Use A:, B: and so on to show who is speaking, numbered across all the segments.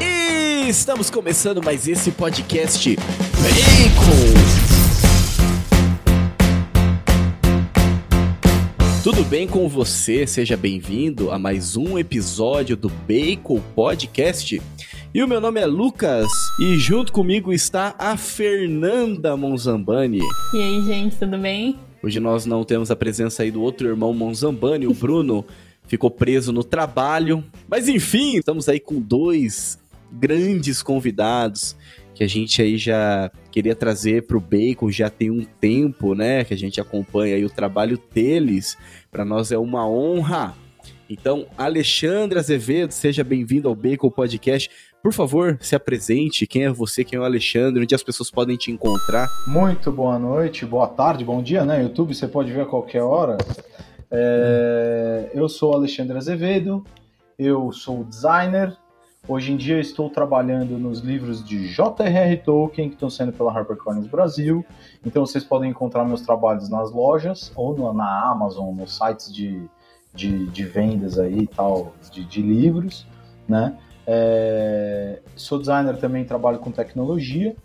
A: E estamos começando mais esse podcast Bacon. Tudo bem com você? Seja bem-vindo a mais um episódio do Bacon Podcast. E o meu nome é Lucas e junto comigo está a Fernanda Monzambani.
B: E aí, gente, tudo bem?
A: Hoje nós não temos a presença aí do outro irmão Monzambani, o Bruno. ficou preso no trabalho. Mas enfim, estamos aí com dois grandes convidados que a gente aí já queria trazer para o Bacon já tem um tempo, né? Que a gente acompanha aí o trabalho deles. Para nós é uma honra. Então, Alexandre Azevedo, seja bem-vindo ao Bacon Podcast. Por favor, se apresente. Quem é você? Quem é o Alexandre? Onde as pessoas podem te encontrar?
C: Muito boa noite, boa tarde, bom dia, né? YouTube você pode ver a qualquer hora. É, eu sou Alexandre Azevedo, eu sou designer. Hoje em dia estou trabalhando nos livros de J.R.R. Tolkien que estão sendo pela HarperCollins Brasil. Então vocês podem encontrar meus trabalhos nas lojas ou na Amazon, nos sites de, de, de vendas aí e tal de, de livros, né? É, sou designer também, trabalho com tecnologia.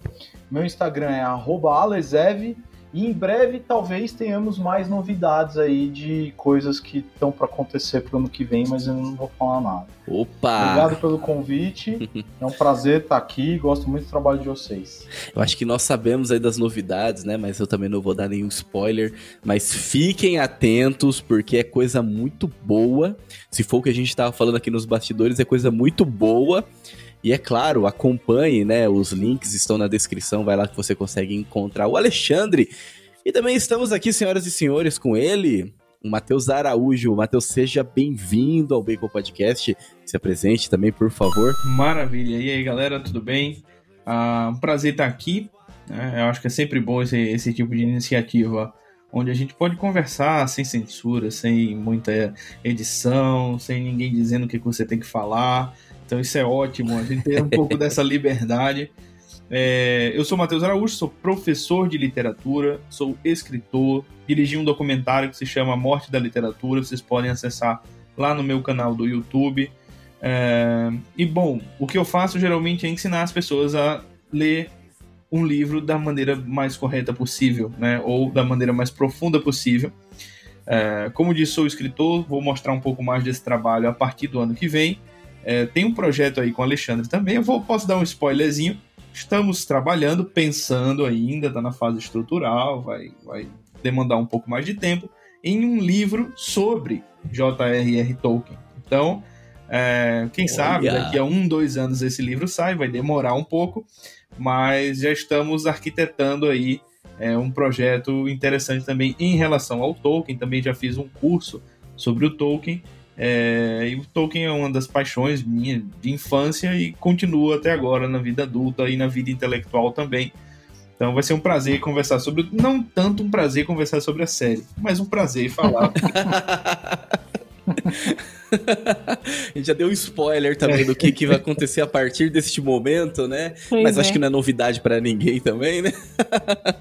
C: Meu Instagram é alezev e em breve talvez tenhamos mais novidades aí de coisas que estão para acontecer pro ano que vem, mas eu não vou falar nada.
A: Opa!
C: Obrigado pelo convite. é um prazer estar aqui. Gosto muito do trabalho de vocês.
A: Eu acho que nós sabemos aí das novidades, né? Mas eu também não vou dar nenhum spoiler. Mas fiquem atentos, porque é coisa muito boa. Se for o que a gente estava falando aqui nos bastidores, é coisa muito boa. E é claro, acompanhe, né? Os links estão na descrição, vai lá que você consegue encontrar o Alexandre. E também estamos aqui, senhoras e senhores, com ele, o Matheus Araújo. Matheus, seja bem-vindo ao Bacon Podcast. Se apresente também, por favor.
D: Maravilha. E aí, galera, tudo bem? Ah, um prazer estar aqui. Né? Eu acho que é sempre bom esse, esse tipo de iniciativa onde a gente pode conversar sem censura, sem muita edição, sem ninguém dizendo o que você tem que falar. Então isso é ótimo, a gente tem um pouco dessa liberdade. É, eu sou Matheus Araújo, sou professor de literatura, sou escritor, dirigi um documentário que se chama Morte da Literatura, vocês podem acessar lá no meu canal do YouTube. É, e bom, o que eu faço geralmente é ensinar as pessoas a ler um livro da maneira mais correta possível, né? Ou da maneira mais profunda possível. É, como disse, sou escritor, vou mostrar um pouco mais desse trabalho a partir do ano que vem. É, tem um projeto aí com o Alexandre também. Eu vou, posso dar um spoilerzinho. Estamos trabalhando, pensando ainda, está na fase estrutural, vai, vai demandar um pouco mais de tempo, em um livro sobre J.R.R. Tolkien. Então, é, quem Olha. sabe daqui a um, dois anos esse livro sai, vai demorar um pouco, mas já estamos arquitetando aí é, um projeto interessante também em relação ao Tolkien. Também já fiz um curso sobre o Tolkien é, e o Tolkien é uma das paixões minha de infância e continua até agora na vida adulta e na vida intelectual também. Então vai ser um prazer conversar sobre. Não tanto um prazer conversar sobre a série, mas um prazer falar.
A: a gente já deu um spoiler também do que, que vai acontecer a partir deste momento, né? Pois mas é. acho que não é novidade para ninguém também, né?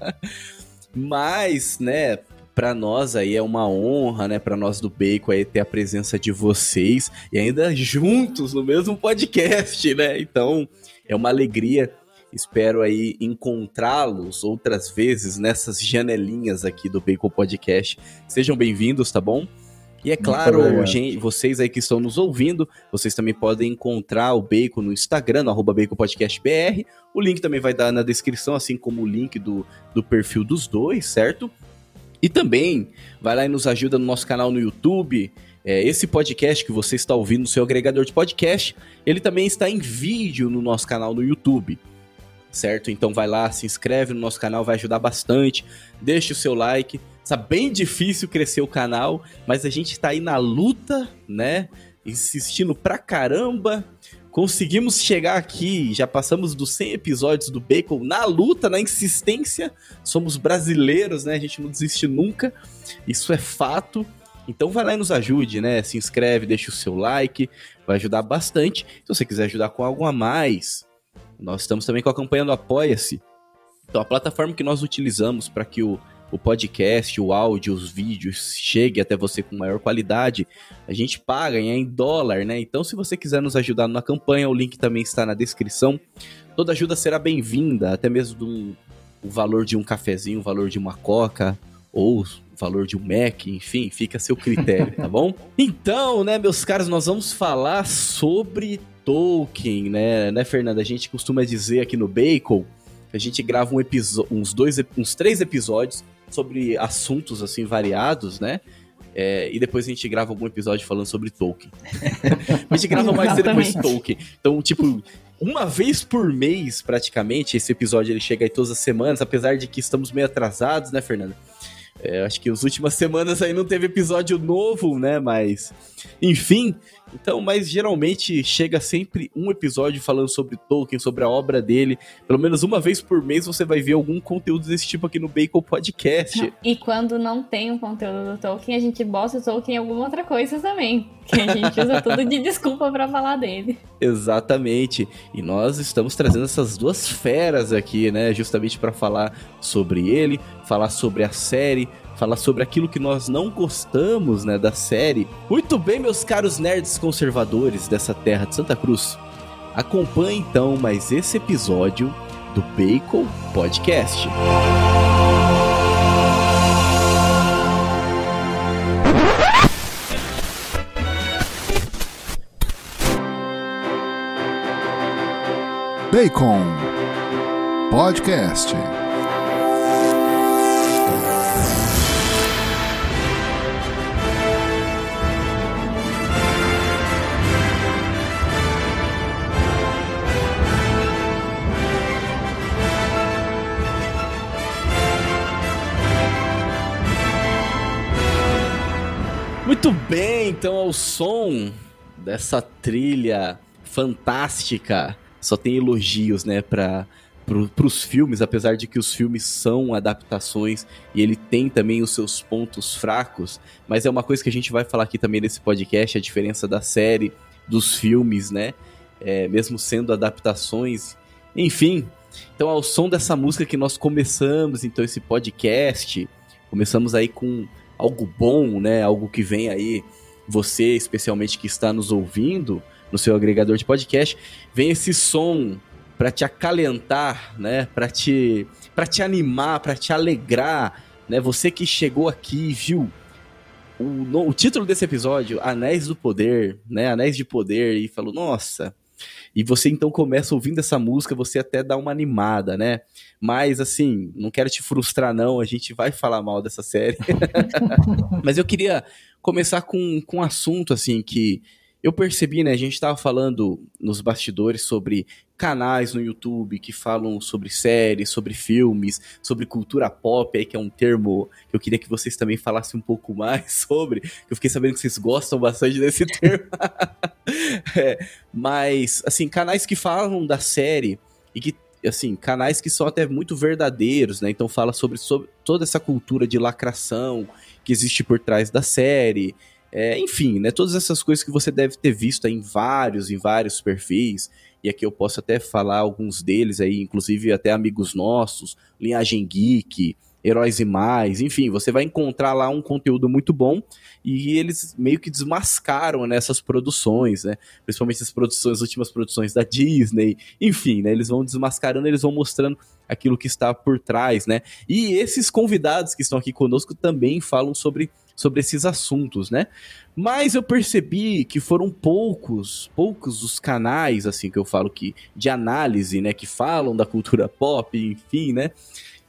A: mas, né, para nós aí é uma honra, né, para nós do Bacon aí ter a presença de vocês e ainda juntos no mesmo podcast, né? Então, é uma alegria. Espero aí encontrá-los outras vezes nessas janelinhas aqui do Bacon Podcast. Sejam bem-vindos, tá bom? E é claro, gente, vocês aí que estão nos ouvindo, vocês também podem encontrar o Bacon no Instagram, no arroba BaconPodcastBR. O link também vai dar na descrição, assim como o link do, do perfil dos dois, certo? E também vai lá e nos ajuda no nosso canal no YouTube. É, esse podcast que você está ouvindo no seu agregador de podcast, ele também está em vídeo no nosso canal no YouTube. Certo? Então vai lá, se inscreve no nosso canal, vai ajudar bastante. Deixe o seu like. Está bem difícil crescer o canal, mas a gente está aí na luta, né? Insistindo pra caramba Conseguimos chegar aqui, já passamos dos 100 episódios do Bacon na luta, na insistência. Somos brasileiros, né? A gente não desiste nunca. Isso é fato. Então vai lá e nos ajude, né? Se inscreve, deixa o seu like, vai ajudar bastante. Se você quiser ajudar com algo a mais, nós estamos também com a campanha do Apoia-se. Então a plataforma que nós utilizamos para que o o podcast, o áudio, os vídeos chegue até você com maior qualidade, a gente paga em dólar, né? Então, se você quiser nos ajudar na campanha, o link também está na descrição. Toda ajuda será bem-vinda, até mesmo do, o valor de um cafezinho, o valor de uma coca, ou o valor de um Mac, enfim, fica a seu critério, tá bom? Então, né, meus caros, nós vamos falar sobre Tolkien, né, né, Fernanda? A gente costuma dizer aqui no Bacon a gente grava um uns dois, uns três episódios sobre assuntos assim variados, né? É, e depois a gente grava algum episódio falando sobre Tolkien. a gente grava mais depois Tolkien. Então, tipo, uma vez por mês, praticamente, esse episódio ele chega aí todas as semanas, apesar de que estamos meio atrasados, né, Fernanda? É, acho que as últimas semanas aí não teve episódio novo, né? Mas, enfim, então, mas geralmente chega sempre um episódio falando sobre Tolkien, sobre a obra dele. Pelo menos uma vez por mês você vai ver algum conteúdo desse tipo aqui no Bacon Podcast.
B: E quando não tem um conteúdo do Tolkien, a gente bota o Tolkien em alguma outra coisa também. Que a gente usa tudo de desculpa para falar dele.
A: Exatamente. E nós estamos trazendo essas duas feras aqui, né? Justamente para falar sobre ele, falar sobre a série, falar sobre aquilo que nós não gostamos, né, da série. Muito bem, meus caros nerds conservadores dessa terra de Santa Cruz. Acompanhe então mais esse episódio do Bacon Podcast.
E: Bacon Podcast.
A: Muito bem, então ao som dessa trilha fantástica, só tem elogios, né, para para os filmes, apesar de que os filmes são adaptações e ele tem também os seus pontos fracos, mas é uma coisa que a gente vai falar aqui também nesse podcast, a diferença da série, dos filmes, né? É, mesmo sendo adaptações, enfim. Então, ao som dessa música que nós começamos, então, esse podcast, começamos aí com algo bom, né? Algo que vem aí, você especialmente que está nos ouvindo no seu agregador de podcast, vem esse som para te acalentar, né? Para te para te animar, para te alegrar, né? Você que chegou aqui, viu o, o título desse episódio, Anéis do Poder, né? Anéis de Poder e falou: "Nossa, e você então começa ouvindo essa música, você até dá uma animada, né? Mas assim, não quero te frustrar, não. A gente vai falar mal dessa série. Mas eu queria começar com, com um assunto assim que eu percebi, né? A gente estava falando nos bastidores sobre canais no YouTube que falam sobre séries, sobre filmes, sobre cultura pop, aí, que é um termo que eu queria que vocês também falassem um pouco mais sobre. Eu fiquei sabendo que vocês gostam bastante desse termo. é, mas, assim, canais que falam da série e que assim, canais que são até muito verdadeiros, né? Então fala sobre, sobre toda essa cultura de lacração que existe por trás da série. É, enfim, né? Todas essas coisas que você deve ter visto em vários, em vários perfis. E aqui eu posso até falar alguns deles aí, inclusive até amigos nossos, Linhagem Geek, Heróis e Mais, enfim, você vai encontrar lá um conteúdo muito bom e eles meio que desmascaram nessas produções, né? Principalmente as produções, as últimas produções da Disney, enfim, né? Eles vão desmascarando, eles vão mostrando aquilo que está por trás, né? E esses convidados que estão aqui conosco também falam sobre sobre esses assuntos, né? Mas eu percebi que foram poucos, poucos os canais, assim, que eu falo que de análise, né, que falam da cultura pop, enfim, né,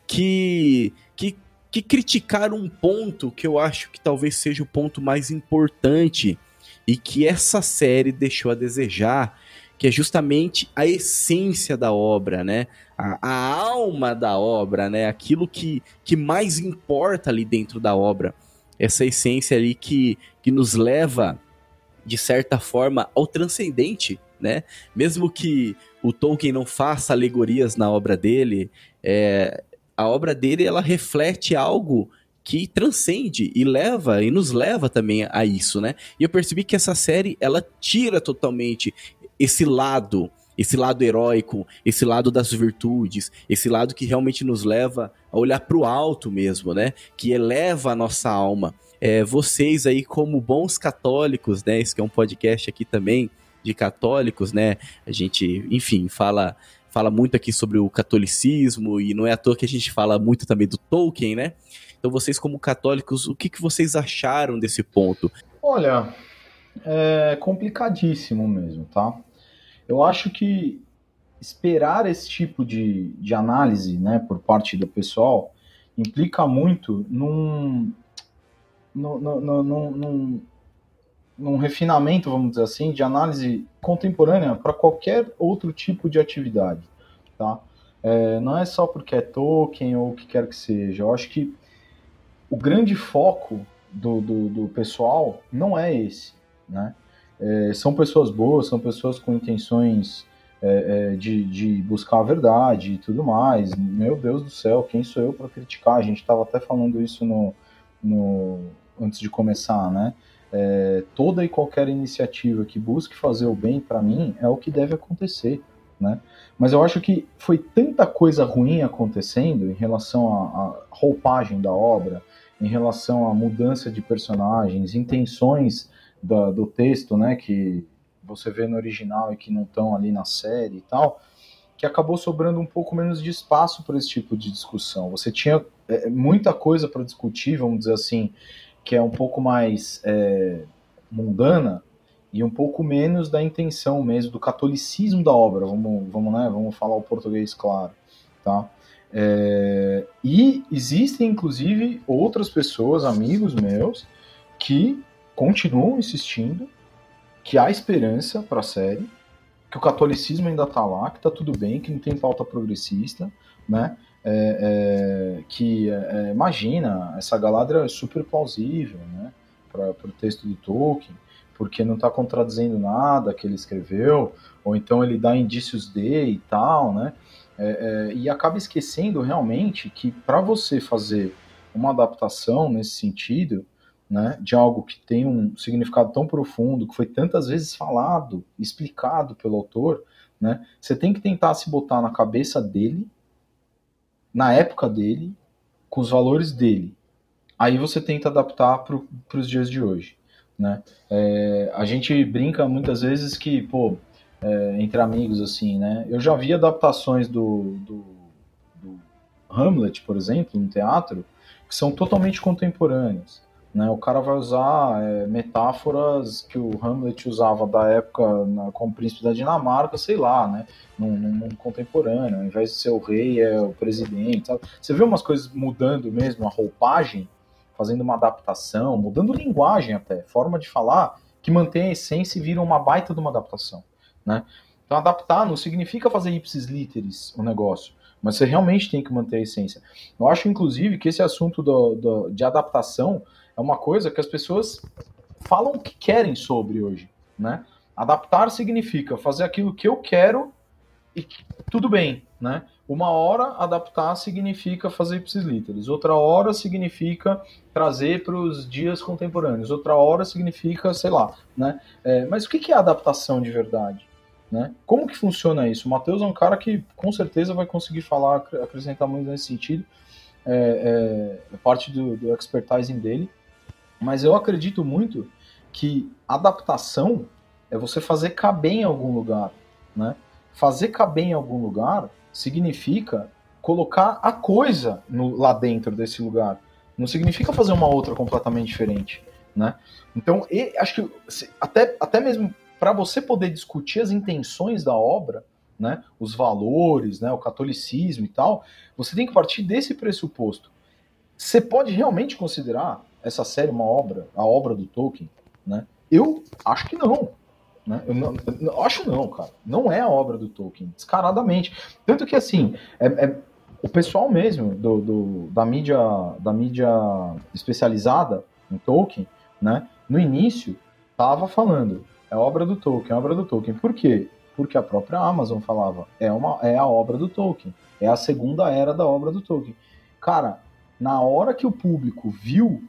A: que que que criticaram um ponto que eu acho que talvez seja o ponto mais importante e que essa série deixou a desejar, que é justamente a essência da obra, né? A, a alma da obra, né? Aquilo que, que mais importa ali dentro da obra essa essência ali que, que nos leva, de certa forma, ao transcendente, né? Mesmo que o Tolkien não faça alegorias na obra dele, é, a obra dele ela reflete algo que transcende e leva e nos leva também a isso, né? E eu percebi que essa série ela tira totalmente esse lado esse lado heróico, esse lado das virtudes, esse lado que realmente nos leva a olhar para o alto mesmo, né? Que eleva a nossa alma. É, vocês aí, como bons católicos, né? Esse que é um podcast aqui também de católicos, né? A gente, enfim, fala fala muito aqui sobre o catolicismo e não é à toa que a gente fala muito também do Tolkien, né? Então vocês como católicos, o que, que vocês acharam desse ponto?
C: Olha, é complicadíssimo mesmo, tá? Eu acho que esperar esse tipo de, de análise, né, por parte do pessoal, implica muito num, num, num, num, num refinamento, vamos dizer assim, de análise contemporânea para qualquer outro tipo de atividade, tá? É, não é só porque é Tolkien ou o que quer que seja. Eu acho que o grande foco do, do, do pessoal não é esse, né? É, são pessoas boas, são pessoas com intenções é, é, de, de, buscar a verdade e tudo mais. Meu Deus do céu, quem sou eu para criticar? A gente estava até falando isso no, no, antes de começar, né? É, toda e qualquer iniciativa que busque fazer o bem, para mim, é o que deve acontecer. Né? Mas eu acho que foi tanta coisa ruim acontecendo em relação à roupagem da obra, em relação à mudança de personagens, intenções da, do texto, né, que você vê no original e que não estão ali na série e tal, que acabou sobrando um pouco menos de espaço para esse tipo de discussão. Você tinha é, muita coisa para discutir, vamos dizer assim, que é um pouco mais é, mundana e um pouco menos da intenção mesmo, do catolicismo da obra, vamos, vamos, né, vamos falar o português claro, tá? É, e existem, inclusive, outras pessoas, amigos meus, que continuam insistindo que há esperança para a série, que o catolicismo ainda está lá, que está tudo bem, que não tem pauta progressista, né? É, é, que é, imagina essa Galadriel é super plausível, né? Para o texto do Tolkien, porque não está contradizendo nada que ele escreveu, ou então ele dá indícios de e tal, né? É, é, e acaba esquecendo realmente que para você fazer uma adaptação nesse sentido, né, de algo que tem um significado tão profundo, que foi tantas vezes falado, explicado pelo autor, né, você tem que tentar se botar na cabeça dele, na época dele, com os valores dele. Aí você tenta adaptar para os dias de hoje. Né? É, a gente brinca muitas vezes que, pô, é, entre amigos, assim, né? Eu já vi adaptações do, do, do Hamlet, por exemplo, no teatro, que são totalmente contemporâneas. Né? O cara vai usar é, metáforas que o Hamlet usava da época na, como príncipe da Dinamarca, sei lá, né? Num, num, mundo contemporâneo. Ao invés de ser o rei, é o presidente. Sabe? Você vê umas coisas mudando mesmo, a roupagem, fazendo uma adaptação, mudando linguagem até, forma de falar, que mantém a essência e vira uma baita de uma adaptação. Né? Então, adaptar não significa fazer ipsis literis o negócio mas você realmente tem que manter a essência. Eu acho, inclusive, que esse assunto do, do, de adaptação é uma coisa que as pessoas falam o que querem sobre hoje, né? Adaptar significa fazer aquilo que eu quero e tudo bem, né? Uma hora adaptar significa fazer ipsis literis, outra hora significa trazer para os dias contemporâneos, outra hora significa, sei lá, né? É, mas o que é adaptação de verdade? Né? Como que funciona isso? O Matheus é um cara que com certeza vai conseguir falar, acrescentar muito nesse sentido, é, é, é parte do, do expertising dele. Mas eu acredito muito que adaptação é você fazer caber em algum lugar, né? Fazer caber em algum lugar significa colocar a coisa no, lá dentro desse lugar. Não significa fazer uma outra completamente diferente, né? Então, e, acho que até, até mesmo para você poder discutir as intenções da obra, né, os valores, né, o catolicismo e tal, você tem que partir desse pressuposto. Você pode realmente considerar essa série uma obra, a obra do Tolkien, né? Eu acho que não. Né? Eu, não, eu acho não, cara. Não é a obra do Tolkien, descaradamente. Tanto que, assim, é, é o pessoal mesmo do, do, da, mídia, da mídia especializada em Tolkien, né? No início, tava falando, é obra do Tolkien, é obra do Tolkien. Por quê? Porque a própria Amazon falava, é, uma, é a obra do Tolkien, é a segunda era da obra do Tolkien. Cara, na hora que o público viu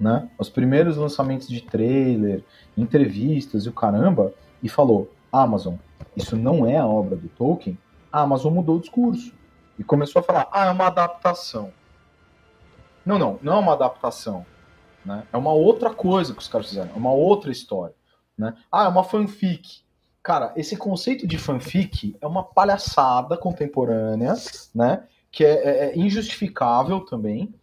C: né, os primeiros lançamentos de trailer, entrevistas e o caramba, e falou: Amazon, isso não é a obra do Tolkien, a Amazon mudou o discurso e começou a falar: ah, é uma adaptação. Não, não, não é uma adaptação. Né? É uma outra coisa que os caras fizeram, é uma outra história. Né? Ah, é uma fanfic. Cara, esse conceito de fanfic é uma palhaçada contemporânea, né? Que é, é, é injustificável também,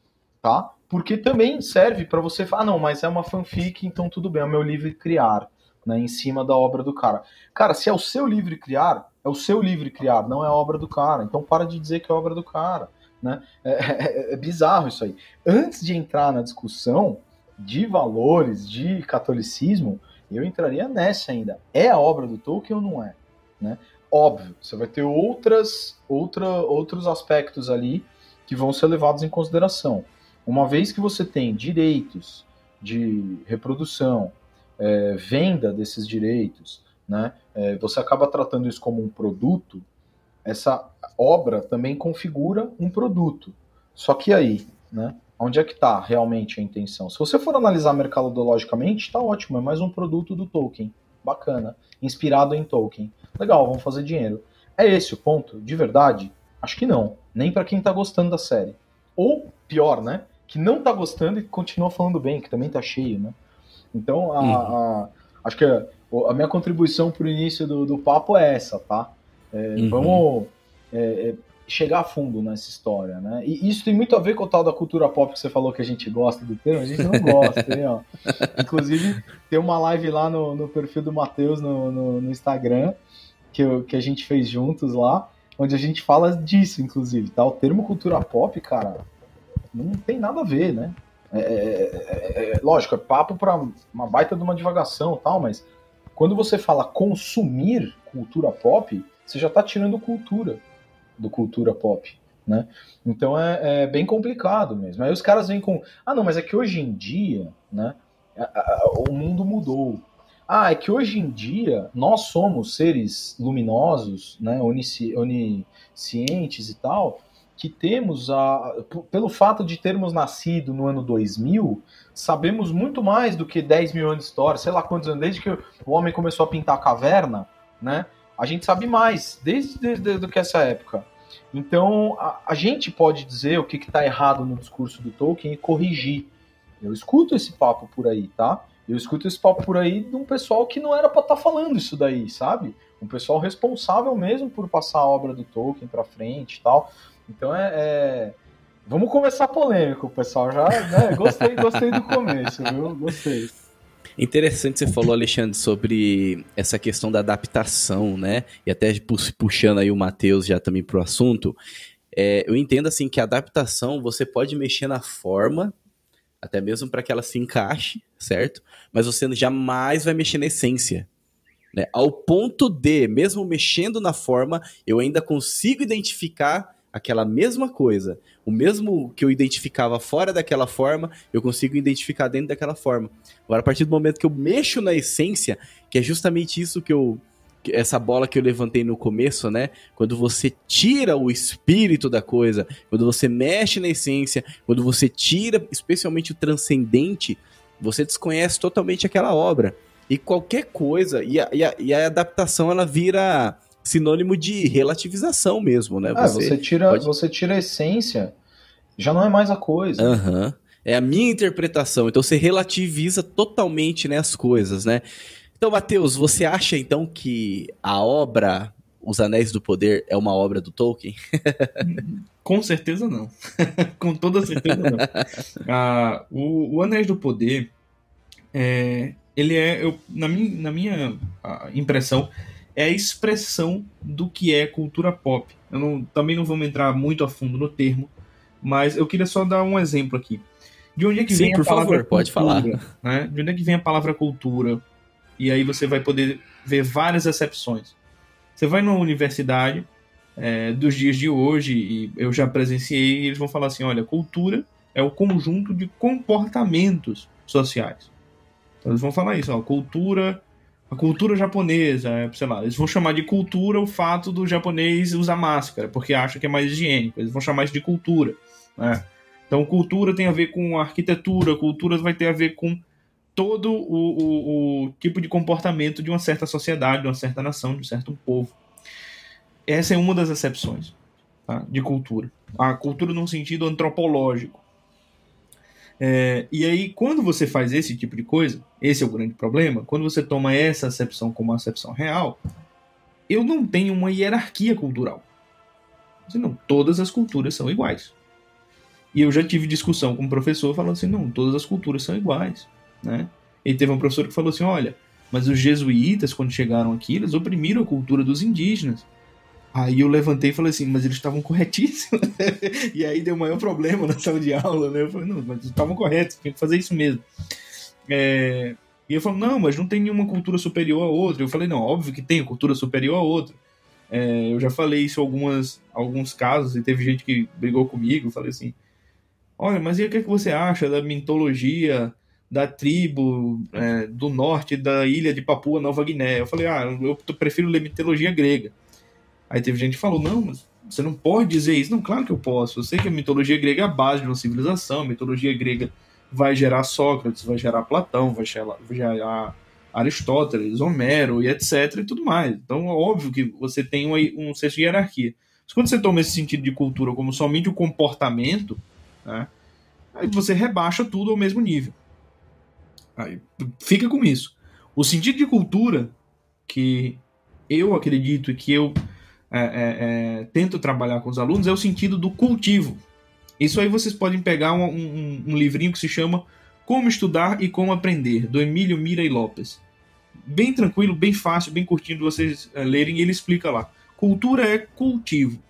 C: tá? Porque também serve para você falar, ah, não, mas é uma fanfic, então tudo bem, é o meu livre criar, né? Em cima da obra do cara. Cara, se é o seu livre criar, é o seu livre criar, não é a obra do cara. Então para de dizer que é obra do cara, né? É, é, é bizarro isso aí. Antes de entrar na discussão de valores, de catolicismo, eu entraria nessa ainda. É a obra do Tolkien ou não é? Né? Óbvio, você vai ter outras, outra, outros aspectos ali que vão ser levados em consideração. Uma vez que você tem direitos de reprodução, é, venda desses direitos, né, é, você acaba tratando isso como um produto, essa obra também configura um produto. Só que aí, né, Onde é que está realmente a intenção? Se você for analisar mercadologicamente, está ótimo, é mais um produto do Tolkien. Bacana. Inspirado em Tolkien. Legal, vamos fazer dinheiro. É esse o ponto? De verdade? Acho que não. Nem para quem está gostando da série. Ou, pior, né? Que não está gostando e continua falando bem, que também está cheio, né? Então, a, uhum. a, acho que a, a minha contribuição para o início do, do papo é essa, tá? É, uhum. Vamos é, é chegar a fundo nessa história, né? E isso tem muito a ver com o tal da cultura pop que você falou que a gente gosta do termo, a gente não gosta, hein, ó. Inclusive, tem uma live lá no, no perfil do Matheus no, no, no, Instagram, que, eu, que a gente fez juntos lá, onde a gente fala disso, inclusive, tá? O termo cultura pop, cara, não tem nada a ver, né? É, é, é, é lógico, é papo para uma baita de uma divagação tal, mas quando você fala consumir cultura pop, você já tá tirando cultura do cultura pop. Né? Então é, é, bem complicado mesmo. Aí os caras vêm com, ah não, mas é que hoje em dia, né, o mundo mudou. Ah, é que hoje em dia nós somos seres luminosos, né, onisci, oniscientes e tal, que temos a, pelo fato de termos nascido no ano 2000, sabemos muito mais do que 10 mil anos de história, sei lá quantos anos, desde que o homem começou a pintar a caverna, né? a gente sabe mais desde, desde, desde que essa época. Então, a, a gente pode dizer o que está errado no discurso do Tolkien e corrigir. Eu escuto esse papo por aí, tá? Eu escuto esse papo por aí de um pessoal que não era para estar tá falando isso daí, sabe? Um pessoal responsável mesmo por passar a obra do Tolkien para frente e tal. Então é, é... Vamos começar polêmico, pessoal. Já né? gostei, gostei do começo, viu? Gostei.
A: Interessante você falou, Alexandre, sobre essa questão da adaptação, né? E até puxando aí o Matheus já também pro assunto. É, eu entendo assim que a adaptação você pode mexer na forma, até mesmo para que ela se encaixe, certo? Mas você jamais vai mexer na essência. Né? Ao ponto de, mesmo mexendo na forma, eu ainda consigo identificar aquela mesma coisa, o mesmo que eu identificava fora daquela forma, eu consigo identificar dentro daquela forma. Agora, a partir do momento que eu mexo na essência, que é justamente isso que eu. Essa bola que eu levantei no começo, né? Quando você tira o espírito da coisa, quando você mexe na essência, quando você tira especialmente o transcendente, você desconhece totalmente aquela obra. E qualquer coisa, e a, e a, e a adaptação ela vira sinônimo de relativização mesmo, né?
C: Ah, você, você tira, pode... você tira a essência, já não é mais a coisa.
A: Uhum. É a minha interpretação. Então você relativiza totalmente né, as coisas, né? Então, Matheus, você acha então que a obra Os Anéis do Poder é uma obra do Tolkien?
D: Com certeza não. Com toda certeza não. Ah, o, o Anéis do Poder, é, ele é, eu, na minha, na minha ah, impressão, é a expressão do que é cultura pop. Eu não, também não vamos entrar muito a fundo no termo, mas eu queria só dar um exemplo aqui. De onde é que
A: Sim,
D: vem
A: a palavra
D: favor,
A: cultura, pode falar.
D: Né? De onde é que vem a palavra cultura? E aí você vai poder ver várias exceções. Você vai numa universidade é, dos dias de hoje, e eu já presenciei, e eles vão falar assim: olha, cultura é o conjunto de comportamentos sociais. Então eles vão falar isso, ó, cultura a cultura japonesa, é, sei lá, eles vão chamar de cultura o fato do japonês usar máscara, porque acha que é mais higiênico, eles vão chamar isso de cultura, né? Então, cultura tem a ver com arquitetura, cultura vai ter a ver com todo o, o, o, tipo de comportamento de uma certa sociedade, de uma certa nação, de um certo povo. Essa é uma das exceções tá? de cultura. A cultura num sentido antropológico. É, e aí, quando você faz esse tipo de coisa, esse é o grande problema, quando você toma essa acepção como acepção real, eu não tenho uma hierarquia cultural. Senão, todas as culturas são iguais. E eu já tive discussão com um professor falando assim, não, todas as culturas são iguais, né? E teve um professor que falou assim, olha, mas os jesuítas, quando chegaram aqui, eles oprimiram a cultura dos indígenas. Aí eu levantei e falei assim, mas eles estavam corretíssimos. e aí deu o maior problema na sala de aula, né? Eu falei, não, mas estavam corretos, tinha que fazer isso mesmo. É... E eu falei, não, mas não tem nenhuma cultura superior a outra. Eu falei, não, óbvio que tem cultura superior a outra. É... eu já falei isso algumas, alguns casos, e teve gente que brigou comigo. Eu falei assim, olha, mas e o que, é que você acha da mitologia da tribo é, do norte da ilha de Papua Nova Guiné? Eu falei, ah, eu prefiro ler mitologia grega. Aí teve gente que falou: não, mas você não pode dizer isso. Não, claro que eu posso. Eu sei que a mitologia grega é a base de uma civilização. A mitologia grega vai gerar Sócrates, vai gerar Platão, vai gerar Aristóteles, Homero e etc. e tudo mais. Então é óbvio que você tem um, um senso de hierarquia. Mas quando você toma esse sentido de cultura como somente o comportamento, né, aí você rebaixa tudo ao mesmo nível. Aí, fica com isso. O sentido de cultura que eu acredito e que eu é, é, é, tento trabalhar com os alunos é o sentido do cultivo. Isso aí vocês podem pegar um, um, um livrinho que se chama Como Estudar e Como Aprender, do Emílio Mira e Lopes. Bem tranquilo, bem fácil, bem curtinho de vocês é, lerem, ele explica lá. Cultura é cultivo.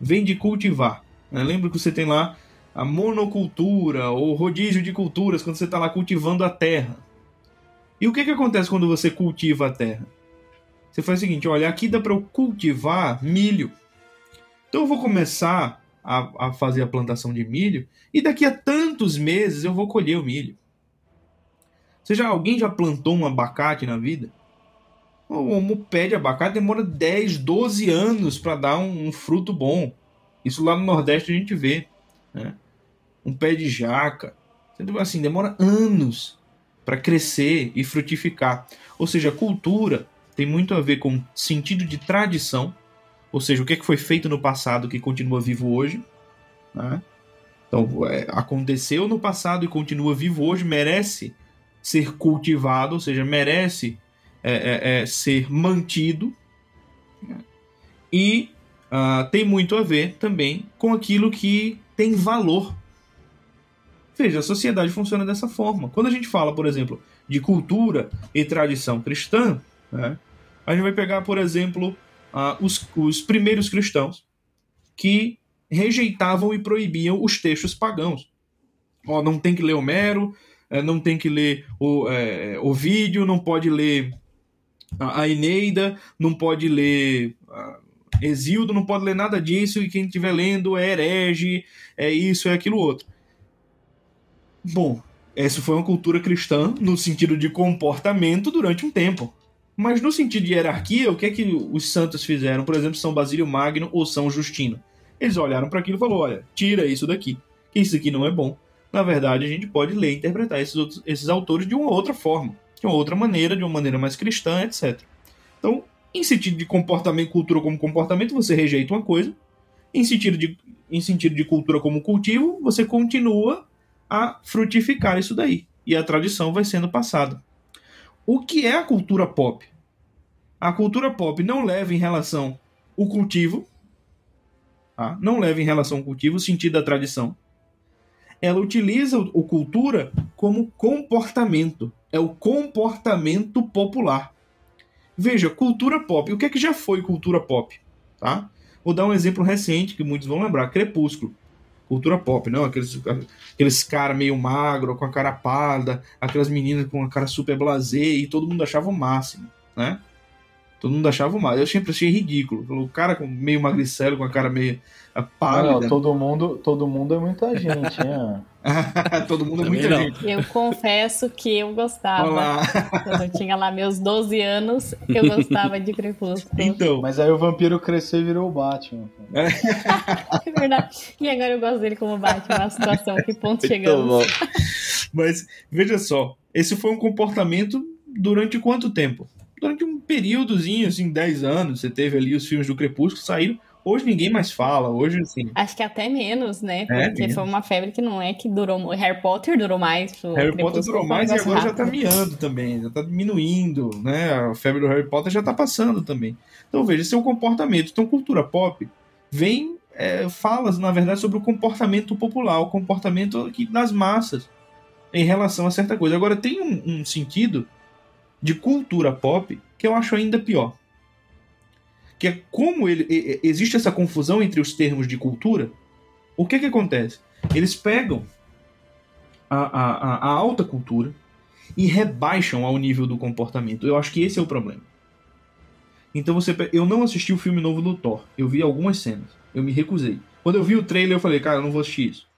D: Vem de cultivar. Né? Lembra que você tem lá a monocultura ou rodízio de culturas, quando você está lá cultivando a terra. E o que, que acontece quando você cultiva a terra? Você faz o seguinte: olha, aqui dá para eu cultivar milho. Então eu vou começar a, a, fazer a plantação de milho e daqui a tantos meses eu vou colher o milho. Você já, alguém já plantou um abacate na vida? Um pé de abacate demora 10, 12 anos para dar um, um, fruto bom. Isso lá no Nordeste a gente vê. Né? Um pé de jaca. Assim, demora anos para crescer e frutificar. Ou seja, cultura tem muito a ver com sentido de tradição, ou seja, o que, é que foi feito no passado que continua vivo hoje. Né? Então, é, aconteceu no passado e continua vivo hoje, merece ser cultivado, ou seja, merece é, é, é ser mantido. Né? E uh, tem muito a ver também com aquilo que tem valor. Veja, a sociedade funciona dessa forma. Quando a gente fala, por exemplo, de cultura e tradição cristã, né? A gente vai pegar, por exemplo, os, os primeiros cristãos que rejeitavam e proibiam os textos pagãos. Ó, não tem que ler Homero, é, não tem que ler o, é, vídeo, não pode ler a, Eneida, não pode ler Exildo, não pode ler nada disso, e quem estiver lendo é herege, é isso, é aquilo outro. Bom, essa foi uma cultura cristã no sentido de comportamento durante um tempo. Mas no sentido de hierarquia, o que é que os santos fizeram? Por exemplo, São Basílio Magno ou São Justino. Eles olharam para aquilo e falaram: olha, tira isso daqui, que isso aqui não é bom. Na verdade, a gente pode ler e interpretar esses, outros, esses autores de uma outra forma, de uma outra maneira, de uma maneira mais cristã, etc. Então, em sentido de comportamento, cultura como comportamento, você rejeita uma coisa. Em sentido de, em sentido de cultura como cultivo, você continua a frutificar isso daí. E a tradição vai sendo passada. O que é a cultura pop? A cultura pop não leva em relação o cultivo, tá? não leva em relação ao cultivo o sentido da tradição. Ela utiliza o cultura como comportamento. É o comportamento popular. Veja, cultura pop. O que é que já foi cultura pop? Tá? Vou dar um exemplo recente que muitos vão lembrar: Crepúsculo cultura pop, não? Aqueles, aqueles caras meio magro, com a cara parda, aquelas meninas com a cara super blasé, e todo mundo achava o máximo, né? Todo mundo achava o máximo. Eu sempre achei ridículo. O cara com meio magricelo, com a cara meio pálida.
C: Não, todo mundo, todo mundo é muita gente, né?
D: Todo mundo é muita não. gente.
B: Eu confesso que eu gostava. Olá. Quando eu tinha lá meus 12 anos, eu gostava de Crepúsculo.
C: Então. Mas aí o vampiro cresceu e virou o Batman.
B: É. é verdade. E agora eu gosto dele como Batman. A situação, que ponto chegamos.
D: Mas, veja só. esse foi um comportamento durante quanto tempo? Durante um períodozinho, assim, 10 anos, você teve ali os filmes do Crepúsculo saíram. Hoje ninguém mais fala, hoje assim.
B: Acho que até menos, né?
D: É,
B: Porque
D: menos.
B: foi uma febre que não é que durou. Harry Potter durou mais. o
D: Harry Potter durou mais e agora já tá
B: rápido.
D: miando também, já tá diminuindo, né? A febre do Harry Potter já tá passando também. Então veja, esse é o comportamento. Então, cultura pop vem, é, falas, na verdade, sobre o comportamento popular, o comportamento das massas em relação a certa coisa. Agora, tem um, um sentido de cultura pop que eu acho ainda pior. Que é como ele, existe essa confusão entre os termos de cultura. O que que acontece? Eles pegam a, a, a- alta cultura e rebaixam ao nível do comportamento. Eu acho que esse é o problema. Então você, eu não assisti o filme novo do Thor. Eu vi algumas cenas. Eu me recusei. Quando eu vi o trailer, eu falei, cara, eu não vou assistir isso.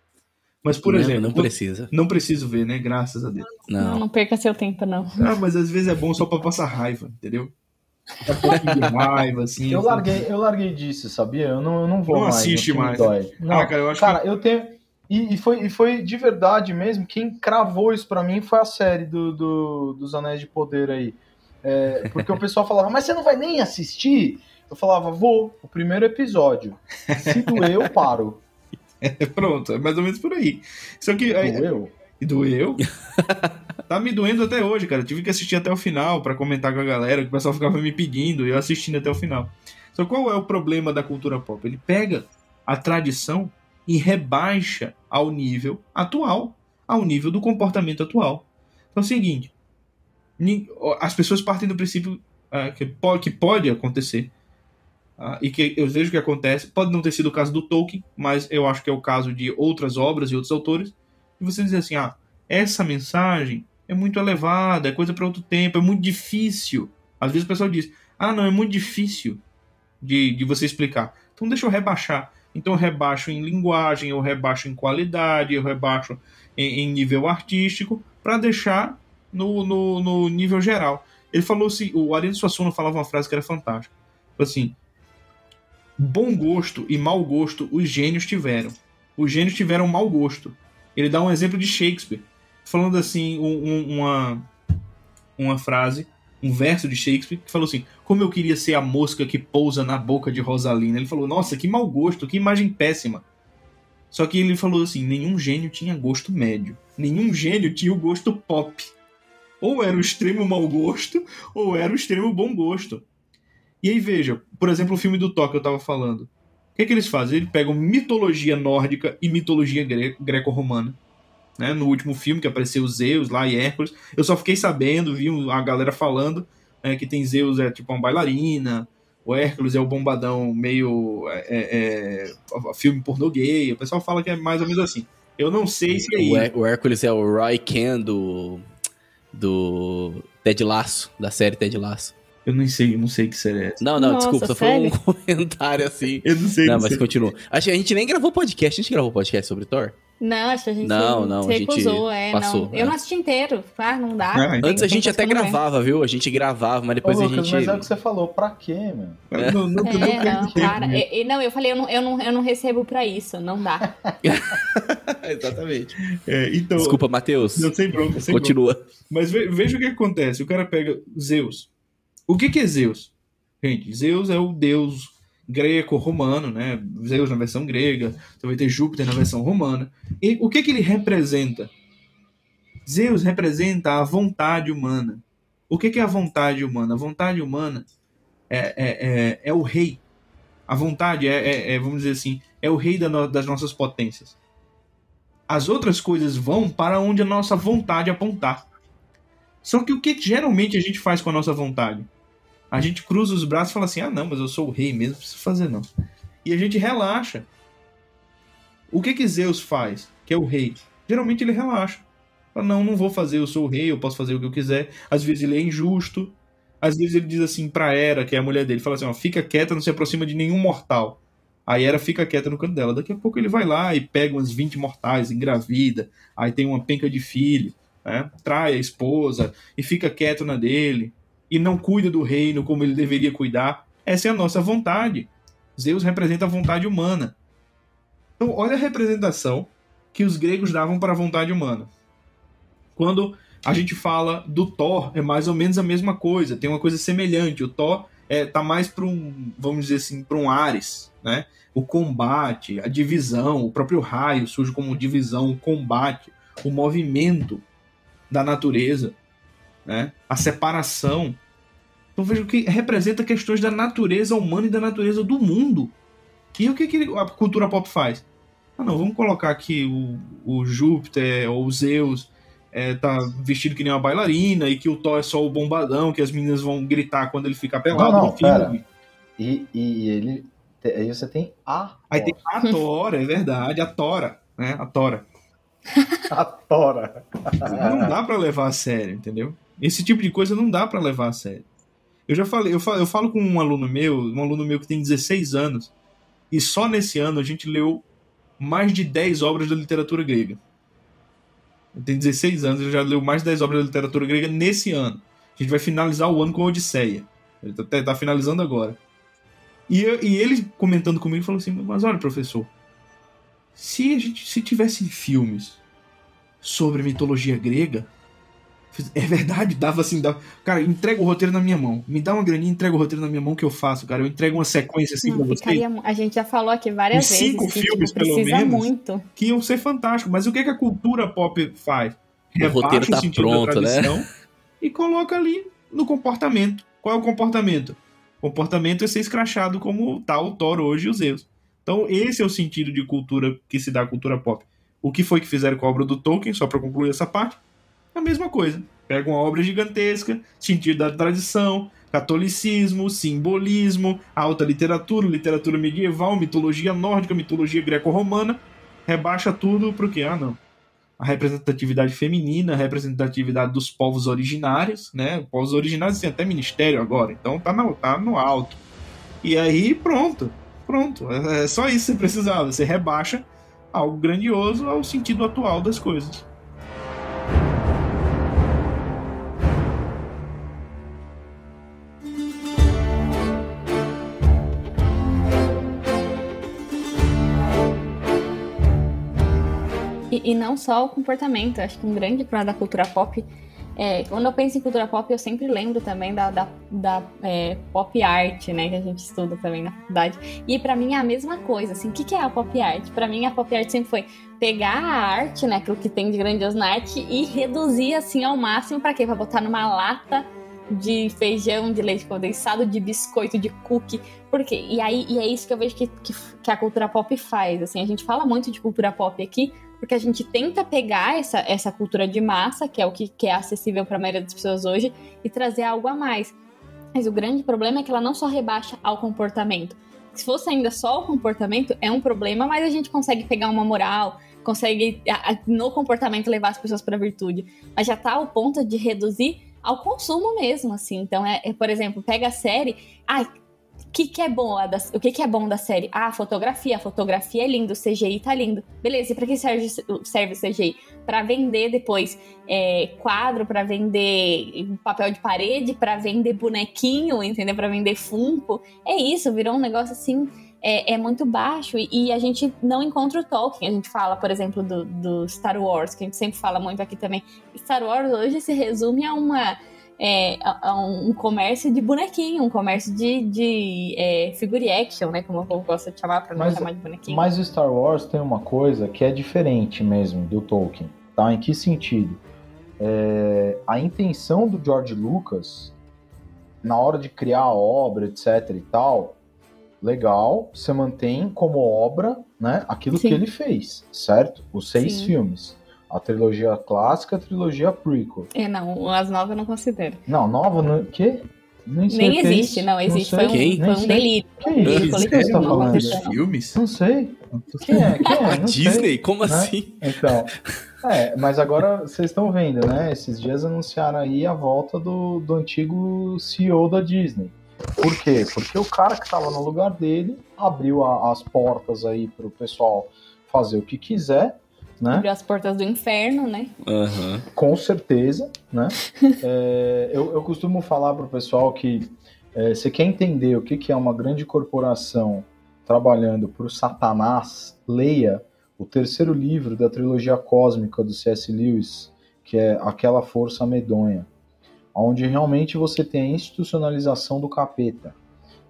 D: Mas, por
A: não,
D: exemplo,
A: não precisa.
D: não preciso ver, né? Graças a Deus.
B: Não,
A: Não.
B: não perca seu tempo, não.
D: Ah, mas às vezes é bom só pra passar raiva, entendeu? Um de raiva, assim.
C: Eu larguei, eu larguei disso, sabia? Eu não, eu não vou
D: Não
C: mais.
D: assiste
C: que me
D: mais.
C: Dói. Não,
D: Ah, cara, eu acho
C: cara, eu tenho. E, e foi, e foi de verdade mesmo. Quem cravou isso pra mim foi a série do, do- dos Anéis de Poder aí. É, porque o pessoal falava, mas você não vai nem assistir? Eu falava, vou, o primeiro episódio. Se doer, eu paro.
D: Que pronto, é mais ou menos por aí. Só que. aí-
C: Doeu?
D: E doeu? tá me doendo até hoje, cara. Eu tive que assistir até o final pra comentar com a galera, que o pessoal ficava me pedindo, e eu assistindo até o final. Só qual é o problema da cultura pop? Ele pega a tradição e rebaixa ao nível atual, ao nível do comportamento atual. Então é o seguinte: as pessoas partem do princípio ah, que pode acontecer. Ah, e que eu vejo que acontece. Pode não ter sido o caso do Tolkien, mas eu acho que é o caso de outras obras e outros autores e você dizer assim: ah, essa mensagem é muito elevada, é coisa para outro tempo, é muito difícil. Às vezes o pessoal diz: ah, não, é muito difícil de, de você explicar. Então deixa eu rebaixar. Então eu rebaixo em linguagem, eu rebaixo em qualidade, eu rebaixo em, em nível artístico, para deixar no, no, no nível geral. Ele falou assim: o Ariano Suassuna falava uma frase que era fantástica. Falou assim: bom gosto e mau gosto os gênios tiveram. Os gênios tiveram mau gosto. Ele dá um exemplo de Shakespeare, falando assim, um- um- uma, uma frase, um verso de Shakespeare, que falou assim: Como eu queria ser a mosca que pousa na boca de Rosalina. Ele falou: Nossa, que mau gosto, que imagem péssima. Só que ele falou assim: nenhum gênio tinha gosto médio. Nenhum gênio tinha o gosto pop. Ou era o extremo mau gosto, ou era o extremo bom gosto. E aí veja, por exemplo, o filme do Thor que eu tava falando. O que, que eles fazem? Eles pegam mitologia nórdica e mitologia gre- greco-romana. Né? No último filme que apareceu Zeus lá e Hércules. Eu só fiquei sabendo, vi a galera falando né, que tem Zeus é tipo uma bailarina, o Hércules é o bombadão meio é, é, é, filme pornô gay. O pessoal fala que é mais ou menos assim. Eu não sei se é
A: O,
D: isso.
A: Her- o Hércules é o Roy Ken do. do. Ted Laço, da série Ted Laço.
D: Eu não sei, eu não sei que série é essa.
A: Não, não,
B: Nossa,
A: desculpa, só foi um comentário assim.
D: Eu não sei
A: Não,
D: que
A: mas
D: série-
A: continua. Acho que a gente nem gravou podcast. A gente gravou podcast sobre Thor?
B: Não, acho que a gente
A: Não, não,
B: se
A: a gente
B: recusou, é,
A: passou,
B: não.
A: é.
B: Eu não assisti inteiro. Ah, não dá.
D: Ah,
B: Tem-
A: Antes a gente até
B: eu não
A: gravava, viu? A gente gravava, mas depois
C: Ô,
A: a
C: Lucas,
A: gente.
C: mas é o que você falou, pra quê, meu?
D: Não, não, não,
B: É, não,
D: nisso.
B: É, é, não, eu falei, eu não, eu, não, eu não recebo pra isso, não dá.
A: Exatamente.
D: É, então,
A: Desculpa, Matheus.
D: Não, sem bronca, sem bronca.
A: Continua.
D: Mas ve- veja o que acontece. O cara pega Zeus. O que, que é Zeus? Gente, Zeus é o deus greco-romano, né? Zeus na versão grega. Vai ter Júpiter na versão romana. E o que, que ele representa? Zeus representa a vontade humana. O que, que é a vontade humana? A vontade humana é, é, é, é o rei. A vontade é, é- é, vamos dizer assim, é o rei da no- das nossas potências. As outras coisas vão para onde a nossa vontade apontar. Só que o que geralmente a gente faz com a nossa vontade? A gente cruza os braços e fala assim: ah, não, mas eu sou o rei mesmo, não preciso fazer não. E a gente relaxa. O que que Zeus faz, que é o rei? Geralmente ele relaxa. Fala, não, não vou fazer, eu sou o rei, eu posso fazer o que eu quiser. Às vezes ele é injusto. Às vezes ele diz assim pra Hera, que é a mulher dele, fala assim: ó, fica quieta, não se aproxima de nenhum mortal. A Hera fica quieta no canto dela. Daqui a pouco ele vai lá e pega umas 20 mortais, engravida, aí tem uma penca de filho, né? trai a esposa e fica quieto na dele e não cuida do reino como ele deveria cuidar. Essa é a nossa vontade. Zeus representa a vontade humana. Então, olha a representação que os gregos davam para a vontade humana. Quando A gente fala do Thor, é mais ou menos a mesma coisa, tem uma coisa semelhante. O Thor é, tá mais para um, vamos dizer assim, para um Ares, né? O combate, a divisão, o próprio raio surge como divisão, o combate, o movimento da natureza, né? A separação. Então vejo que representa questões da natureza humana e da natureza do mundo. E o que, que a cultura pop faz? Ah, não, vamos colocar aqui o, o Júpiter ou o Zeus é, tá vestido que nem uma bailarina e que o Thor é só o bombadão, que as meninas vão gritar quando ele fica pelado
C: Não, não,
D: no filme.
C: E, e ele. Aí você tem a.
D: Aí tem a Tora, é verdade, a Tora, né? A Tora.
C: a Tora.
D: Não dá pra levar a sério, entendeu? Esse tipo de coisa não dá pra levar a sério. Eu já falei, eu falo, eu falo com um aluno meu, um aluno meu que tem 16 anos, e só nesse ano a gente leu mais de 10 obras da literatura grega. Ele tem 16 anos, ele já leu mais de 10 obras da literatura grega nesse ano. A gente vai finalizar o ano com a Odisseia. Ele tá, tá finalizando agora. E, eu- e ele comentando comigo falou assim: Mas olha, professor, se a gente se tivesse filmes sobre mitologia grega, é verdade, dava assim, dava, cara, entrega o roteiro na minha mão, me dá uma graninha, entrega o roteiro na minha mão que eu faço, cara, eu entrego uma sequência assim
B: Não,
D: pra você
B: ficaria mu- a gente já falou aqui várias vezes
D: cinco
B: que
D: filmes,
B: tipo,
D: pelo menos.
B: muito.
D: que iam ser fantásticos. Mas o que, que a cultura pop faz?
A: O roteiro tá
D: sentido
A: pronto, né?
D: e coloca ali no comportamento. Qual é o comportamento? O comportamento é ser escrachado como tá o Thor hoje e os Zeus. Então, esse é o sentido de cultura que se dá à cultura pop. O que foi que fizeram com a obra do Tolkien, só para concluir essa parte? A mesma coisa. Pega uma obra gigantesca, sentido da tradição, catolicismo, simbolismo, alta literatura, literatura medieval, mitologia nórdica, mitologia greco-romana, rebaixa tudo pro quê? Ah, não. A representatividade feminina, a representatividade dos povos originários, né? Povos originários tem até ministério agora, então tá no, tá no alto. E aí, pronto. Pronto. É é só isso que você precisava. Você rebaixa algo grandioso ao sentido atual das coisas.
B: E, e não só o comportamento, acho que um grande problema da cultura pop é, quando eu penso em cultura pop, eu sempre lembro também da, da, da, é, pop art, né, que a gente estuda também na faculdade. E pra mim é a mesma coisa, assim, o que, que é a pop art? Pra mim a pop art sempre foi pegar a arte, né, aquilo que tem de grandioso na arte e reduzir assim ao máximo pra quê? Pra botar numa lata de feijão, de leite condensado, de biscoito, de cookie. Por quê? E aí e é isso que eu vejo que, que, que a cultura pop faz. Assim, a gente fala muito de cultura pop aqui, porque a gente tenta pegar essa, essa cultura de massa, que é o que, que é acessível para a maioria das pessoas hoje, e trazer algo a mais. Mas o grande problema é que ela não só rebaixa ao comportamento. Se fosse ainda só o comportamento, é um problema, mas a gente consegue pegar uma moral, consegue no comportamento levar as pessoas para a virtude. Mas já tá ao ponto de reduzir ao consumo mesmo, assim. Então, é, é, por exemplo, pega a série. Ai, que, que é bom da, o que, que é bom da série? Ah, a fotografia. A fotografia é lindo, o CGI tá lindo. Beleza, e pra que serve, serve o CGI? Pra vender depois é, quadro, pra vender papel de parede, pra vender bonequinho, entendeu? Pra vender Funko. É isso, virou um negócio assim. É, é muito baixo e, e a gente não encontra o Tolkien. A gente fala, por exemplo, do, do Star Wars, que a gente sempre fala muito aqui também. Star Wars hoje se resume a uma é, um comércio de bonequinho, um comércio de, de é, figure action, né? Como o povo gosta de chamar, pra não
C: Mas-
B: chamar de bonequinho.
C: Mas o Star Wars tem uma coisa que é diferente mesmo do Tolkien, tá? Em que sentido? É, a intenção do George Lucas, na hora de criar a obra, etc e tal, legal, você mantém como obra, né, aquilo
B: Sim.
C: que ele fez, certo? Os seis
B: Sim.
C: filmes. A trilogia clássica, a trilogia prequel.
B: É, não, as novas eu não considero.
C: Não, nova, não, que? Nem, sei
B: Nem
C: o é
B: existe,
C: isso.
B: não, existe.
C: sei,
B: foi um,
A: Quem?
B: foi
C: nem
B: um
C: sei.
B: delírio.
C: Que isso?
B: Ele
C: O que você tá
B: não
C: falando?
D: filmes?
C: Não sei. Quem é? Quem é?
A: A
C: Não sei.
A: Disney? Como
C: né?
A: assim?
C: Então, é, mas agora vocês estão vendo, né? Esses dias anunciaram aí a volta do, do antigo CEO da Disney. Por quê? Porque o cara que estava no lugar dele abriu a- as portas aí pro pessoal fazer o que quiser, né?
B: Abriu as portas do inferno, né?
A: Aham.
C: Com certeza, né? É, eu, eu costumo falar pro pessoal que é, você quer entender o que, que é uma grande corporação trabalhando para o Satanás, leia o terceiro livro da trilogia cósmica do C.S. Lewis, que é aquela força medonha, onde realmente você tem a institucionalização do capeta.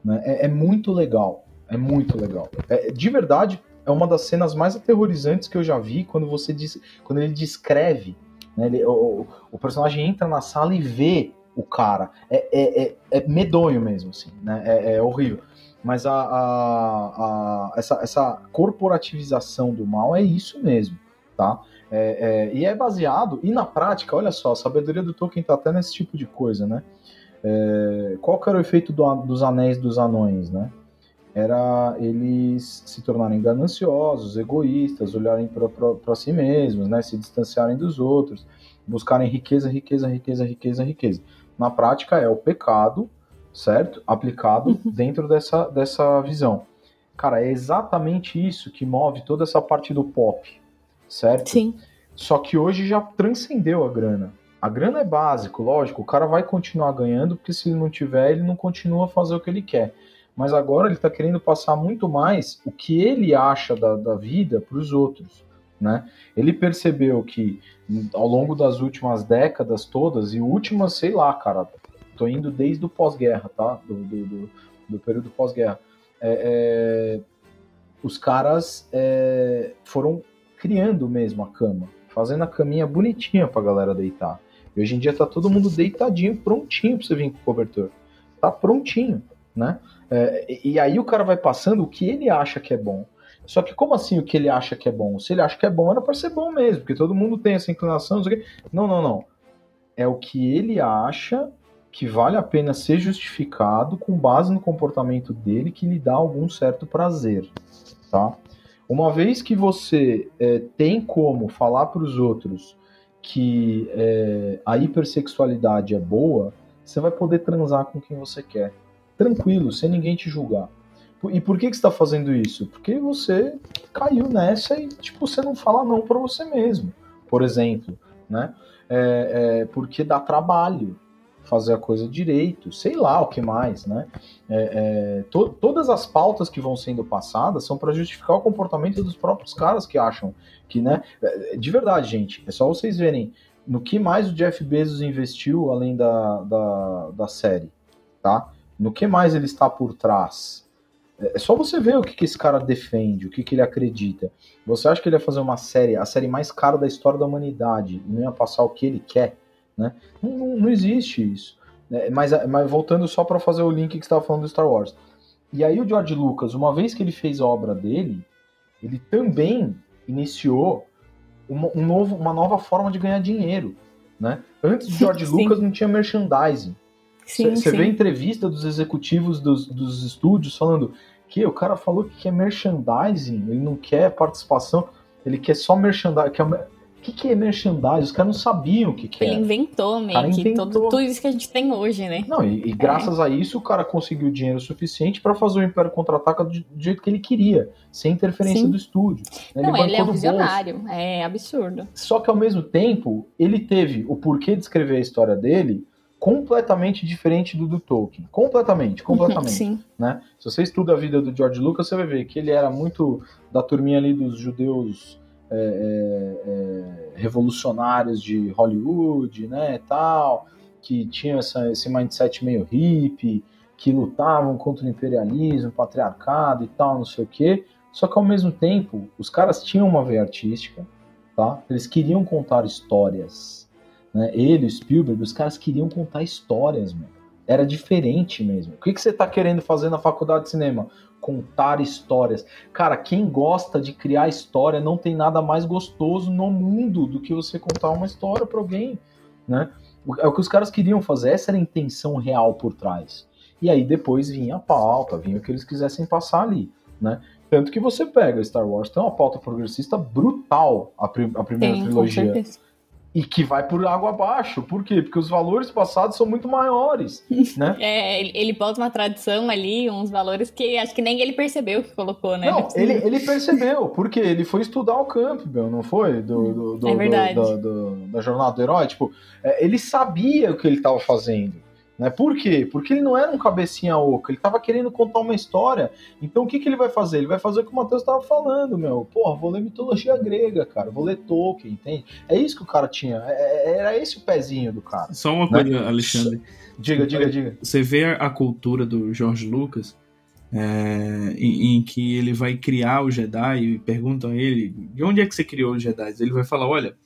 C: Né? É, é, muito legal, é muito legal. É, de verdade, é uma das cenas mais aterrorizantes que eu já vi quando você diz, quando ele descreve, né? ele, o, o, personagem entra na sala e vê o cara. É, é, é, é medonho mesmo, assim, né? É, é horrível. Mas a, a, a, essa, essa corporativização do mal é isso mesmo, tá? É, é, e é baseado, e na prática, olha só, a sabedoria do Tolkien tá até nesse tipo de coisa, né? É, qual que era o efeito do, dos anéis dos anões, né? Era eles se tornarem gananciosos, egoístas, olharem para si mesmos, né? Se distanciarem dos outros, buscarem riqueza, riqueza, riqueza, riqueza, riqueza. Na prática é o pecado, certo? Aplicado uhum. dentro dessa, dessa visão. Cara, é exatamente isso que move toda essa parte do pop, certo?
B: Sim.
C: Só que hoje já transcendeu a grana. A grana é básico, lógico, o cara vai continuar ganhando, porque se ele não tiver, ele não continua a fazer o que ele quer. Mas agora ele está querendo passar muito mais o que ele acha da, da vida para os outros. Né? Ele percebeu que ao longo das últimas décadas todas, e últimas, sei lá, cara, tô indo desde o pós-guerra, tá? Do, do, do, do período pós-guerra. É, é, os caras é, foram criando mesmo a cama, fazendo a caminha bonitinha pra galera deitar. E hoje em dia tá todo mundo deitadinho, prontinho pra você vir com o cobertor. Tá prontinho, né? É, e aí o cara vai passando o que ele acha que é bom. Só que como assim o que ele acha que é bom? Se ele acha que é bom, era para ser bom mesmo, porque todo mundo tem essa inclinação. Não, não, não. É o que ele acha que vale a pena ser justificado com base no comportamento dele que lhe dá algum certo prazer, tá? Uma vez que você é, tem como falar para os outros que é, a hipersexualidade é boa, você vai poder transar com quem você quer. Tranquilo, sem ninguém te julgar. E por que, que você está fazendo isso? Porque você caiu nessa e tipo, você não fala não para você mesmo, por exemplo. Né? É, é, porque dá trabalho fazer a coisa direito, sei lá o que mais, né? É, é, to, todas as pautas que vão sendo passadas são para justificar o comportamento dos próprios caras que acham que, né? É, de verdade, gente, é só vocês verem no que mais o Jeff Bezos investiu além da, da, da série, tá? No que mais ele está por trás. É, é só você ver o que, que esse cara defende, o que, que ele acredita. Você acha que ele ia fazer uma série, a série mais cara da história da humanidade, e não ia passar o que ele quer? Né? Não, não existe isso. Né? Mas, mas voltando só para fazer o link que estava falando do Star Wars. E aí o George Lucas, uma vez que ele fez a obra dele, ele também iniciou uma, um novo, uma nova forma de ganhar dinheiro. Né? Antes do George sim. Lucas não tinha merchandising. Você vê entrevista dos executivos dos, dos estúdios falando que o cara falou que quer merchandising, ele não quer participação, ele quer só merchandising, quer que, que é merchandising? Os caras não sabiam o que, que
B: Ele inventou meio que inventou. Todo, tudo isso que a gente tem hoje, né?
C: Não, e, e graças é. a isso o cara conseguiu dinheiro suficiente para fazer o Império Contra-Ataca do, do, jeito que ele queria, sem interferência Sim. do estúdio.
B: Não, ele, ele é um visionário, bolso. é absurdo.
C: Só que ao mesmo tempo, ele teve o porquê de escrever a história dele completamente diferente do do Tolkien. Completamente, completamente. Sim. Né? Se você estuda a vida do George Lucas, você vai ver que ele era muito da turminha ali dos judeus é, é, é, revolucionários de Hollywood, né, tal, que tinham essa, esse mindset meio hippie, que lutavam contra o imperialismo, patriarcado e tal, não sei o quê. Só que ao mesmo tempo, os caras tinham uma veia artística, tá? Eles queriam contar histórias, né? Ele, o Spielberg, os caras queriam contar histórias, mano. Era diferente mesmo. O que, que você está querendo fazer na faculdade de cinema? contar histórias. Cara, quem gosta de criar história não tem nada mais gostoso no mundo do que você contar uma história para alguém, né? É o que os caras queriam fazer, essa era a intenção real por trás. E aí depois vinha a pauta, vinha o que eles quisessem passar ali, né? Tanto que você pega Star Wars, tem uma pauta progressista brutal, a, prim a primeira trilogia e que vai por água abaixo. Por quê? Porque os valores passados são muito maiores, né?
B: é, ele, ele bota uma tradição ali, uns valores que acho que nem ele percebeu que colocou, né?
C: Não, ele, ele percebeu, porque ele foi estudar o Campbell, não foi? Do, do, do,
B: é verdade.
C: Do, do, da jornada do herói. Tipo, é, ele sabia o que ele estava fazendo. Né? Por quê? Porque ele não era um cabecinha oca, ele estava querendo contar uma história. Então o que, que ele vai fazer? Ele vai fazer o que o Matheus estava falando, meu. Porra, vou ler mitologia grega, cara. Vou ler Tolkien, entende? É isso que o cara tinha. É, é era esse o pezinho do cara.
D: Só uma né? coisa, Alexandre.
C: Diga, diga, diga.
D: Você vê a cultura do George Lucas, é, em, em, que ele vai criar o Jedi e perguntam a ele de onde é que você criou os Jedi? Ele vai falar, olha,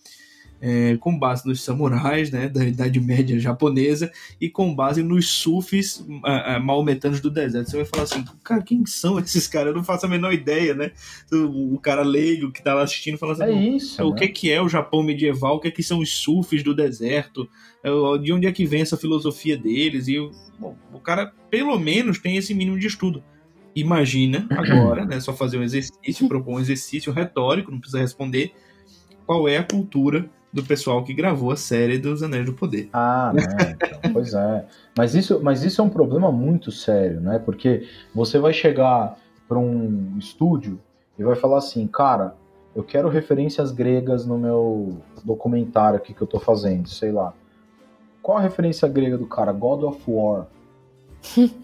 D: é, com base nos samurais né, da Idade Média japonesa e com base nos sufis uh, uh, maometanos do deserto. Você vai falar assim, cara, quem são esses caras? Eu não faço a menor ideia, né? O, o cara leigo que tá lá assistindo fala assim,
C: é isso,
D: o né? que, que é o Japão medieval? O que, é que são os sufis do deserto? É, de onde é que vem essa filosofia deles? E bom, o cara, pelo menos, tem esse mínimo de estudo. Imagina agora, né? Só fazer um exercício, propor um exercício retórico, não precisa responder. Qual é a cultura do pessoal que gravou a série dos Anéis do Poder.
C: Ah, né? Então, pois é. Mas isso, mas isso é um problema muito sério, né? Porque você vai chegar para um estúdio e vai falar assim, cara, eu quero referências gregas no meu documentário aqui que eu tô fazendo, sei lá. Qual a referência grega do cara? God of War.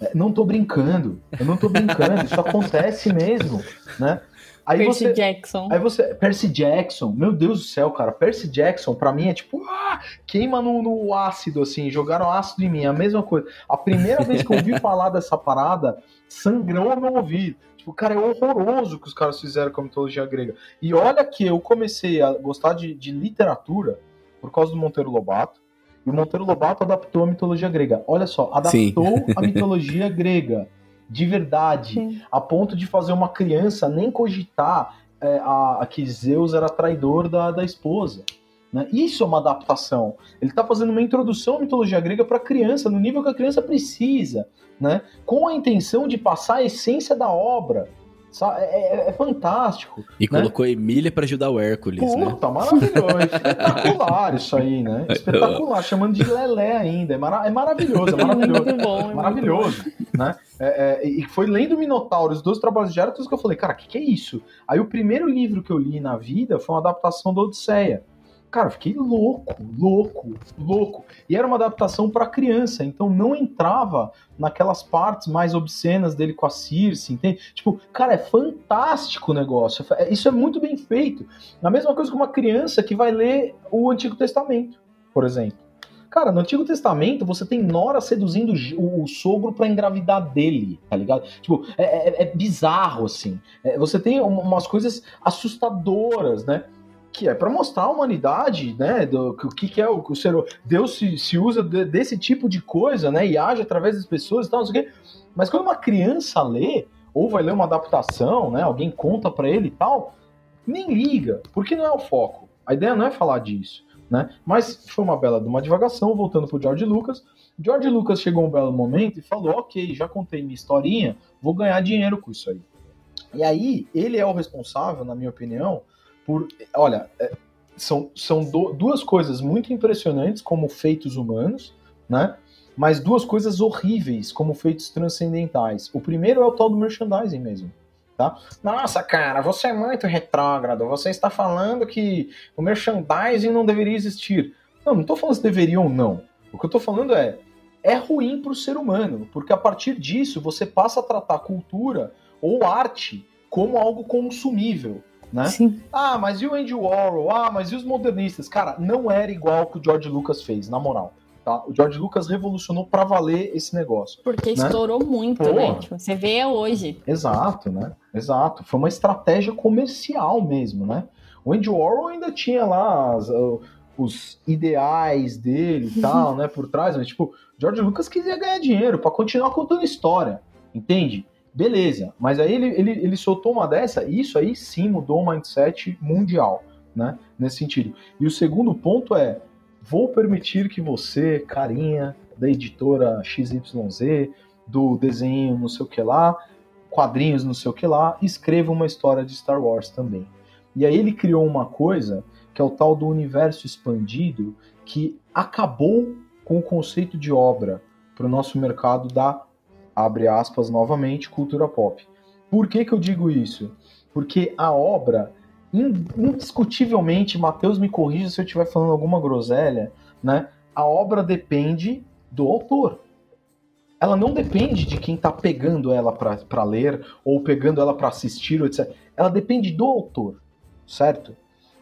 C: É, não tô brincando, eu não tô brincando, isso acontece mesmo, né?
B: Aí Percy você, Jackson.
C: Aí você. Percy Jackson, meu Deus do céu, cara. Percy Jackson, pra mim, é tipo, ah, queima no, no ácido, assim, jogaram ácido em mim, a mesma coisa. A primeira vez que eu ouvi falar dessa parada, sangrou meu ouvido. Tipo, cara, é horroroso o que os caras fizeram com a mitologia grega. E olha que eu comecei a gostar de, de literatura por causa do Monteiro Lobato. E o Monteiro Lobato adaptou a mitologia grega. Olha só, adaptou Sim. a mitologia grega de verdade, Sim. a ponto de fazer uma criança nem cogitar é, a, a, que Zeus era traidor da, da esposa. Né? Isso é uma adaptação. Ele está fazendo uma introdução à mitologia grega para a criança, no nível que a criança precisa, né? com a intenção de passar a essência da obra. É, é, é, fantástico.
A: E né? colocou Emília para ajudar o Hércules, Puta,
C: né? Puta, maravilhoso. Espetacular isso aí, né? Espetacular. Chamando de Lelé ainda. É, mara é maravilhoso, é maravilhoso. Muito bom, é maravilhoso. Né? É, é, e foi lendo Minotauro, os dois trabalhos de Hércules, que eu falei, cara, o que, que é isso? Aí o primeiro livro que eu li na vida foi uma adaptação da Odisseia. Cara, fiquei louco, louco, louco. E era uma adaptação para criança, então não entrava naquelas partes mais obscenas dele com a Circe, entende? Tipo, cara, é fantástico o negócio. É, isso é muito bem feito. A mesma coisa que uma criança que vai ler o Antigo Testamento, por exemplo. Cara, no Antigo Testamento você tem Nora seduzindo o, o sogro para engravidar dele, tá ligado? Tipo, é, é, é bizarro, assim. É, você tem umas coisas assustadoras, né? Que é para mostrar a humanidade, né, do o que, que é o, o ser Deus se, se usa de, desse tipo de coisa, né, e age através das pessoas e tal, não sei o quê. Mas quando uma criança lê ou vai ler uma adaptação, né, alguém conta para ele e tal, nem liga, porque não é o foco. A ideia não é falar disso, né? Mas foi uma bela de uma divagação, voltando pro George Lucas. George Lucas chegou um belo momento e falou: "OK, já contei minha historinha, vou ganhar dinheiro com isso aí". E aí, ele é o responsável, na minha opinião, por. Olha, é, são, são do, duas coisas muito impressionantes como feitos humanos, né? Mas duas coisas horríveis como feitos transcendentais. O primeiro é o tal do merchandising mesmo. Tá? Nossa, cara, você é muito retrógrado. Você está falando que o merchandising não deveria existir. Não, não estou falando se deveria ou não. O que eu estou falando é é ruim para o ser humano, porque a partir disso você passa a tratar cultura ou arte como algo consumível né? Sim. Ah, mas e o Andy Warhol? Ah, mas e os modernistas? Cara, não era igual que o George Lucas fez, na moral. Tá? O George Lucas revolucionou para valer esse negócio.
B: Porque né? estourou muito, Pô. né? Tipo, você vê hoje.
C: Exato, né? Exato. Foi uma estratégia comercial mesmo, né? O Andy Warhol ainda tinha lá as, os ideais dele e tal, né, por trás, mas tipo, George Lucas queria ganhar dinheiro para continuar contando história, entende? Beleza, mas aí ele, ele, ele soltou uma dessa, e isso aí sim mudou o mindset mundial, né? Nesse sentido. E o segundo ponto é: vou permitir que você, carinha da editora XYZ, do desenho não sei o que lá, quadrinhos não sei o que lá, escreva uma história de Star Wars também. E aí ele criou uma coisa que é o tal do universo expandido, que acabou com o conceito de obra para o nosso mercado da abre aspas novamente, cultura pop. Por que, que eu digo isso? Porque a obra, indiscutivelmente, Matheus me corrija se eu estiver falando alguma groselha, né? A obra depende do autor. ela não depende de quem está pegando ela para ler ou pegando ela para assistir, etc. Ela depende do autor, certo?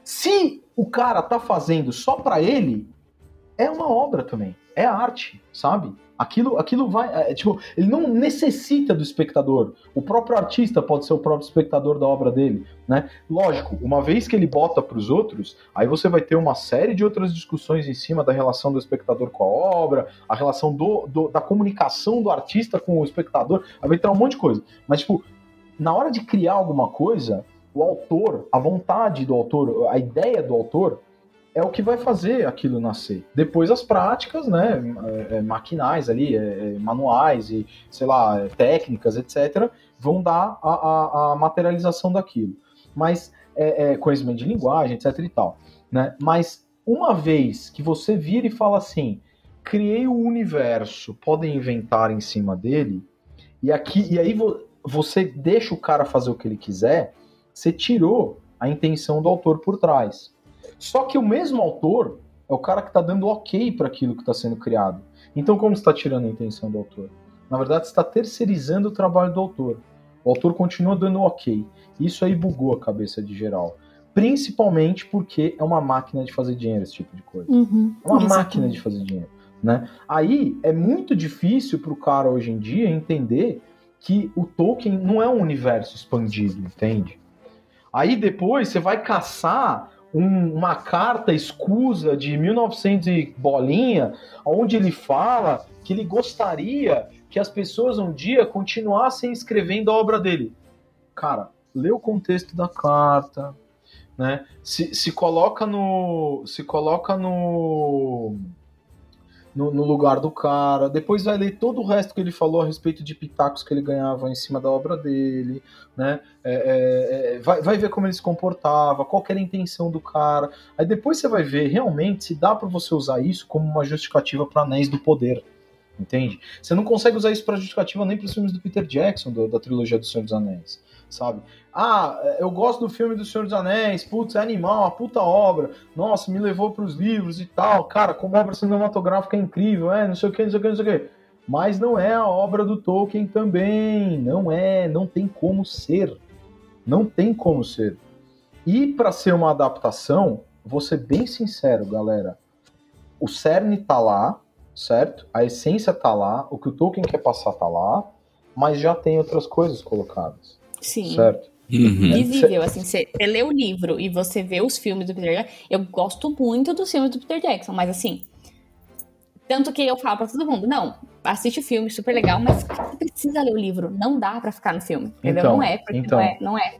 C: Se o cara tá fazendo só para ele, é uma obra também, é arte, sabe? Aquilo, aquilo vai. É, tipo, ele não necessita do espectador. O próprio artista pode ser o próprio espectador da obra dele, né? Lógico, uma vez que ele bota para os outros, aí você vai ter uma série de outras discussões em cima da relação do espectador com a obra, a relação do, do da comunicação do artista com o espectador, aí vai ter um monte de coisa. Mas, tipo, na hora de criar alguma coisa, o autor, a vontade do autor, a ideia do autor, é o que vai fazer aquilo nascer. Depois as práticas, né, é, é, maquinais ali, é, é, manuais e, sei lá, é, técnicas, etc., vão dar a, a, a materialização daquilo. Mas, é, conhecimento de linguagem, etc e tal, né? Mas, uma vez que você vira e fala assim, criei o universo, podem inventar em cima dele, e aqui e aí vo, você deixa o cara fazer o que ele quiser, você tirou a intenção do autor por trás. Só que o mesmo autor é o cara que está dando ok para aquilo que está sendo criado. Então, como está tirando a intenção do autor? Na verdade, está terceirizando o trabalho do autor. O autor continua dando ok. Isso aí bugou a cabeça de geral. Principalmente porque é uma máquina de fazer dinheiro, esse tipo de coisa.
B: Uhum,
C: é uma exatamente. máquina de fazer dinheiro. Né? Aí é muito difícil para o cara hoje em dia entender que o Tolkien não é um universo expandido, entende? Aí depois você vai caçar um, uma carta escusa de 1900 e bolinha, onde ele fala que ele gostaria que as pessoas um dia continuassem escrevendo a obra dele. Cara, lê o contexto da carta, né? Se, se coloca no se coloca no no, no, lugar do cara. Depois vai ler todo o resto que ele falou a respeito de pitacos que ele ganhava em cima da obra dele, né? É, é, é, vai, vai ver como ele se comportava, qual era a intenção do cara. Aí depois você vai ver realmente se dá para você usar isso como uma justificativa para Anéis do Poder. Entende? Você não consegue usar isso para justificativa nem para os filmes do Peter Jackson, do, da trilogia do Senhor dos Anéis sabe? Ah, eu gosto do filme do Senhor dos Anéis, putz, é animal, uma puta obra. Nossa, me levou para os livros e tal. Cara, como obra cinematográfica é incrível, é, não sei o que, não sei o que, não sei o que. Mas não é a obra do Tolkien também. Não é, não tem como ser. Não tem como ser. E para ser uma adaptação, vou ser bem sincero, galera. O cerne tá lá, certo? A essência tá lá, o que o Tolkien quer passar tá lá, mas já tem outras coisas colocadas.
B: Sim.
C: Certo?
B: Uhum. Visível, assim, você, lê o livro e você vê os filmes do Peter Jackson. Eu gosto muito dos filmes do Peter Jackson, mas assim. Tanto que eu falo pra todo mundo, não, assiste o filme, super legal, mas você precisa ler o livro. Não dá para ficar no filme. Entendeu? Então, não é, porque então, não é, não é.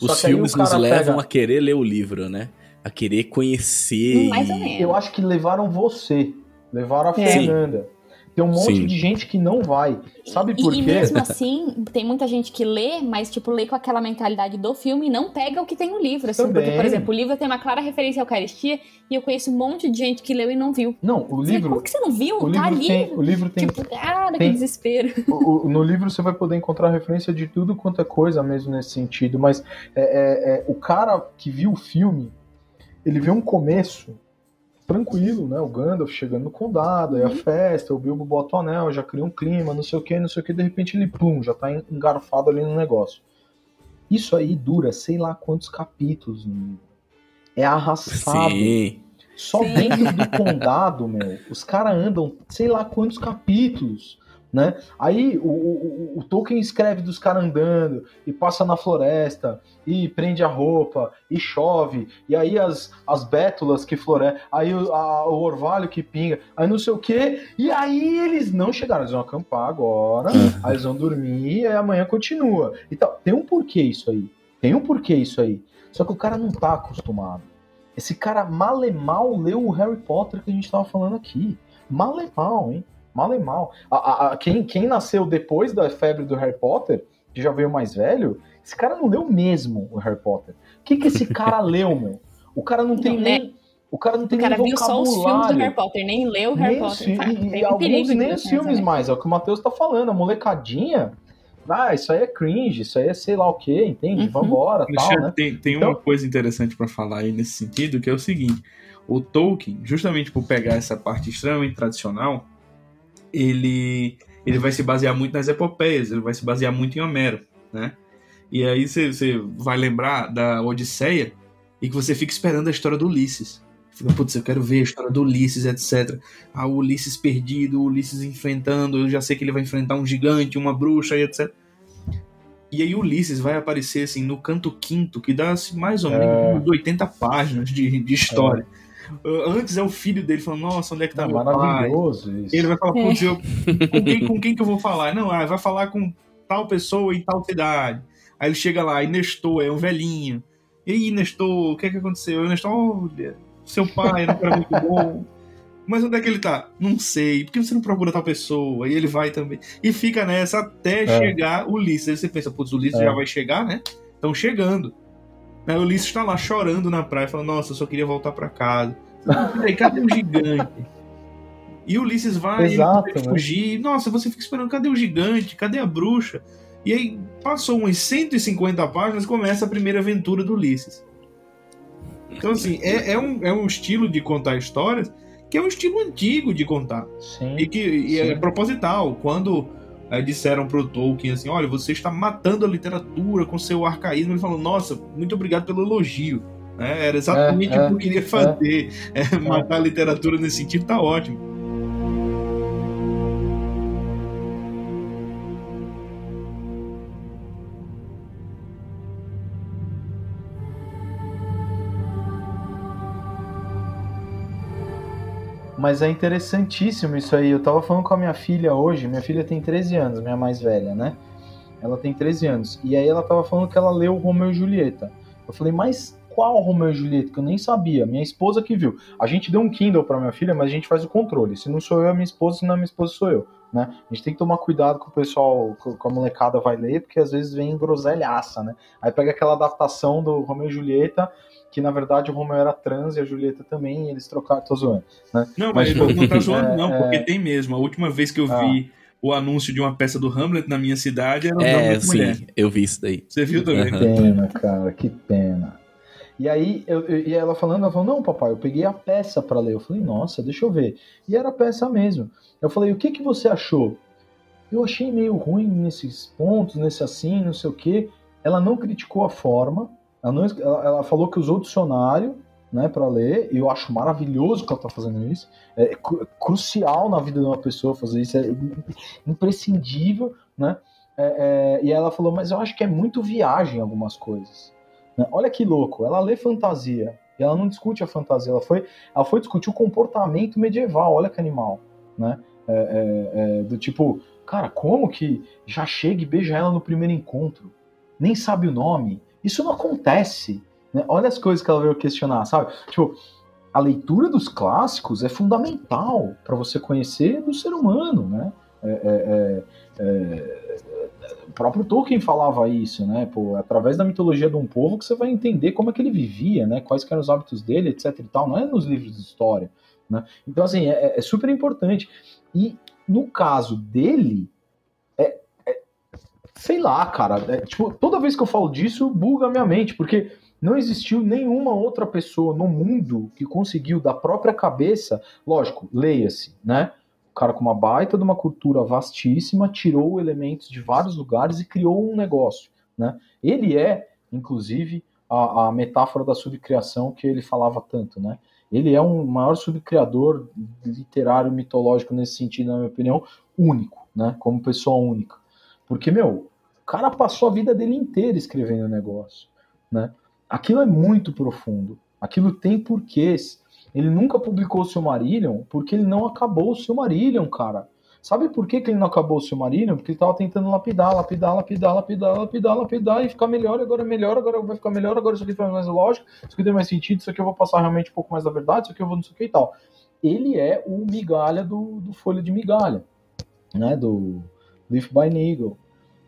A: Os filmes nos levam pega... a querer ler o livro, né? A querer conhecer.
B: Mais ou menos.
C: Eu acho que levaram você. Levaram a é. Fernanda. Tem um monte Sim. de gente que não vai. Sabe por
B: e,
C: quê?
B: E mesmo assim, tem muita gente que lê, mas, tipo, lê com aquela mentalidade do filme e não pega o que tem no livro. Assim, porque, por exemplo, o livro tem uma clara referência à Eucaristia e eu conheço um monte de gente que leu e não viu.
C: Não, o livro.
B: Como que você não viu?
C: O
B: tá
C: livro
B: ali.
C: Tem, o livro tem.
B: Tipo, ah, que desespero.
C: O, o, no livro você vai poder encontrar referência de tudo quanto é coisa mesmo nesse sentido, mas é, é, é, o cara que viu o filme, ele vê um começo tranquilo, né? O Gandalf chegando no condado, aí a uhum. festa, o Bilbo bota o anel, já cria um clima, não sei o que, não sei o que, de repente ele, pum, já tá engarfado ali no negócio. Isso aí dura sei lá quantos capítulos livro. É arrastado. Sim. Só Sim. dentro do condado, meu, os caras andam sei lá quantos capítulos né? Aí o, o, o Tolkien escreve dos caras andando e passa na floresta e prende a roupa e chove e aí as, as bétulas que florescem, aí o, a, o orvalho que pinga, aí não sei o que, e aí eles não chegaram, eles vão acampar agora, aí eles vão dormir e amanhã continua. Então, tem um porquê isso aí. Tem um porquê isso aí. Só que o cara não tá acostumado. Esse cara mal leu o Harry Potter que a gente tava falando aqui. Mal hein? Mal e mal. A, a, a, quem, quem nasceu depois da febre do Harry Potter, que já veio mais velho, esse cara não leu mesmo o Harry Potter. O que, que esse cara leu, meu? O cara não tem não, nem. Né? O cara não tem o cara nem viu só os filmes
B: do Harry Potter, nem leu o Harry Potter.
C: E, e alguns nem os filmes mais, é o que o Matheus tá falando. A molecadinha. Ah, isso aí é cringe, isso aí é sei lá o que, entende? Uhum. Vambora, tal, né?
D: Tem, tem então... uma coisa interessante para falar aí nesse sentido, que é o seguinte. O Tolkien, justamente por pegar essa parte extremamente tradicional, ele ele vai se basear muito nas epopeias, ele vai se basear muito em Homero, né? E aí você vai lembrar da Odisseia e que você fica esperando a história do Ulisses. Fica, putz, eu quero ver a história do Ulisses, etc. Ah, o Ulisses perdido, o Ulisses enfrentando, eu já sei que ele vai enfrentar um gigante, uma bruxa etc. E aí Ulisses vai aparecer assim no canto quinto, que dá assim, mais ou menos é. 80 páginas de, de história. É. Antes é o filho dele falando, nossa, onde é que tá é, meu
C: maravilhoso
D: pai? Isso. Ele vai falar, putz, eu, com, quem, com quem que eu vou falar? Não, ah, vai falar com tal pessoa em tal cidade. Aí ele chega lá, e Nestor é um velhinho. E aí, Nestor, o que é que aconteceu? E Nestor, olha, seu pai não era muito bom. Mas onde é que ele tá? Não sei. Por que você não procura tal pessoa? E ele vai também. E fica nessa até é. chegar o Ulisses. Aí você pensa, putz, o Ulisses é. já vai chegar, né? Estão chegando. Aí o Ulisses tá lá chorando na praia, falando, nossa, eu só queria voltar para casa. Aí, cadê o gigante? E o Ulisses vai
C: Exato,
D: né? fugir. Nossa, você fica esperando, cadê o gigante? Cadê a bruxa? E aí passou umas 150 páginas começa a primeira aventura do Ulisses. Então, assim, é, é, um, é um estilo de contar histórias que é um estilo antigo de contar.
C: Sim,
D: e que e é proposital. Quando é, disseram pro Tolkien assim: olha, você está matando a literatura com seu arcaísmo, ele falou: nossa, muito obrigado pelo elogio. É, era exatamente é, o que eu queria fazer. É, matar a literatura nesse sentido tá ótimo.
C: Mas é interessantíssimo isso aí. Eu tava falando com a minha filha hoje. Minha filha tem 13 anos, minha mais velha, né? Ela tem 13 anos. E aí ela tava falando que ela leu Romeu e Julieta. Eu falei, mas qual Romeu e Julieta? Que eu nem sabia. Minha esposa que viu. A gente deu um Kindle pra minha filha, mas a gente faz o controle. Se não sou eu, é minha esposa. Se não é minha esposa, sou eu. Né? A gente tem que tomar cuidado com o pessoal, com a molecada vai ler, porque às vezes vem groselhaça, né? Aí pega aquela adaptação do Romeu e Julieta que na verdade o Romeu era trans e a Julieta também, e eles trocaram, tô zoando. Né?
D: Não, mas, mas não tá zoando, é, não, porque é... tem mesmo. A última vez que eu ah. vi o anúncio de uma peça do Hamlet na minha cidade era o
A: É, Hamlet sim, mulher. eu vi isso daí.
D: Você viu também?
C: Que pena, cara, que pena. E aí, eu, eu, e ela falando, ela falou, não, papai, eu peguei a peça para ler. Eu falei, nossa, deixa eu ver. E era a peça mesmo. Eu falei, o que, que você achou? Eu achei meio ruim nesses pontos, nesse assim, não sei o quê. Ela não criticou a forma, ela, não, ela, ela falou que usou o dicionário né, para ler, e eu acho maravilhoso que ela está fazendo isso. É cru crucial na vida de uma pessoa fazer isso, é imprescindível, né? É, é, e ela falou, mas eu acho que é muito viagem algumas coisas. Né? Olha que louco, ela lê fantasia, e ela não discute a fantasia, ela foi, ela foi discutir o comportamento medieval, olha que animal, né? É, é, é do tipo, cara, como que já chega e beija ela no primeiro encontro? Nem sabe o nome, isso não acontece. Né? Olha as coisas que ela veio questionar, sabe? Tipo, a leitura dos clássicos é fundamental para você conhecer do ser humano, né? É, é, é, é, o próprio Tolkien falava isso, né? Pô, através da mitologia de um povo que você vai entender como é que ele vivia, né? Quais eram os hábitos dele, etc e tal. Não é nos livros de história, né? Então, assim, é, é super importante. E no caso dele, sei lá, cara. É, tipo, toda vez que eu falo disso, buga a minha mente, porque não existiu nenhuma outra pessoa no mundo que conseguiu da própria cabeça, lógico, leia-se, né? O cara com uma baita de uma cultura vastíssima tirou elementos de vários lugares e criou um negócio, né? Ele é, inclusive, a, a metáfora da subcriação que ele falava tanto, né? Ele é um maior subcriador literário mitológico nesse sentido, na minha opinião, único, né? Como pessoa única. Porque, meu, o cara passou a vida dele inteira escrevendo o negócio, né? Aquilo é muito profundo. Aquilo tem porquês. Ele nunca publicou o Silmarillion porque ele não acabou o Silmarillion, cara. Sabe por que, que ele não acabou o Silmarillion? Porque ele tava tentando lapidar, lapidar, lapidar, lapidar, lapidar, lapidar e ficar melhor, agora é melhor, agora vai ficar melhor, agora isso aqui faz mais lógico, isso aqui tem mais sentido, isso aqui eu vou passar realmente um pouco mais da verdade, isso aqui eu vou não sei o que e tal. Ele é o migalha do, do Folha de Migalha, né? Do Leaf by Nigel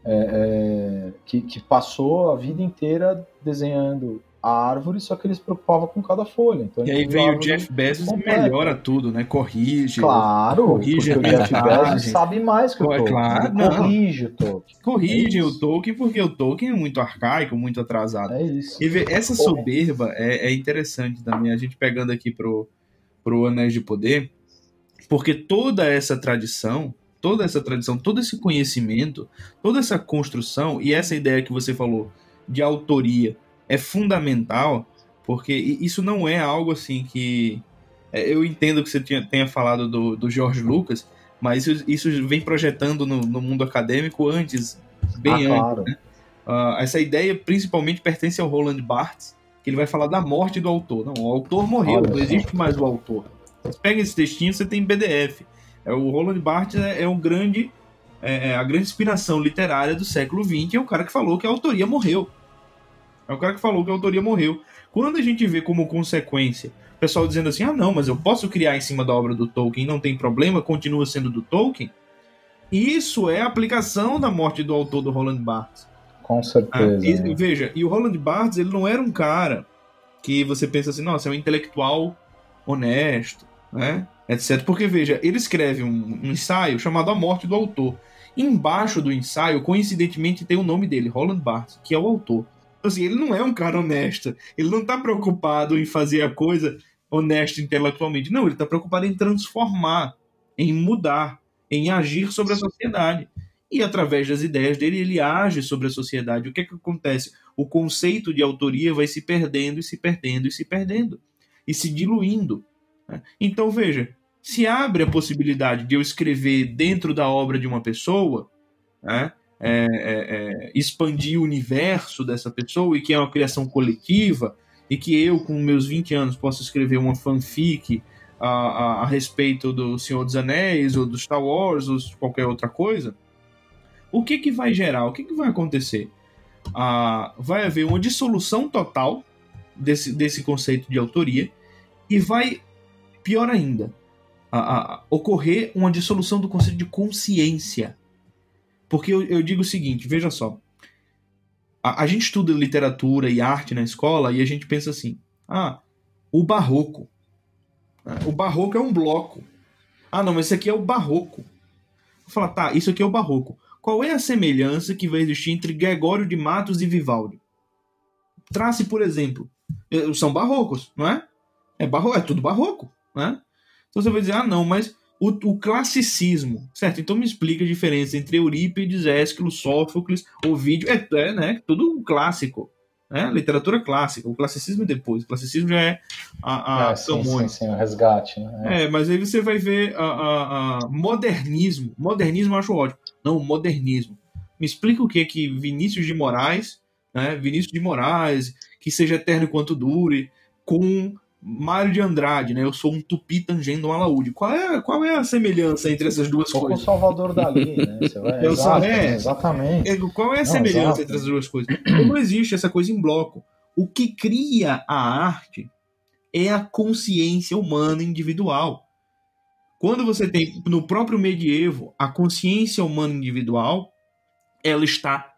C: é, é, que, que, passou a vida inteira desenhando a árvore, só que eles se preocupavam com cada folha. Então,
D: e aí vem o Jeff Bezos e melhora tudo, né? Corrige.
C: Claro, corrige porque o Jeff Bezos sabe mais que o Tolkien.
D: Claro,
C: corrige o Tolkien.
D: Corrige é o Tolkien, porque o Tolkien é muito arcaico, muito atrasado.
C: É isso.
D: E essa soberba é, é, interessante também, a gente pegando aqui pro, pro Anéis de Poder, porque toda essa tradição toda essa tradição, todo esse conhecimento, toda essa construção e essa ideia que você falou de autoria é fundamental, porque isso não é algo assim que. É, eu entendo que você tenha falado do, do George Lucas, mas isso, isso vem projetando no, no, mundo acadêmico antes, bem ah, antes. Claro. Né? Uh, essa ideia principalmente pertence ao Roland Barthes, que ele vai falar da morte do autor. Não, o autor morreu, Olha não existe mais o autor. Você pega esse textinho, você tem PDF. É, o Roland Barthes é, é um grande, é, é, a grande inspiração literária do século XX, é o cara que falou que a autoria morreu. É o cara que falou que a autoria morreu. Quando a gente vê como consequência o pessoal dizendo assim: ah, não, mas eu posso criar em cima da obra do Tolkien, não tem problema, continua sendo do Tolkien. Isso é a aplicação da morte do autor do Roland Barthes.
C: Com certeza. Ah,
D: e, né? Veja, e o Roland Barthes, ele não era um cara que você pensa assim, nossa, é um intelectual honesto, né? Etc. Porque, veja, ele escreve um, um ensaio chamado A Morte do Autor. Embaixo do ensaio, coincidentemente, tem o nome dele, Roland Barthes, que é o autor. Então, assim, ele não é um cara honesto. Ele não está preocupado em fazer a coisa honesta intelectualmente. Não, ele está preocupado em transformar, em mudar, em agir sobre a sociedade e através das ideias dele ele age sobre a sociedade. O que é que acontece? O conceito de autoria vai se perdendo e se perdendo e se perdendo e se diluindo. Né? Então veja, se abre a possibilidade de eu escrever dentro da obra de uma pessoa, né? é, é, é, expandir o universo dessa pessoa e que é uma criação coletiva e que eu com meus 20 anos posso escrever uma fanfic a, a, a respeito do Senhor dos Anéis ou do Star Wars ou qualquer outra coisa o que, que vai gerar? O que, que vai acontecer? Ah, vai haver uma dissolução total desse, desse conceito de autoria e vai, pior ainda, ocorrer uma dissolução do conceito de consciência. Porque eu, eu digo o seguinte: veja só. A, a, gente estuda literatura e arte na escola e a gente pensa assim: ah, o barroco. O barroco é um bloco. Ah, não, mas esse aqui é o barroco. Vou falar, tá, isso aqui é o barroco. Qual é a semelhança que vai existir entre Gregório de Matos e Vivaldi? Trace, por exemplo. Eh, são barrocos, não é? É, barro, é tudo barroco, né? Então você vai dizer, ah, não, mas o, o, classicismo, certo? Então me explica a diferença entre Eurípides, Ésquilo, Sófocles, Ovídio, é, é né? Tudo clássico né? Literatura clássica, o classicismo é depois. O classicismo já é a, a
C: ah, sim, sim, sim, o resgate.
D: Né? É, mas aí você vai ver a, a, a, modernismo. Modernismo eu acho ótimo. Não, modernismo. Me explica o que é que Vinícius de Moraes, né? Vinícius de Moraes, que seja eterno quanto dure, com Mário de Andrade, né? Eu sou um tupi tangendo um alaúde. Qual é, qual é a semelhança entre essas duas
C: Sou
D: coisas?
C: Com Salvador Dali, né? Vai... Eu Exato, é,
D: exatamente. É, qual é a não, semelhança entre essas duas coisas? Não existe essa coisa em bloco. O que cria a arte é a consciência humana individual. Quando você tem no próprio medievo a consciência humana individual, ela está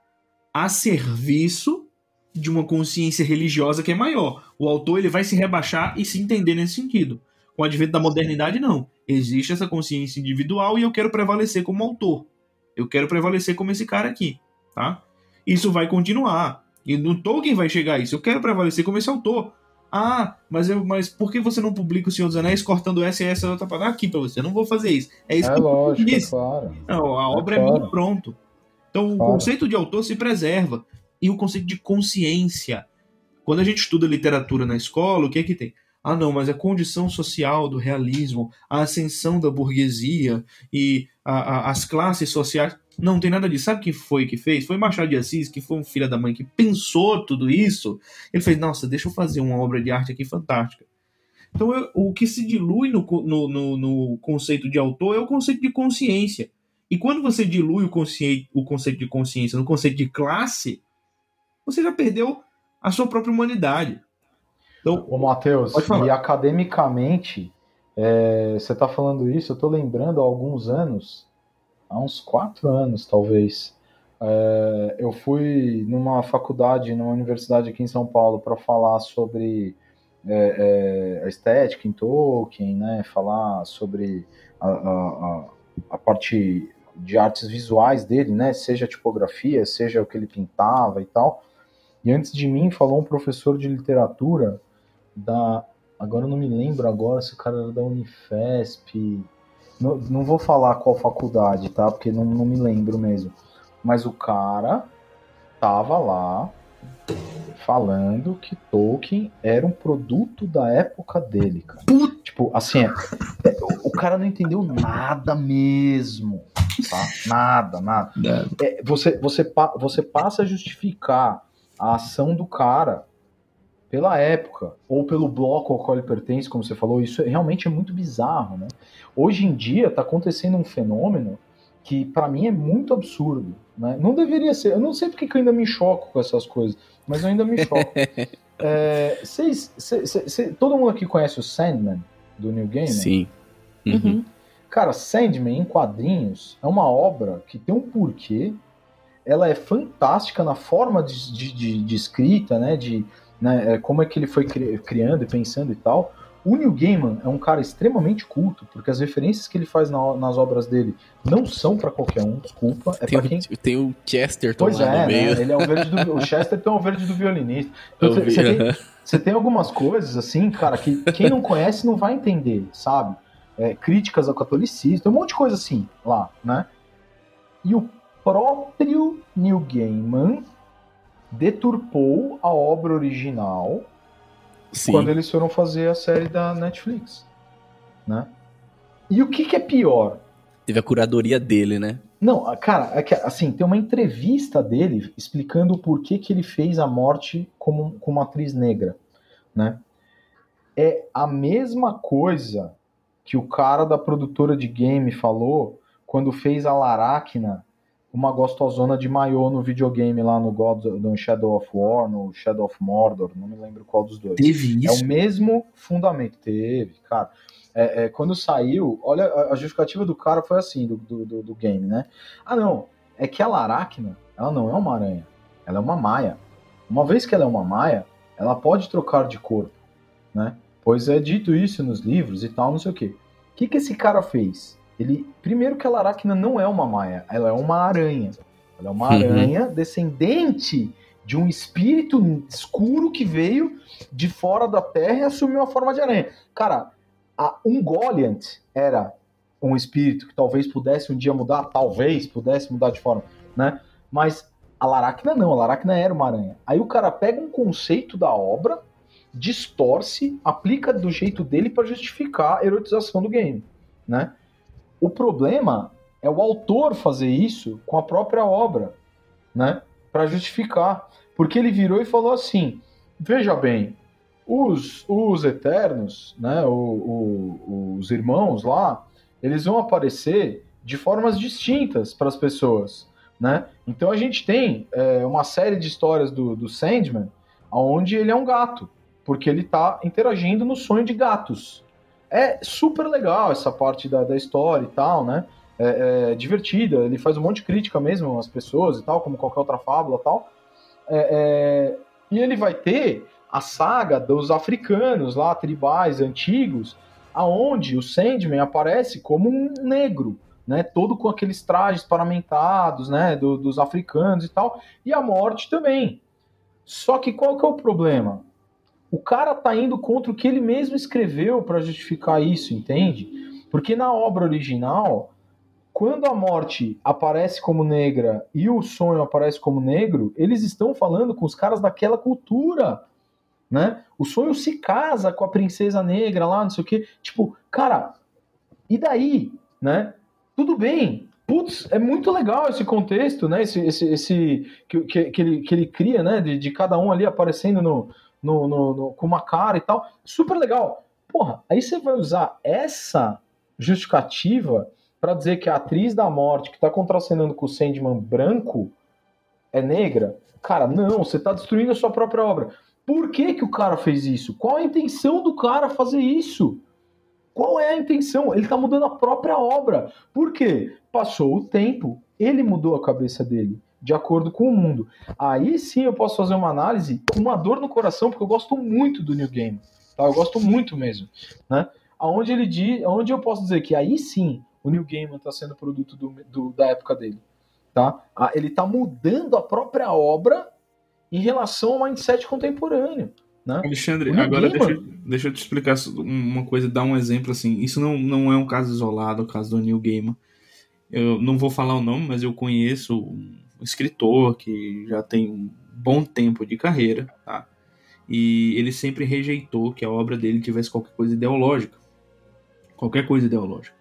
D: a serviço de uma consciência religiosa que é maior. O autor ele vai se rebaixar e se entender nesse sentido. Com o advento da modernidade, não. Existe essa consciência individual e eu quero prevalecer como autor. Eu quero prevalecer como esse cara aqui, tá? Isso vai continuar. E no Tolkien vai chegar a isso. Eu quero prevalecer como esse autor. Ah, mas, eu, mas por que você não publica o Senhor dos Anéis cortando essa e essa outra para aqui para você? Eu não vou fazer isso. É isso
C: é
D: que
C: lógico, eu é claro.
D: Não, a é obra é, é minha pronto. Então claro. o conceito de autor se preserva e o conceito de consciência. Quando a gente estuda literatura na escola, o que é que tem? Ah, não, mas a condição social do realismo, a ascensão da burguesia e a, a, as classes sociais. Não tem nada disso. Sabe quem foi que fez? Foi Machado de Assis, que foi um filho da mãe que pensou tudo isso. Ele fez, nossa, deixa eu fazer uma obra de arte aqui fantástica. Então, eu, o que se dilui no, no, no, no, conceito de autor é o conceito de consciência. E quando você dilui o, o conceito de consciência no conceito de classe, você já perdeu a sua própria humanidade.
C: Então, Ô, Matheus, e academicamente, é, você está falando isso, eu estou lembrando há alguns anos, há uns quatro anos talvez, é, eu fui numa faculdade, numa universidade aqui em São Paulo, para falar sobre é, é, a estética em Tolkien, né, falar sobre a, a, a, parte de artes visuais dele, né, seja tipografia, seja o que ele pintava e tal. E antes de mim falou um professor de literatura da. Agora eu não me lembro agora se o cara era da Unifesp. não, não vou falar qual faculdade, tá? Porque não, não me lembro mesmo. Mas o cara tava lá falando que Tolkien era um produto da época dele, cara. Tipo, assim, é, é, o cara não entendeu nada mesmo, tá? Nada, nada. É, você, você, você passa a justificar a ação do cara pela época, ou pelo bloco ao qual ele pertence, como você falou, isso realmente é muito bizarro, né? Hoje em dia está acontecendo um fenômeno que para mim é muito absurdo, né? Não deveria ser, eu não sei porque que eu ainda me choco com essas coisas, mas eu ainda me choco. é, cês, todo mundo aqui conhece o Sandman, do New Game?
A: Sim.
C: Uhum. Cara, Sandman em quadrinhos é uma obra que tem um porquê, ela é fantástica na forma de, de, de, de escrita, né? De, né, é, como é que ele foi criando e pensando e tal. O Neil Gaiman é um cara extremamente culto, porque as referências que ele faz na, nas obras dele não são para qualquer um, desculpa. É
A: tem,
C: quem...
A: tem o Chesterton
C: pois
A: lá
C: é,
A: no meio.
C: Né? Ele é o verde do... o Chesterton é o verde do violinista. Então, você, tem, você tem algumas coisas, assim, cara, que quem não conhece não vai entender, sabe? É, críticas ao catolicismo, tem um monte de coisa assim lá, né? E o próprio Neil Gaiman deturpou a obra original Sim. quando eles foram fazer a série da Netflix, né? E o que, que é pior?
A: Teve a curadoria dele, né?
C: Não, cara, é que, assim, tem uma entrevista dele explicando o porquê que ele fez a morte como, como atriz negra, né? É a mesma coisa que o cara da produtora de game falou quando fez a Laracna uma gostosona de maiô no videogame lá no God, no Shadow of War, no Shadow of Mordor, não me lembro qual dos dois.
A: Teve isso?
C: É o mesmo fundamento. Teve, cara. É, é, quando saiu, olha, a justificativa do cara foi assim, do, do, do, game, né? Ah, não, é que a Laracna, ela não é uma aranha, ela é uma maia. Uma vez que ela é uma maia, ela pode trocar de corpo, né? Pois é dito isso nos livros e tal, não sei o quê. O que, que esse cara fez? Ele, primeiro que a Laracna não é uma maia, ela é uma aranha. Ela é uma uhum. aranha descendente de um espírito escuro que veio de fora da Terra e assumiu a forma de aranha. Cara, a Ungoliant era um espírito que talvez pudesse um dia mudar, talvez pudesse mudar de forma, né? Mas a Laracna não, a Laracna era uma aranha. Aí o cara pega um conceito da obra, distorce, aplica do jeito dele para justificar a erotização do game, né? O problema é o autor fazer isso com a própria obra, né? Para justificar. Porque ele virou e falou assim: veja bem, os, os Eternos, né? O, o, os irmãos lá, eles vão aparecer de formas distintas para as pessoas, né? Então a gente tem é, uma série de histórias do, do Sandman onde ele é um gato, porque ele está interagindo no sonho de gatos, é super legal essa parte da, da história e tal, né? É, é, divertida, ele faz um monte de crítica mesmo às pessoas e tal, como qualquer outra fábula e tal. É, é, e ele vai ter a saga dos africanos lá, tribais, antigos, aonde o Sandman aparece como um negro, né? Todo com aqueles trajes paramentados, né? Do, dos africanos e tal. E a morte também. Só que qual que é o problema? O cara tá indo contra o que ele mesmo escreveu para justificar isso, entende? Porque na obra original, quando a morte aparece como negra e o sonho aparece como negro, eles estão falando com os caras daquela cultura, né? O sonho se casa com a princesa negra lá, não sei o quê. Tipo, cara, e daí, né? Tudo bem. Putz, é muito legal esse contexto, né? Esse, esse, esse que, que, que, ele, que ele cria, né? De, de cada um ali aparecendo no, no, no, no, com uma cara e tal. Super legal. Porra, aí você vai usar essa justificativa para dizer que a atriz da morte que está contracenando com o Sandman branco é negra? Cara, não, você está destruindo a sua própria obra. Por que, que o cara fez isso? Qual a intenção do cara fazer isso? Qual é a intenção? Ele está mudando a própria obra. Por quê? Passou o tempo, ele mudou a cabeça dele de acordo com o mundo. Aí sim eu posso fazer uma análise com uma dor no coração, porque eu gosto muito do New Game. Tá? Eu gosto muito mesmo. Né? Aonde ele diz, onde eu posso dizer que aí sim o New Game está sendo produto do, do, da época dele. Tá? Ele está mudando a própria obra em relação ao mindset contemporâneo. Né?
D: Alexandre, agora deixa, deixa, eu te explicar uma coisa, dar um exemplo assim. Isso não, não é um caso isolado, o caso do Neil Gaiman. Eu não vou falar o nome, mas eu conheço um escritor que já tem um bom tempo de carreira, tá? E ele sempre rejeitou que a obra dele tivesse qualquer coisa ideológica. Qualquer coisa ideológica.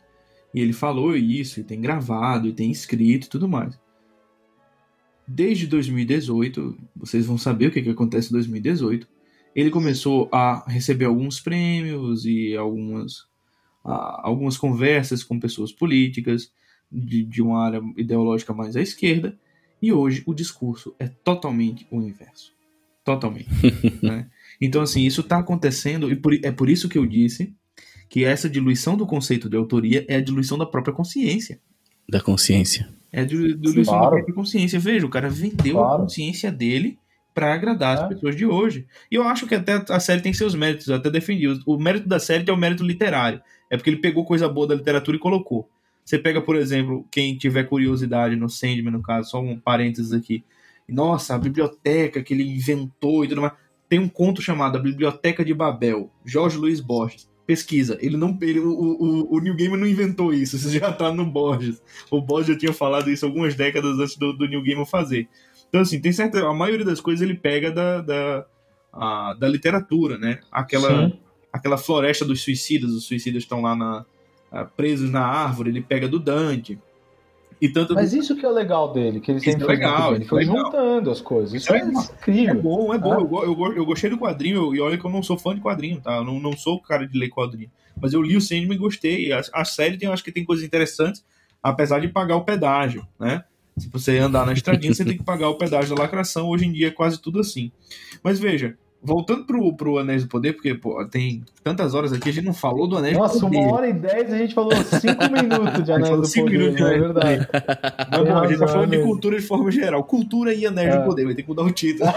D: E ele falou isso, e tem gravado, e tem escrito e tudo mais. Desde 2018, vocês vão saber o que, que acontece em 2018. Ele começou a receber alguns prêmios e algumas, algumas conversas com pessoas políticas de, de uma área ideológica mais à esquerda. E hoje o discurso é totalmente o inverso. Totalmente. né? Então, assim, isso está acontecendo, e por, é por isso que eu disse que essa diluição do conceito de autoria é a diluição da própria consciência.
A: Da consciência.
D: É a diluição claro. da própria consciência. Veja, o cara vendeu claro. a consciência dele para agradar é. as pessoas de hoje. E eu acho que até a série tem seus méritos, eu até defendi. O mérito da série é o mérito literário. É porque ele pegou coisa boa da literatura e colocou. Você pega, por exemplo, quem tiver curiosidade no Sandman, no caso, só um parênteses aqui. Nossa, a biblioteca que ele inventou e tudo mais. Tem um conto chamado A Biblioteca de Babel, Jorge Luiz Borges pesquisa. Ele não, ele, o, o, o New Game não inventou isso, isso já tá no Borges. O Borges já tinha falado isso algumas décadas antes do, do New Game fazer. Então, assim, tem certa. A maioria das coisas ele pega da, da, a, da literatura, né? Aquela, aquela floresta dos suicidas, os suicidas estão lá na, presos na árvore, ele pega do Dante.
C: E tanto Mas isso que é o legal dele, que ele sempre é legal, ele foi legal. juntando as coisas. Isso, é, é, incrível.
D: É bom, é bom. É. Eu, eu, eu, gostei do quadrinho, e olha que eu não sou fã de quadrinho, tá? Eu não, não sou o cara de ler quadrinho. Mas eu li o Sandman e gostei. A, a série tem, eu acho que tem coisas interessantes, apesar de pagar o pedágio, né? Se você andar na estradinha, você tem que pagar o pedágio da lacração. Hoje em dia é quase tudo assim. Mas veja, Voltando pro, pro Anéis do Poder, porque pô, tem tantas horas aqui, a gente não falou do Anéis
C: Nossa,
D: do Poder.
C: Nossa, uma hora e dez a gente falou cinco minutos de Anéis do
D: cinco
C: Poder.
D: Minutos, é verdade. Mas, bom, a gente tá falando de cultura de forma geral. Cultura e Anéis é. do Poder, vai ter que mudar o título.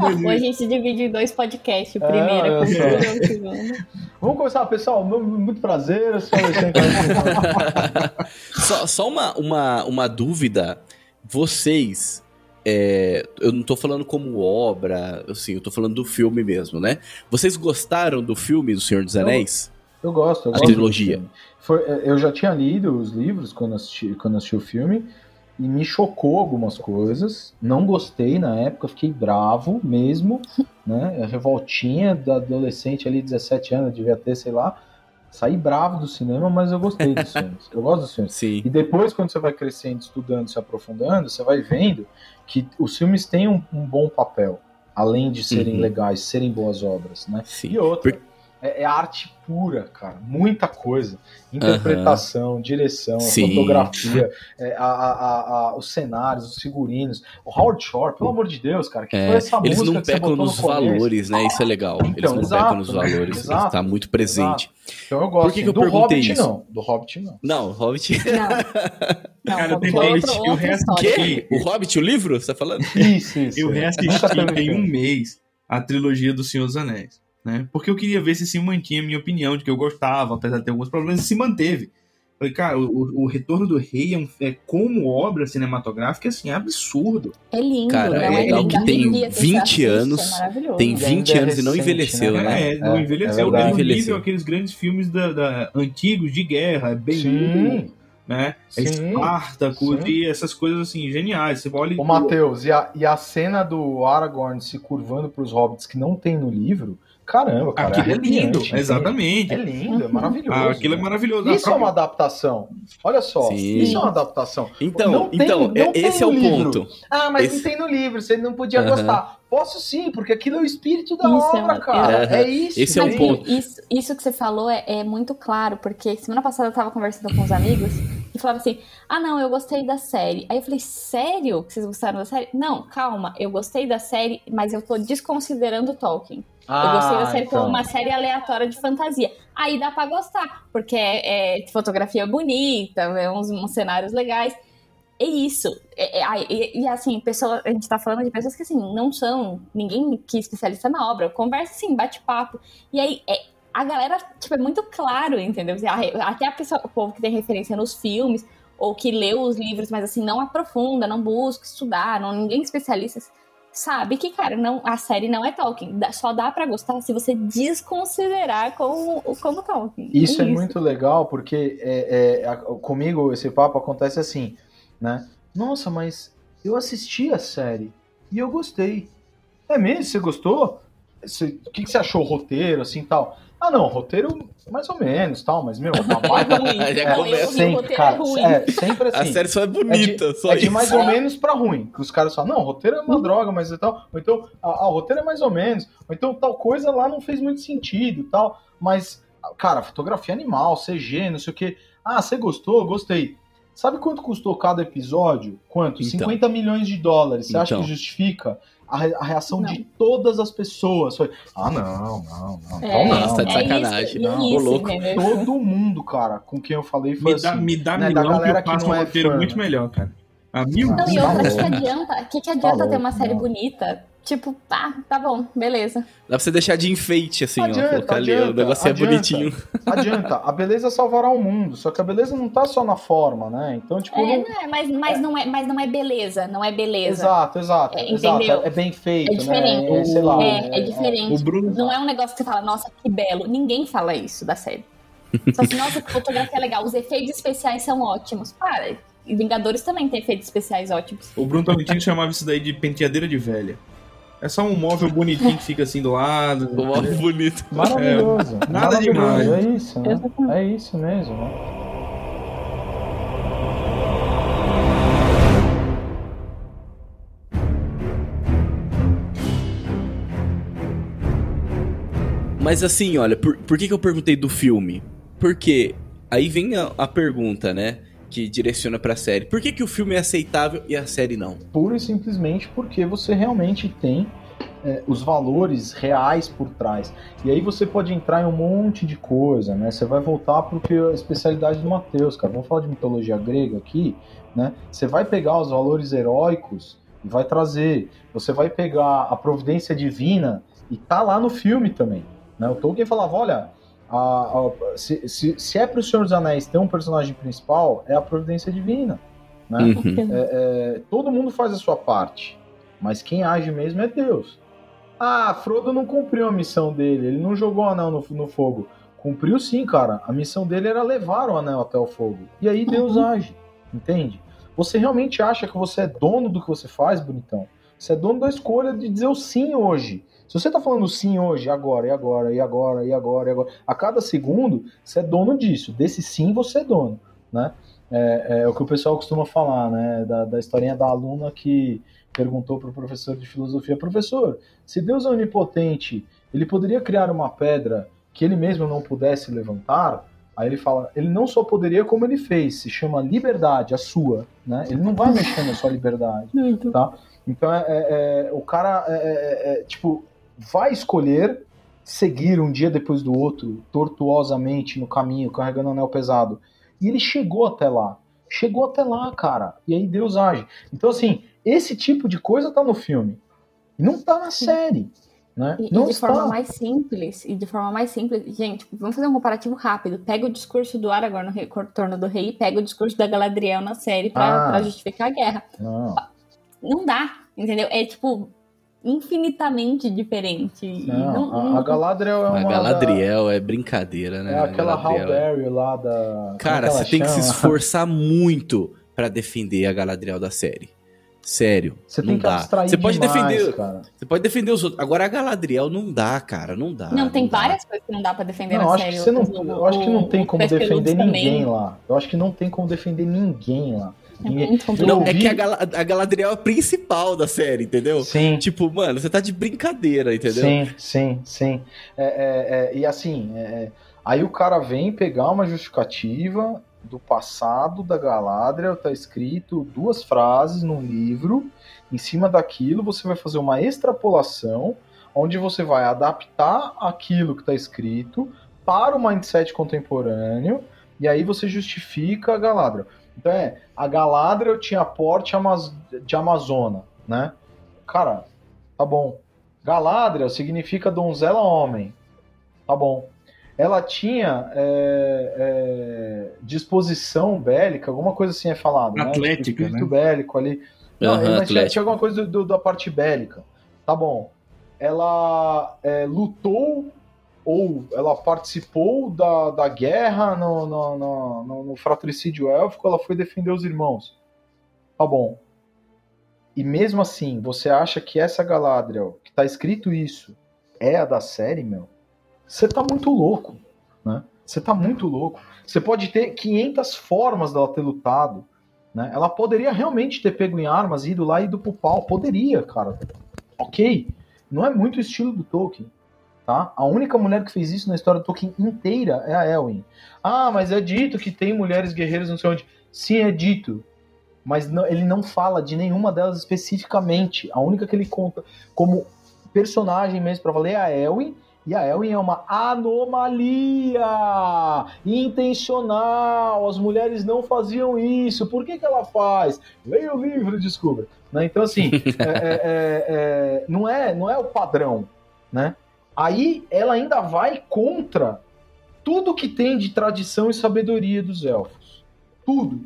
B: Hoje a gente divide em dois podcasts. O primeiro é, é cultura e o segundo.
C: Vamos começar, pessoal. Muito prazer. Eu sou
A: só, só uma, uma, uma dúvida. Vocês é, eu não tô falando como obra, assim, eu tô falando do filme mesmo, né? Vocês gostaram do filme do Senhor dos Anéis?
C: Eu, eu gosto, eu
A: A
C: gosto
A: trilogia.
C: Foi, é, eu já tinha lido os livros quando assisti, quando assisti o filme e me chocou algumas coisas. Não gostei na época, fiquei bravo mesmo, né? A revoltinha da adolescente ali, 17 anos, devia ter, sei lá. Saí bravo do cinema, mas eu gostei dos filmes. Eu gosto dos filmes.
A: Sim.
C: E depois, quando você vai crescendo, estudando, se aprofundando, você vai vendo que os filmes têm um, um bom papel, além de serem uhum. legais, serem boas obras, né?
A: Sim.
C: E outra, Por... é, é, arte pura, cara, muita coisa, interpretação, uhum. direção, fotografia, é, a, a, a, os cenários, os figurinos, o Howard Shore, pelo amor de Deus, cara, que
A: é, foi essa eles música não pecam nos valores, né? Isso é legal. Então, eles não exato, pecam nos valores, exato, está muito presente.
C: Exato. Então eu gosto. Por que, que eu do perguntei Hobbit, isso? não. Do Hobbit não.
A: Não, Hobbit.
B: Não. Não,
D: Cara, tem Hobbit, eu reassisti.
A: O Hobbit, o livro? Você tá falando?
C: Isso, isso.
D: Eu reassisti em um mês a trilogia do Senhor dos Anéis. Né? Porque eu queria ver se se mantinha a minha opinião de que eu gostava, apesar de ter alguns problemas, se manteve. Falei, cara, o, o Retorno do Rei é, um, é, como obra cinematográfica, assim, é absurdo.
B: É lindo.
A: Cara, é legal que tem 20 anos, é tem 20 e anos e não envelheceu, né?
D: né? É, não é, envelheceu. É, é nível aqueles grandes filmes da, da, antigos de guerra, é bem Sim né? É Espartacus e essas coisas assim, geniais. Você olha.
C: Ô, Matheus, e a, e a cena do Aragorn se curvando para os hobbits que não tem no livro. Caramba, cara.
D: Aquilo é, é lindo, exatamente.
C: É lindo, é maravilhoso. Ah,
D: aquilo é maravilhoso.
C: Isso é uma adaptação. Olha só, Sim. isso é uma adaptação.
A: Então, não tem, então não esse é o livro. ponto.
C: Ah, mas esse... não tem no livro, você não podia gostar. Posso sim, porque aquilo é o espírito da isso obra, é cara. É, é isso.
A: Esse é o ponto.
B: Isso, isso que você falou é, é muito claro, porque semana passada eu tava conversando com uns amigos e falava assim: ah, não, eu gostei da série. Aí eu falei: sério que vocês gostaram da série? Não, calma, eu gostei da série, mas eu tô desconsiderando Tolkien. Ah, eu gostei da série então. como uma série aleatória de fantasia. Aí dá pra gostar, porque é, é fotografia bonita, é uns, uns cenários legais. É isso. É, é, e, e, assim, pessoa, a gente tá falando de pessoas que assim, não são ninguém que é especialista na obra. Conversa assim, bate papo. E aí, é, a galera, tipo, é muito claro, entendeu? Até a pessoa, o povo que tem referência nos filmes, ou que leu os livros, mas assim, não aprofunda, não busca estudar, não, ninguém especialista sabe que, cara, não, a série não é Tolkien. Só dá para gostar se você desconsiderar como, como Tolkien.
C: Isso é, é muito legal, porque é, é, comigo esse papo acontece assim, né? Nossa, mas eu assisti a série e eu gostei. É mesmo? Você gostou? o que, que você achou o roteiro, assim, tal? Ah, não, roteiro mais ou menos, tal, mas, meu, a baita...
B: é ruim. É, sempre, cara, é, ruim.
C: é, sempre assim.
A: A série só é bonita,
C: é de,
A: só
C: é de mais ou menos pra ruim, que os caras falam, não, roteiro é uma uhum. droga, mas e tal, ou então, ah, o roteiro é mais ou menos, ou então tal coisa lá não fez muito sentido, tal, mas, cara, fotografia animal, CG, não sei o que, ah, você gostou? Gostei. Sabe quanto custou cada episódio? Quanto? Então. 50 milhões de dólares. Você então. acha que justifica? a, reação não. de todas as pessoas foi: ah, não, não, não. É,
A: então não, tá de sacanagem.
B: É isso, louco.
C: Todo mundo, cara, com quem eu falei foi
D: me
C: dá,
D: assim. Me dá né, milhão da galera que, eu faço um é roteiro muito né? melhor, cara.
B: A mil não, e outra, que adianta, que, que adianta tá ter uma série não. bonita Tipo, tá, tá bom, beleza.
A: Dá pra você deixar de enfeite, assim, adianta, ó. Colocar adianta, ali, o negócio é bonitinho.
C: Adianta, a beleza salvará o mundo. Só que a beleza não tá só na forma, né? Então, tipo.
B: É, não... não é, mas, mas, é. Não é, mas não é beleza, não é beleza.
C: Exato, exato. É, exato. É, é bem feito,
B: é diferente. Né?
C: É, sei lá,
B: é, é, é diferente. O Bruno... Não é um negócio que você fala, nossa, que belo. Ninguém fala isso da série. Só assim, nossa, que fotografia é legal, os efeitos especiais são ótimos. Para, e Vingadores também tem efeitos especiais ótimos.
D: O Bruno Tolentino chamava isso daí de penteadeira de velha. É só um móvel bonitinho que fica assim do lado.
A: Um móvel bonito.
C: Maravilhoso.
D: É, nada Maravilhoso. demais.
C: É isso, né? É isso mesmo, né?
A: Mas assim, olha, por, por que, que eu perguntei do filme? Porque aí vem a, a pergunta, né? Que direciona para a série. Por que, que o filme é aceitável e a série não?
C: Pura e simplesmente porque você realmente tem é, os valores reais por trás. E aí você pode entrar em um monte de coisa, né? Você vai voltar para a especialidade do Mateus, cara. Vamos falar de mitologia grega aqui, né? Você vai pegar os valores heróicos e vai trazer. Você vai pegar a providência divina e tá lá no filme também. Né? O Tolkien falava, olha, a, a, se, se, se, é para o Senhor dos Anéis ter um personagem principal, é a providência divina. Né? Uhum. É, é, todo mundo faz a sua parte, mas quem age mesmo é Deus. Ah, Frodo não cumpriu a missão dele, ele não jogou o anel no, no fogo. Cumpriu sim, cara. A missão dele era levar o anel até o fogo. E aí Deus uhum. age, entende? Você realmente acha que você é dono do que você faz, bonitão? Você é dono da escolha de dizer o sim hoje. Se você tá falando sim hoje, agora, e agora, e agora, e agora, e agora, a cada segundo, você é dono disso. Desse sim, você é dono, né? É, é o que o pessoal costuma falar, né? Da, da historinha da aluna que perguntou para o professor de filosofia: professor, se Deus é onipotente, ele poderia criar uma pedra que ele mesmo não pudesse levantar? Aí ele fala: ele não só poderia, como ele fez, se chama liberdade, a sua, né? Ele não vai mexer na sua liberdade, tá? Então, é, é, é o cara, é, é, é, tipo, vai escolher seguir um dia depois do outro, tortuosamente no caminho, carregando anel pesado. E ele chegou até lá. Chegou até lá, cara. E aí Deus age. Então, assim, esse tipo de coisa tá no filme. Não tá na série. Né?
B: E,
C: não
B: e de
C: está.
B: forma mais simples, e de forma mais simples, gente, vamos fazer um comparativo rápido. Pega o discurso do Aragorn no Retorno do Rei e pega o discurso da Galadriel na série pra, ah, justificar a guerra.
C: Não.
B: não dá, entendeu? É tipo, infinitamente diferente.
C: Não, não, a, a, Galadriel é uma.
A: A Galadriel da... é brincadeira, né?
C: É aquela Halberry lá da.
A: Cara, você tem que se esforçar muito para defender a Galadriel da série. Sério. Você tem que dá. abstrair Você pode demais, defender, cara. Você pode defender os outros. Agora a Galadriel não dá, cara, não dá.
B: Não, tem
A: não
B: várias dá. coisas que não dá para defender
C: não,
B: na
C: acho
B: série.
C: Que você não, eu acho que não tem como defender ninguém lá. Eu acho que não tem como defender ninguém lá.
A: É não, é que a, Gal a Galadriel é a principal da série, entendeu?
C: Sim.
A: Tipo, mano, você tá de brincadeira, entendeu?
C: Sim, sim, sim. É, é, é, e assim, é, aí o cara vem pegar uma justificativa do passado da Galadriel, tá escrito duas frases num livro, em cima daquilo você vai fazer uma extrapolação, onde você vai adaptar aquilo que está escrito para o mindset contemporâneo, e aí você justifica a Galadriel. Então é, a Galadriel tinha porte de Amazona, né? Cara, tá bom. Galadriel significa donzela homem. Tá bom. Ela tinha é, é, disposição bélica, alguma coisa assim é falado.
D: Atlética,
C: né? Espírito
D: né?
C: bélico ali. Não, uhum, mas tinha, tinha, alguma coisa do, do, da parte bélica. Tá bom. Ela é, lutou ou ela participou da, da guerra no, no, no, no, fratricídio élfico, ela foi defender os irmãos. Tá bom. E mesmo assim, você acha que essa Galadriel, que tá escrito isso, é a da série, meu? Você tá muito louco, né? Você tá muito louco. Você pode ter 500 formas dela ter lutado, né? Ela poderia realmente ter pego em armas, ido lá e ido pro pau. Poderia, cara. Ok. Não é muito o estilo do Tolkien. Tá? A única mulher que fez isso na história do Tolkien inteira é a Elwin. Ah, mas é dito que tem mulheres guerreiras não sei onde. Sim, é dito. Mas não, ele não fala de nenhuma delas especificamente. A única que ele conta como personagem mesmo para valer é a Elwin. E a Elwin é uma anomalia intencional. As mulheres não faziam isso. Por que, que ela faz? Leia o livro e descubra. Né? Então, assim, é, é, é, é, não, é, não é o padrão. Né? Aí ela ainda vai contra tudo que tem de tradição e sabedoria dos elfos. Tudo.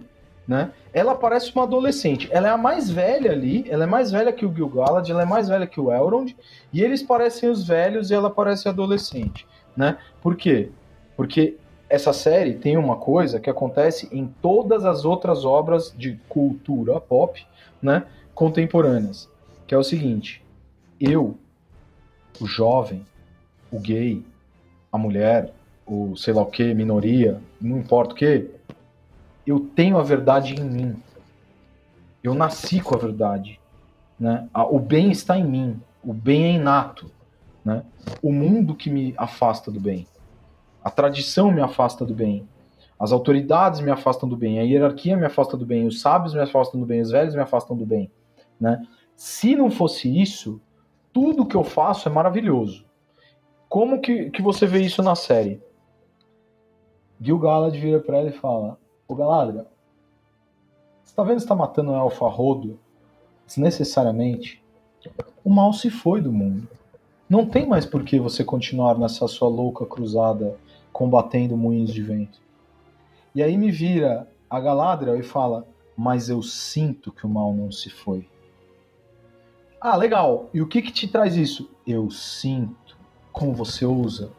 C: Né? Ela parece uma adolescente. Ela é a mais velha ali, ela é mais velha que o Gil-galad, ela é mais velha que o Elrond, e eles parecem os velhos e ela parece adolescente. Né? Por quê? Porque essa série tem uma coisa que acontece em todas as outras obras de cultura pop né, contemporâneas, que é o seguinte: eu, o jovem, o gay, a mulher, o sei lá o que, minoria, não importa o que, eu tenho a verdade em mim. Eu nasci com a verdade. Né? O bem está em mim. O bem é inato. Né? O mundo que me afasta do bem. A tradição me afasta do bem. As autoridades me afastam do bem. A hierarquia me afasta do bem. Os sábios me afastam do bem. Os velhos me afastam do bem. Né? Se não fosse isso, tudo que eu faço é maravilhoso. Como que, que você vê isso na série? Gil Galad vira pra ela e fala: Ô Galadriel, você tá vendo que você tá matando um elfo a rodo desnecessariamente? O mal se foi do mundo. Não tem mais por que você continuar nessa sua louca cruzada combatendo moinhos de vento. E aí me vira a Galadriel e fala: Mas eu sinto que o mal não se foi. Ah, legal. E o que que te traz isso? Eu sinto como você usa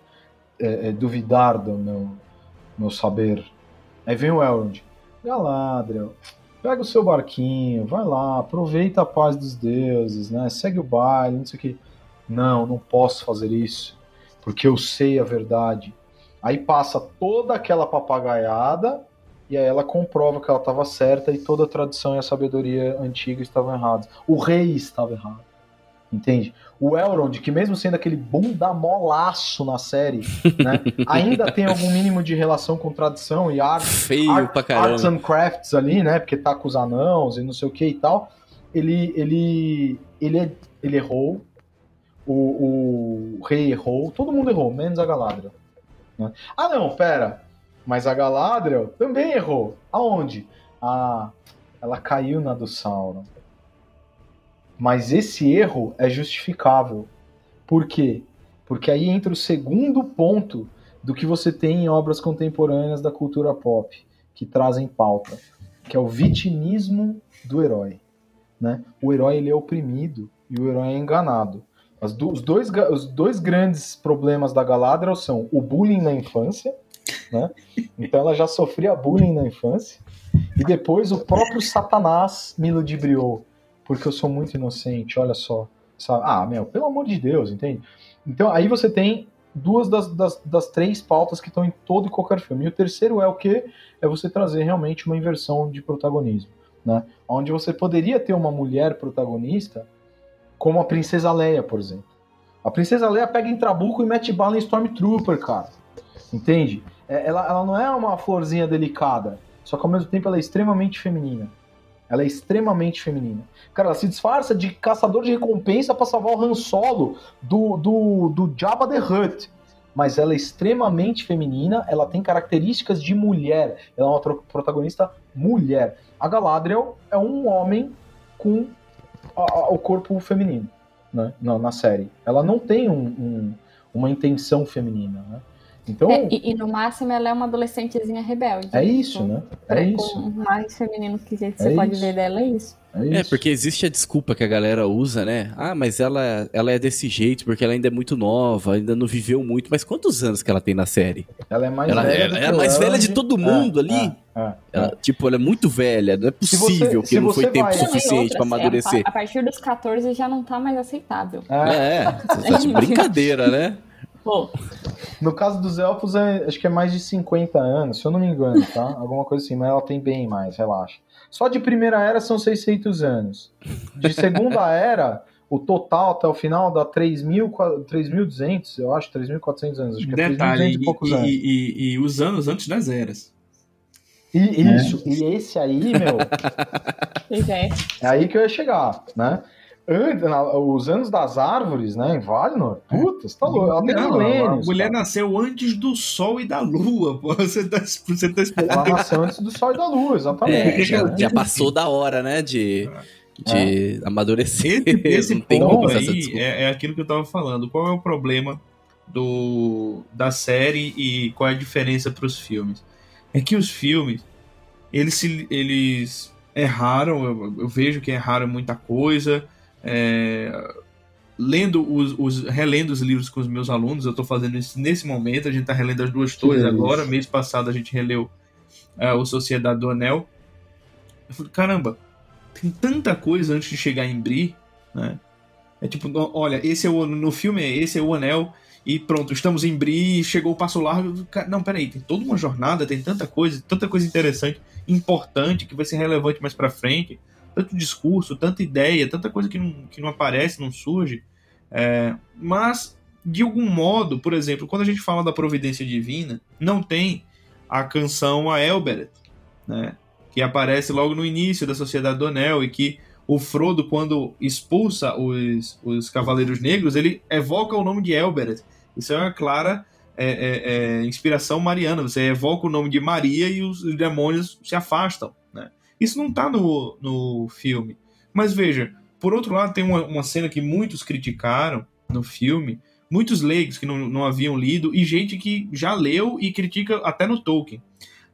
C: é, é, duvidar do meu, meu saber. Aí vem o Elrond. Galadriel, pega o seu barquinho, vai lá, aproveita a paz dos deuses, né? Segue o baile, não sei o que. Não, não posso fazer isso, porque eu sei a verdade. Aí passa toda aquela papagaiada e aí ela comprova que ela estava certa e toda a tradição e a sabedoria antiga estavam erradas. O rei estava errado. Entende? O Elrond, que mesmo sendo aquele bunda molaço na série, né, ainda tem algum mínimo de relação com tradição e arte,
A: Feio art, pra caramba.
C: arts and crafts ali, né? Porque tá com os anãos e não sei o que e tal. Ele, ele, ele, ele errou, o, o rei errou, todo mundo errou, menos a Galadriel. Né? Ah, não, pera. Mas a Galadriel também errou. Aonde? Ah, ela caiu na do Sauron. Mas esse erro é justificável. Por quê? Porque aí entra o segundo ponto do que você tem em obras contemporâneas da cultura pop, que trazem pauta, que é o vitimismo do herói. Né? O herói ele é oprimido e o herói é enganado. Do, os, dois, os dois grandes problemas da Galadriel são o bullying na infância, né? então ela já sofria bullying na infância, e depois o próprio Satanás me ludibriou porque eu sou muito inocente, olha só. Sabe? Ah, meu, pelo amor de Deus, entende? Então aí você tem duas das, das, das três pautas que estão em todo e qualquer filme. E o terceiro é o que? É você trazer realmente uma inversão de protagonismo. Né? Onde você poderia ter uma mulher protagonista como a Princesa Leia, por exemplo. A Princesa Leia pega em Trabuco e mete bala em Stormtrooper, cara. Entende? É, ela, ela não é uma florzinha delicada, só que ao mesmo tempo ela é extremamente feminina. Ela é extremamente feminina. Cara, ela se disfarça de caçador de recompensa para salvar o Han Solo do, do, do Jabba the Hutt. Mas ela é extremamente feminina, ela tem características de mulher. Ela é uma protagonista mulher. A Galadriel é um homem com a, a, o corpo feminino né, na, na, série. Ela não tem um, um, uma intenção feminina. Né? Então,
B: é, e, e, no máximo ela é uma adolescentezinha rebelde.
C: É isso, né? É
B: pra,
C: isso.
B: O mais feminino que você é pode isso. ver dela é isso.
C: É,
A: é, porque existe a desculpa que a galera usa, né? Ah, mas ela, ela é desse jeito porque ela ainda é muito nova, ainda não viveu muito. Mas quantos anos que ela tem na série?
C: Ela é mais
A: ela,
C: velha.
A: Ela, é a mais velha de todo mundo é, ali. É, ela, tipo, ela é muito velha. Não é possível você, que não foi tempo vai... suficiente para amadurecer.
B: A partir dos 14 já não tá mais aceitável.
A: É, é de brincadeira, né?
C: Pô. No caso dos elfos, é, acho que é mais de 50 anos, se eu não me engano, tá? Alguma coisa assim, mas ela tem bem mais, relaxa. Só de primeira era são 600 anos. De segunda era, o total até o final dá 3.200, eu acho, 3.400 anos. Acho que
D: é Detalhe, e, poucos anos. E, e, e, os anos antes das eras.
C: E, isso, é. e esse aí, meu. é. é aí que eu ia chegar, né? Os anos das árvores, né, em Valinor, puta, você tá louco, ela tem milênios.
D: A mulher cara. nasceu antes do sol e da lua, pô, você tá, você tá
C: esperando. Ela nasceu antes do sol e da lua, exatamente.
A: É, já, já, passou da hora, né, de, de é. amadurecer.
D: Esse, esse ponto aí é, é aquilo que eu tava falando, qual é o problema do, da série e qual é a diferença para os filmes? É que os filmes, eles, se, eles erraram, eu, eu vejo que erraram muita coisa, é, lendo os, os, relendo os livros com os meus alunos, eu estou fazendo isso nesse momento, a gente está relendo as duas torres agora, mês passado a gente releu é, o Sociedade do Anel. Eu falei, caramba, tem tanta coisa antes de chegar em Bri, né? É tipo, olha, esse é o no filme é esse é o anel e pronto, estamos em Bri, chegou o passo largo. Não, peraí, tem toda uma jornada, tem tanta coisa, tanta coisa interessante, importante que vai ser relevante mais para frente tanto discurso, tanta ideia, tanta coisa que não, que não aparece, não surge. É, mas, de algum modo, por exemplo, quando a gente fala da providência divina, não tem a canção a Elberet, né? que aparece logo no início da Sociedade do Anel e que o Frodo, quando expulsa os, os Cavaleiros Negros, ele evoca o nome de Elberet. Isso é uma clara é, é, é, inspiração mariana. Você evoca o nome de Maria e os, os demônios se afastam. Isso não tá no, no filme. Mas veja, por outro lado, tem uma, uma cena que muitos criticaram no filme, muitos leigos que não, não haviam lido, e gente que já leu e critica até no Tolkien.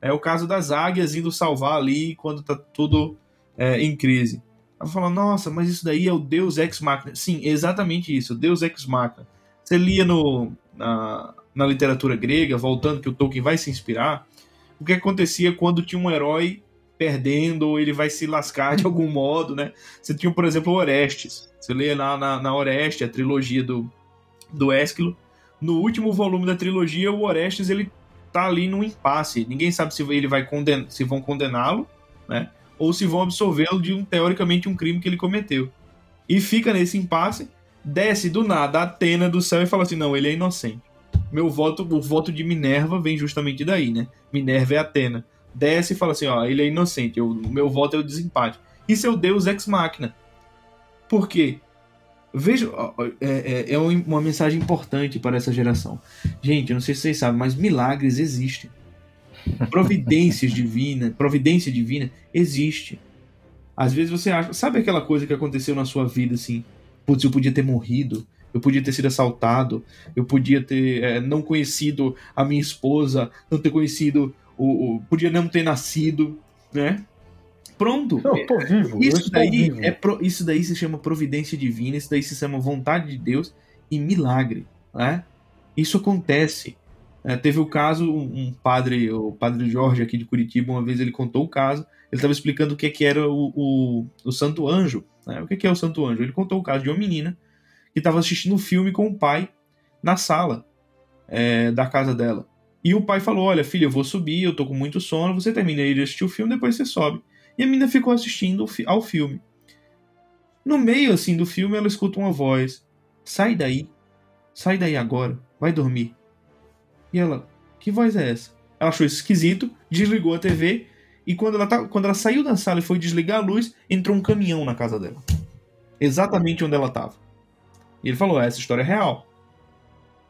D: É o caso das águias indo salvar ali quando tá tudo é, em crise. Ela fala, nossa, mas isso daí é o Deus Ex Machina. Sim, exatamente isso, Deus Ex Machina. Você lia no, na, na literatura grega, voltando que o Tolkien vai se inspirar, o que acontecia quando tinha um herói perdendo ou ele vai se lascar de algum modo, né? Você tinha, por exemplo, Orestes. Você lê lá na, na Oreste, a trilogia do, do Ésquilo. No último volume da trilogia, o Orestes ele tá ali num impasse. Ninguém sabe se ele vai conden se vão condená-lo, né? Ou se vão absolvê-lo de um teoricamente um crime que ele cometeu. E fica nesse impasse, desce do nada a Atena do céu e fala assim: "Não, ele é inocente". Meu voto, o voto de Minerva vem justamente daí, né? Minerva é Atena desce e fala assim: ó, ele é inocente, o meu voto é o desempate. Isso é o Deus ex machina. Por quê? Veja, é, é, é uma mensagem importante para essa geração. Gente, eu não sei se vocês sabem, mas milagres existem. Providências divinas, providência divina existe. Às vezes você acha, sabe aquela coisa que aconteceu na sua vida assim? Putz, eu podia ter morrido, eu podia ter sido assaltado, eu podia ter é, não conhecido a minha esposa, não ter conhecido o, o, podia não ter nascido, né? Pronto.
C: Eu tô vivo.
D: Isso daí vivo. é pro, isso daí se chama providência divina, isso daí se chama vontade de Deus e milagre, né? Isso acontece. É, teve o caso, um, um, padre, o padre Jorge aqui de Curitiba, uma vez ele contou o caso, ele estava explicando o que, que era o, o, o Santo Anjo. Né? O que, que é o Santo Anjo? Ele contou o caso de uma menina que estava assistindo um filme com o pai na sala é, da casa dela. E o pai falou: Olha, filha, eu vou subir, eu tô com muito sono, você termina aí de assistir o filme, depois você sobe. E a menina ficou assistindo ao filme. No meio, assim, do filme, ela escuta uma voz: Sai daí, sai daí agora, vai dormir. E ela: Que voz é essa? Ela achou isso esquisito, desligou a TV, e quando ela, tá, quando ela saiu da sala e foi desligar a luz, entrou um caminhão na casa dela. Exatamente onde ela estava. E ele falou: Essa história é real.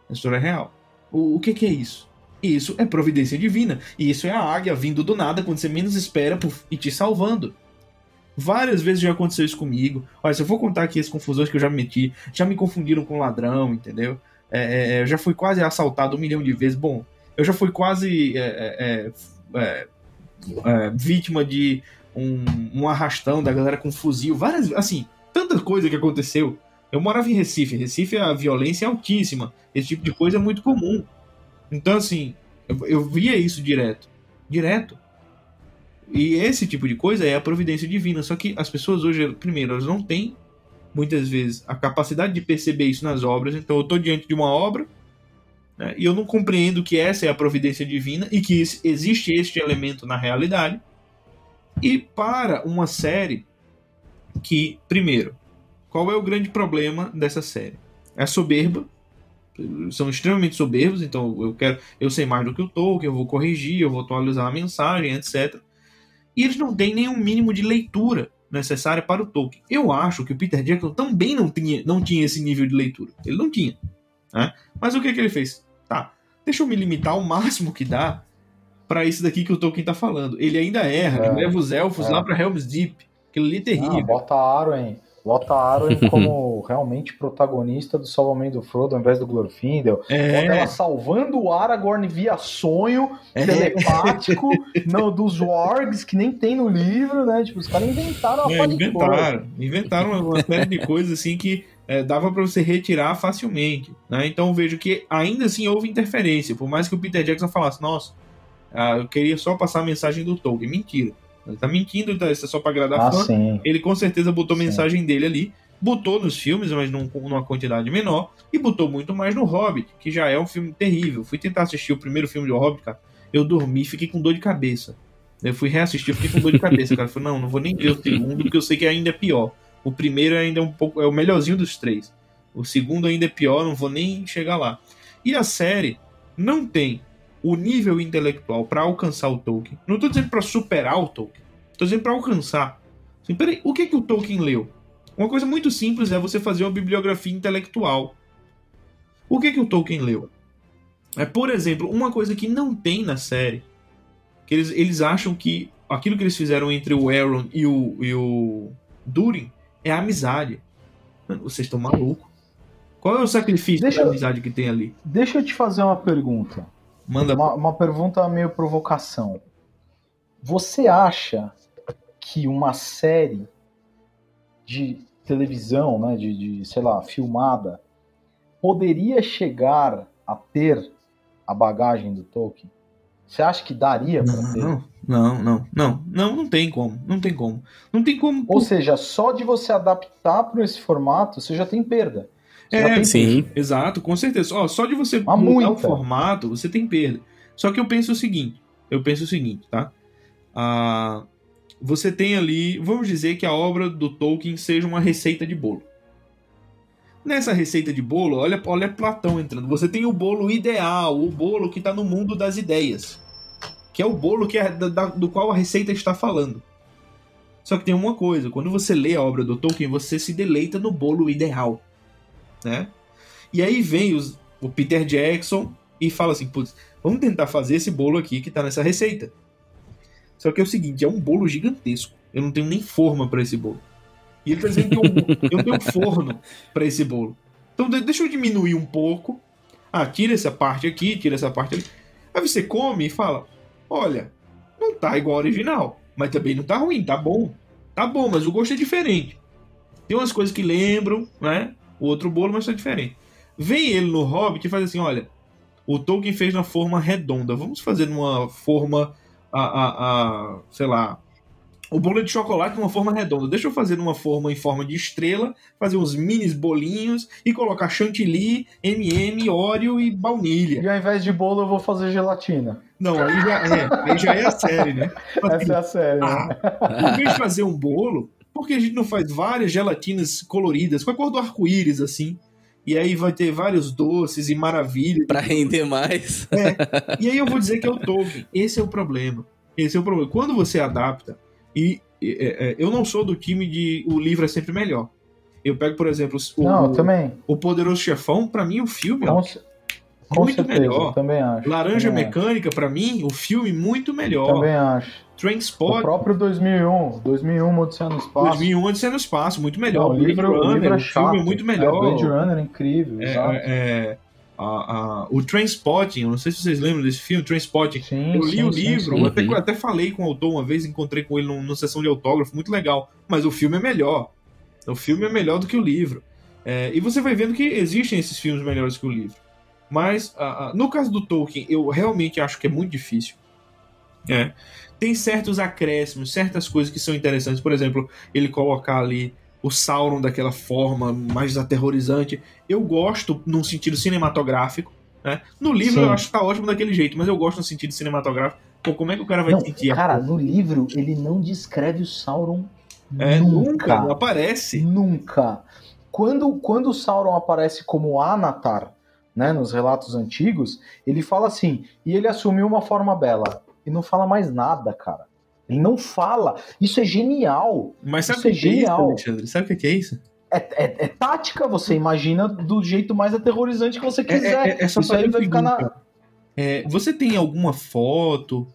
D: Essa história é real. O, o que, que é isso? Isso é providência divina. E isso é a águia vindo do nada quando você menos espera puf, e te salvando. Várias vezes já aconteceu isso comigo. Olha, se eu for contar aqui as confusões que eu já me meti, já me confundiram com ladrão, entendeu? É, é, é, eu já fui quase assaltado um milhão de vezes. Bom, eu já fui quase é, é, é vítima de um, um arrastão da galera com fuzil, várias, assim, tanta coisa que aconteceu. Eu morava em Recife, Recife a violência é altíssima, esse tipo de coisa é muito comum. Então, assim, eu, eu via isso direto, direto. E esse tipo de coisa é a providência divina, só que as pessoas hoje, primeiro, elas não têm muitas vezes a capacidade de perceber isso nas obras, então eu estou diante de uma obra né, e eu não compreendo que essa é a providência divina e que existe este elemento na realidade. E para uma série que, primeiro, qual é o grande problema dessa série? É soberba. São extremamente soberbos, então eu quero, eu sei mais do que o Tolkien, eu vou corrigir, eu vou atualizar a mensagem, etc. E eles não têm nenhum mínimo de leitura necessária para o Tolkien. Eu acho que o Peter Jackson também não tinha, não tinha esse nível de leitura. Ele não tinha. Né? Mas o que, que ele fez? Tá, deixa eu me limitar ao máximo que dá para isso daqui que o Tolkien tá falando. Ele ainda erra, é, leva os elfos é. lá para Helm's Deep. Aquilo ali é terrível. Ah,
C: bota Arwen, bota Arwen como realmente protagonista do salvamento do Frodo ao invés do Glorfindel. É. Bota ela salvando o Aragorn via sonho é. telepático não, dos wargs que nem tem no livro, né? Tipo, os caras inventaram a é,
D: Inventaram, inventaram uma série de coisas assim que é, dava para você retirar facilmente. Né? Então vejo que ainda assim houve interferência. Por mais que o Peter Jackson falasse, nossa, ah, eu queria só passar a mensagem do Tolkien. Mentira. Ele tá mentindo, tá, isso é só pra agradar ah, fã. Sim. Ele com certeza botou a mensagem dele ali. Botou nos filmes, mas num, numa quantidade menor. E botou muito mais no Hobbit, que já é um filme terrível. Fui tentar assistir o primeiro filme do Hobbit, cara. Eu dormi fiquei com dor de cabeça. Eu fui reassistir, fiquei com dor de cabeça, cara. Eu falei, não, não vou nem ver o segundo, porque eu sei que ainda é pior. O primeiro ainda é um pouco. É o melhorzinho dos três. O segundo ainda é pior, não vou nem chegar lá. E a série não tem o nível intelectual para alcançar o Tolkien. Não estou dizendo para superar o Tolkien. Estou dizendo para alcançar. Assim, peraí, o que, que o Tolkien leu? Uma coisa muito simples é você fazer uma bibliografia intelectual. O que, que o Tolkien leu? É, por exemplo, uma coisa que não tem na série, que eles, eles acham que aquilo que eles fizeram entre o Aaron e o, e o Durin é amizade. Mano, vocês estão malucos. Qual é o sacrifício deixa, da amizade que tem ali?
C: Deixa eu te fazer uma pergunta.
D: Manda.
C: Uma, uma pergunta meio provocação. Você acha que uma série de televisão, né, de, de, sei lá, filmada, poderia chegar a ter a bagagem do Tolkien? Você acha que daria para ter?
D: Não, não, não, não, não, não tem como, não tem como, não tem como.
C: Ou seja, só de você adaptar para esse formato, você já tem perda.
D: É, sim. Exato, com certeza. Ó, só de você
C: Mas mudar muita.
D: o formato, você tem perda. Só que eu penso o seguinte, eu penso o seguinte, tá? Ah, você tem ali, vamos dizer que a obra do Tolkien seja uma receita de bolo. Nessa receita de bolo, olha, olha Platão entrando. Você tem o bolo ideal, o bolo que está no mundo das ideias, que é o bolo que é da, do qual a receita está falando. Só que tem uma coisa, quando você lê a obra do Tolkien, você se deleita no bolo ideal né? E aí vem os, o Peter Jackson e fala assim, putz, vamos tentar fazer esse bolo aqui que tá nessa receita. Só que é o seguinte, é um bolo gigantesco. Eu não tenho nem forma para esse bolo. E ele tá dizendo que eu, eu tenho forno para esse bolo. Então deixa eu diminuir um pouco. Ah, tira essa parte aqui, tira essa parte ali. Aí você come e fala: Olha, não tá igual ao original, mas também não tá ruim, tá bom. Tá bom, mas o gosto é diferente. Tem umas coisas que lembram, né? O outro bolo, mas tá diferente. Vem ele no Hobbit e faz assim: olha, o Tolkien fez na forma redonda, vamos fazer numa forma, a, a, a sei lá, o bolo de chocolate numa forma redonda. Deixa eu fazer numa forma em forma de estrela, fazer uns minis bolinhos e colocar chantilly, MM, Oreo e baunilha.
C: E ao invés de bolo eu vou fazer gelatina.
D: Não, aí já é, aí já é a série, né?
C: Assim, Essa é a série. Ah,
D: né? Em vez de fazer um bolo, por que a gente não faz várias gelatinas coloridas, com a cor do arco-íris, assim? E aí vai ter vários doces e maravilhas.
A: Pra render mais.
D: É. E aí eu vou dizer que é o Tolkien. Esse é o problema. Esse é o problema. Quando você adapta, e é, é, eu não sou do time de o livro é sempre melhor. Eu pego, por exemplo, o,
C: não, também.
D: o Poderoso Chefão, para mim o filme
C: Com,
D: com muito certeza, melhor.
C: Também acho.
D: Laranja
C: também
D: Mecânica, para mim, o filme muito melhor.
C: Também acho.
D: Trainspot.
C: O próprio 2001. 2001, Odisseia no Espaço.
D: 2001, Odisseia no Espaço, muito melhor.
C: Não, o livro, Blade Runner, o livro é chato.
D: filme muito melhor.
C: É, Blade Runner, incrível.
D: É, é, a, a, o Trainspotting, eu não sei se vocês lembram desse filme, Trainspotting.
C: Sim,
D: eu li
C: sim,
D: o
C: sim,
D: livro,
C: sim.
D: eu até, eu até falei com o autor uma vez, encontrei com ele num- numa sessão de autógrafo, muito legal. Mas o filme é melhor. O filme é melhor do que o livro. É, e você vai vendo que existem esses filmes melhores que o livro. Mas, no caso do Tolkien, eu realmente acho que é muito difícil. É. Tem certos acréscimos, certas coisas que são interessantes. Por exemplo, ele colocar ali o Sauron daquela forma mais aterrorizante. Eu gosto num sentido cinematográfico. Né? No livro
C: Sim.
D: eu acho que tá ótimo daquele jeito, mas eu gosto no sentido cinematográfico. Pô, como é que o cara vai
C: Não,
D: sentir? a
C: cara,
D: porra?
C: no livro ele não descreve o Sauron
D: é, nunca,
C: nunca.
D: não aparece.
C: Nunca. Quando, quando o Sauron aparece como Anatar, né, nos relatos antigos, ele fala assim, e ele assumiu uma forma bela. E não fala mais nada, cara. Ele não fala. Isso é genial.
D: Mas sabe o
C: Isso é
D: que é isso,
C: genial.
D: Alexandre? Sabe o que é isso?
C: É, é- é tática, você imagina do jeito mais aterrorizante que você quiser.
D: É, é, é só
C: Isso aí vai ficar na.
D: É, você tem alguma foto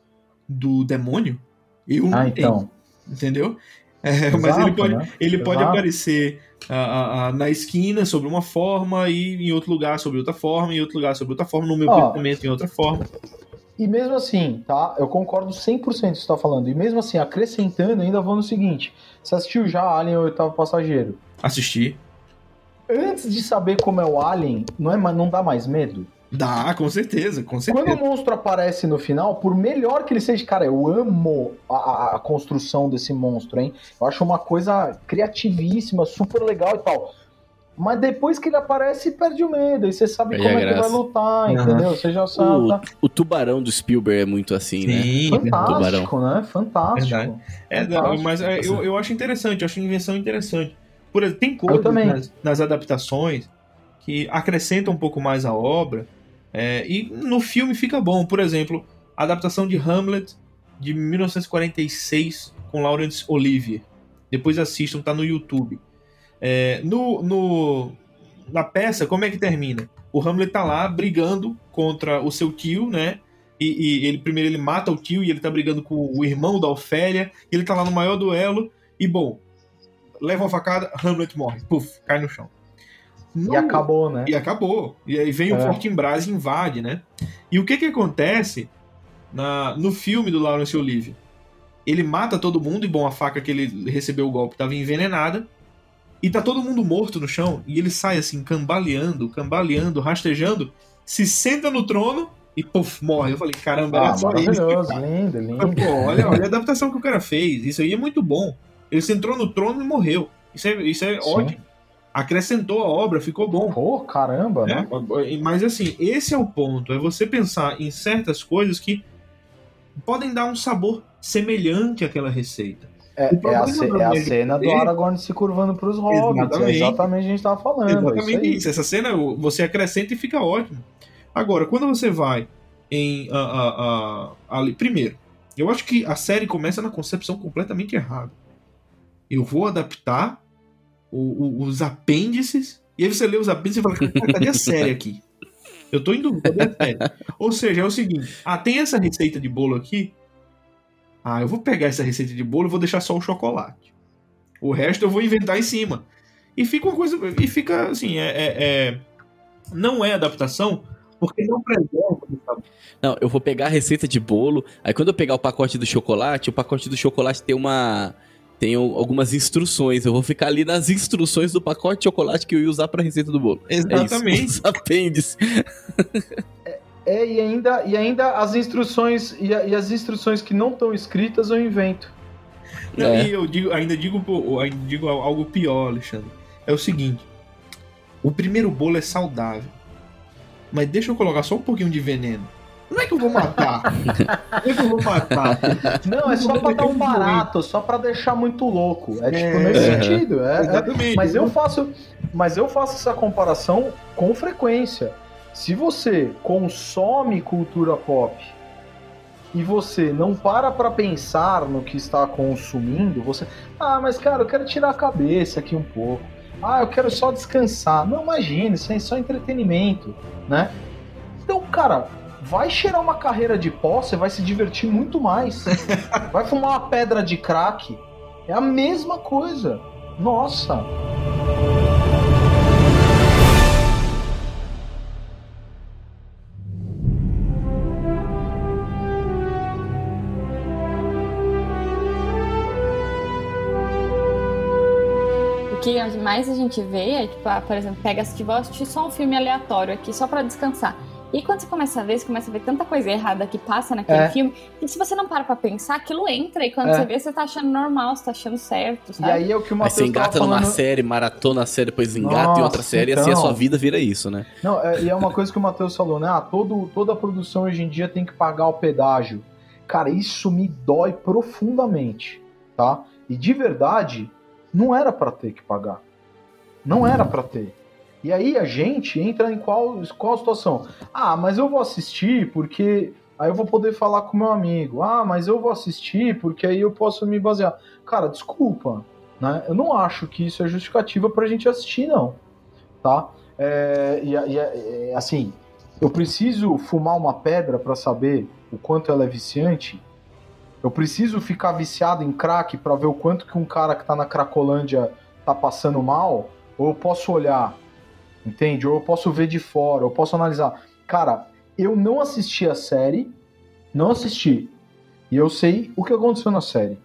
D: do demônio? Eu
C: Ah,
D: tenho,
C: então.
D: entendeu? É, mas
C: Exato,
D: ele pode,
C: né?
D: ele pode
C: Exato.
D: aparecer ah, ah, ah, na esquina sobre uma forma e em outro lugar sobre outra forma, em outro lugar sobre outra forma, no meu pensamento em outra forma.
C: E mesmo assim, tá? Eu concordo 100% com o que você tá falando. E mesmo assim, acrescentando, ainda vou no seguinte: você assistiu já Alien o Oitavo Passageiro?
D: Assistir.
C: Antes de saber como é o Alien, não, é, não dá mais medo?
D: Dá, com certeza, com
C: Quando
D: certeza.
C: o monstro aparece no final, por melhor que ele seja, cara, eu amo a- a construção desse monstro, hein? Eu acho uma coisa criativíssima, super legal e tal. Mas depois que ele aparece, perde o medo. Aí você sabe
A: Perde
C: como é que vai lutar,
D: Aham.
C: entendeu? Você já sabe.
A: O,
C: tá?
A: o tubarão do Spielberg é muito assim, né?
D: Sim,
C: Fantástico, né? Fantástico.
D: Verdade. É,
C: Fantástico.
D: mas é, eu, eu acho interessante, eu acho a invenção interessante. Por exemplo, tem coisas
C: também.
D: nas, nas adaptações que acrescentam um pouco mais a obra é, e no filme fica bom. Por exemplo, a adaptação de Hamlet de 1946 com Laurence Olivier. Depois assistam, tá no YouTube. É, no, no- na peça, como é que termina? O Hamlet tá lá brigando contra o seu tio, né? E, e ele primeiro ele mata o tio e ele tá brigando com o irmão da Ofélia. E ele tá lá no maior duelo. E bom, leva uma facada, Hamlet morre. Puf, cai no chão.
C: E
D: No-
C: acabou, né?
D: e acabou. E aí vem o
C: É.
D: Fortinbras e invade, né? E o que que acontece na, no filme do Laurence Olivier? Ele mata todo mundo e, bom, a faca que ele recebeu o golpe estava envenenada. E tá todo mundo morto no chão. E ele sai assim, cambaleando, cambaleando, rastejando, se senta no trono e, puf, morre. Eu falei, caramba, era
C: Ah,
D: só isso.
C: maravilhoso, lindo, lindo.
D: Pô, olha, olha a adaptação que o cara fez. Isso aí é muito bom. Ele se entrou no trono e morreu. Isso é, isso é
C: Sim.
D: ótimo. Acrescentou a obra, ficou bom.
C: Pô, caramba, né?
D: É, mas assim, esse é o ponto. É você pensar em certas coisas que podem dar um sabor semelhante àquela receita.
C: É, é a, ce- é a cena do Aragorn se curvando pros hobbits.
D: Exatamente.
C: É exatamente o que a gente tava falando.
D: Exatamente
C: isso
D: isso, Essa cena você acrescenta e fica ótimo. Agora, quando você vai em. a- a- a- ali, primeiro, eu acho que a série começa na concepção completamente errada. Eu vou adaptar o- o- os apêndices, e aí você lê os apêndices e fala: "Cara, cadê a série aqui? Eu tô em dúvida, cadê a série? Ou seja, é o seguinte: ah, tem essa receita de bolo aqui. Ah, eu vou pegar essa receita de bolo e vou deixar só o chocolate. O resto eu vou inventar em cima. E fica uma coisa. E fica assim, é. é- é- não é adaptação, porque não preserva o sabor.
A: Não, eu vou pegar a receita de bolo. Aí quando eu pegar o pacote do chocolate, o pacote do chocolate tem uma. Tem algumas instruções. Eu vou ficar ali nas instruções do pacote de chocolate que eu ia usar pra receita do bolo.
D: Exatamente.
A: É isso. Os apêndices.
C: É, e ainda, e ainda as instruções e, a- e as instruções que não estão escritas eu invento.
D: Não,
A: É.
D: E eu digo, ainda digo, ainda digo algo pior, Alexandre. É o seguinte: o primeiro bolo é saudável. Mas deixa eu colocar só um pouquinho de veneno. Não é que eu vou matar. Não é que eu vou matar.
C: Não, é só pra dar um barato, só pra deixar muito louco. É tipo
D: É.
C: nesse
A: Aham.
C: sentido. É, é-
D: Exatamente.
C: mas eu faço, mas eu faço essa comparação com frequência. Se você consome cultura pop e você não para pra pensar no que está consumindo, você, ah, mas cara, eu quero tirar a cabeça aqui um pouco. Ah, eu quero só descansar. Não imagine, isso é só entretenimento, né? Então, cara, vai cheirar uma carreira de pó, você vai se divertir muito mais. vai fumar uma pedra de crack, é a mesma coisa. Nossa.
B: Que mais a gente vê é, tipo, ah, por exemplo, pega, tipo, vou assistir só um filme aleatório aqui, só para descansar. E quando você começa a ver, você começa a ver tanta coisa errada que passa naquele é. filme, que se você não para pra pensar, aquilo entra. E quando é. você vê, você tá achando normal, você tá achando certo, sabe?
A: E aí é o que o Matheus Aí você engata falando... numa série, maratona a série, depois engata Nossa, em outra série, então... e assim a então. sua vida vira isso, né?
C: Não, é, e é uma coisa que o Matheus falou, né? Ah, todo, toda produção hoje em dia tem que pagar o pedágio. Cara, isso me dói profundamente, tá? E de verdade, não era para ter que pagar. Não era para ter. E aí a gente entra em qual, qual situação? Ah, mas eu vou assistir porque aí eu vou poder falar com meu amigo. Ah, mas eu vou assistir porque aí eu posso me basear. Cara, desculpa, né? Eu não acho que isso é justificativa pra gente assistir, não. Tá? É, e, e é, assim, eu preciso fumar uma pedra para saber o quanto ela é viciante. Eu preciso ficar viciado em crack para ver o quanto que um cara que tá na Cracolândia tá passando mal. Ou eu posso olhar entende? Ou eu posso ver de fora, eu posso analisar. Cara, eu não assisti a série, não assisti. E eu sei o que aconteceu na série.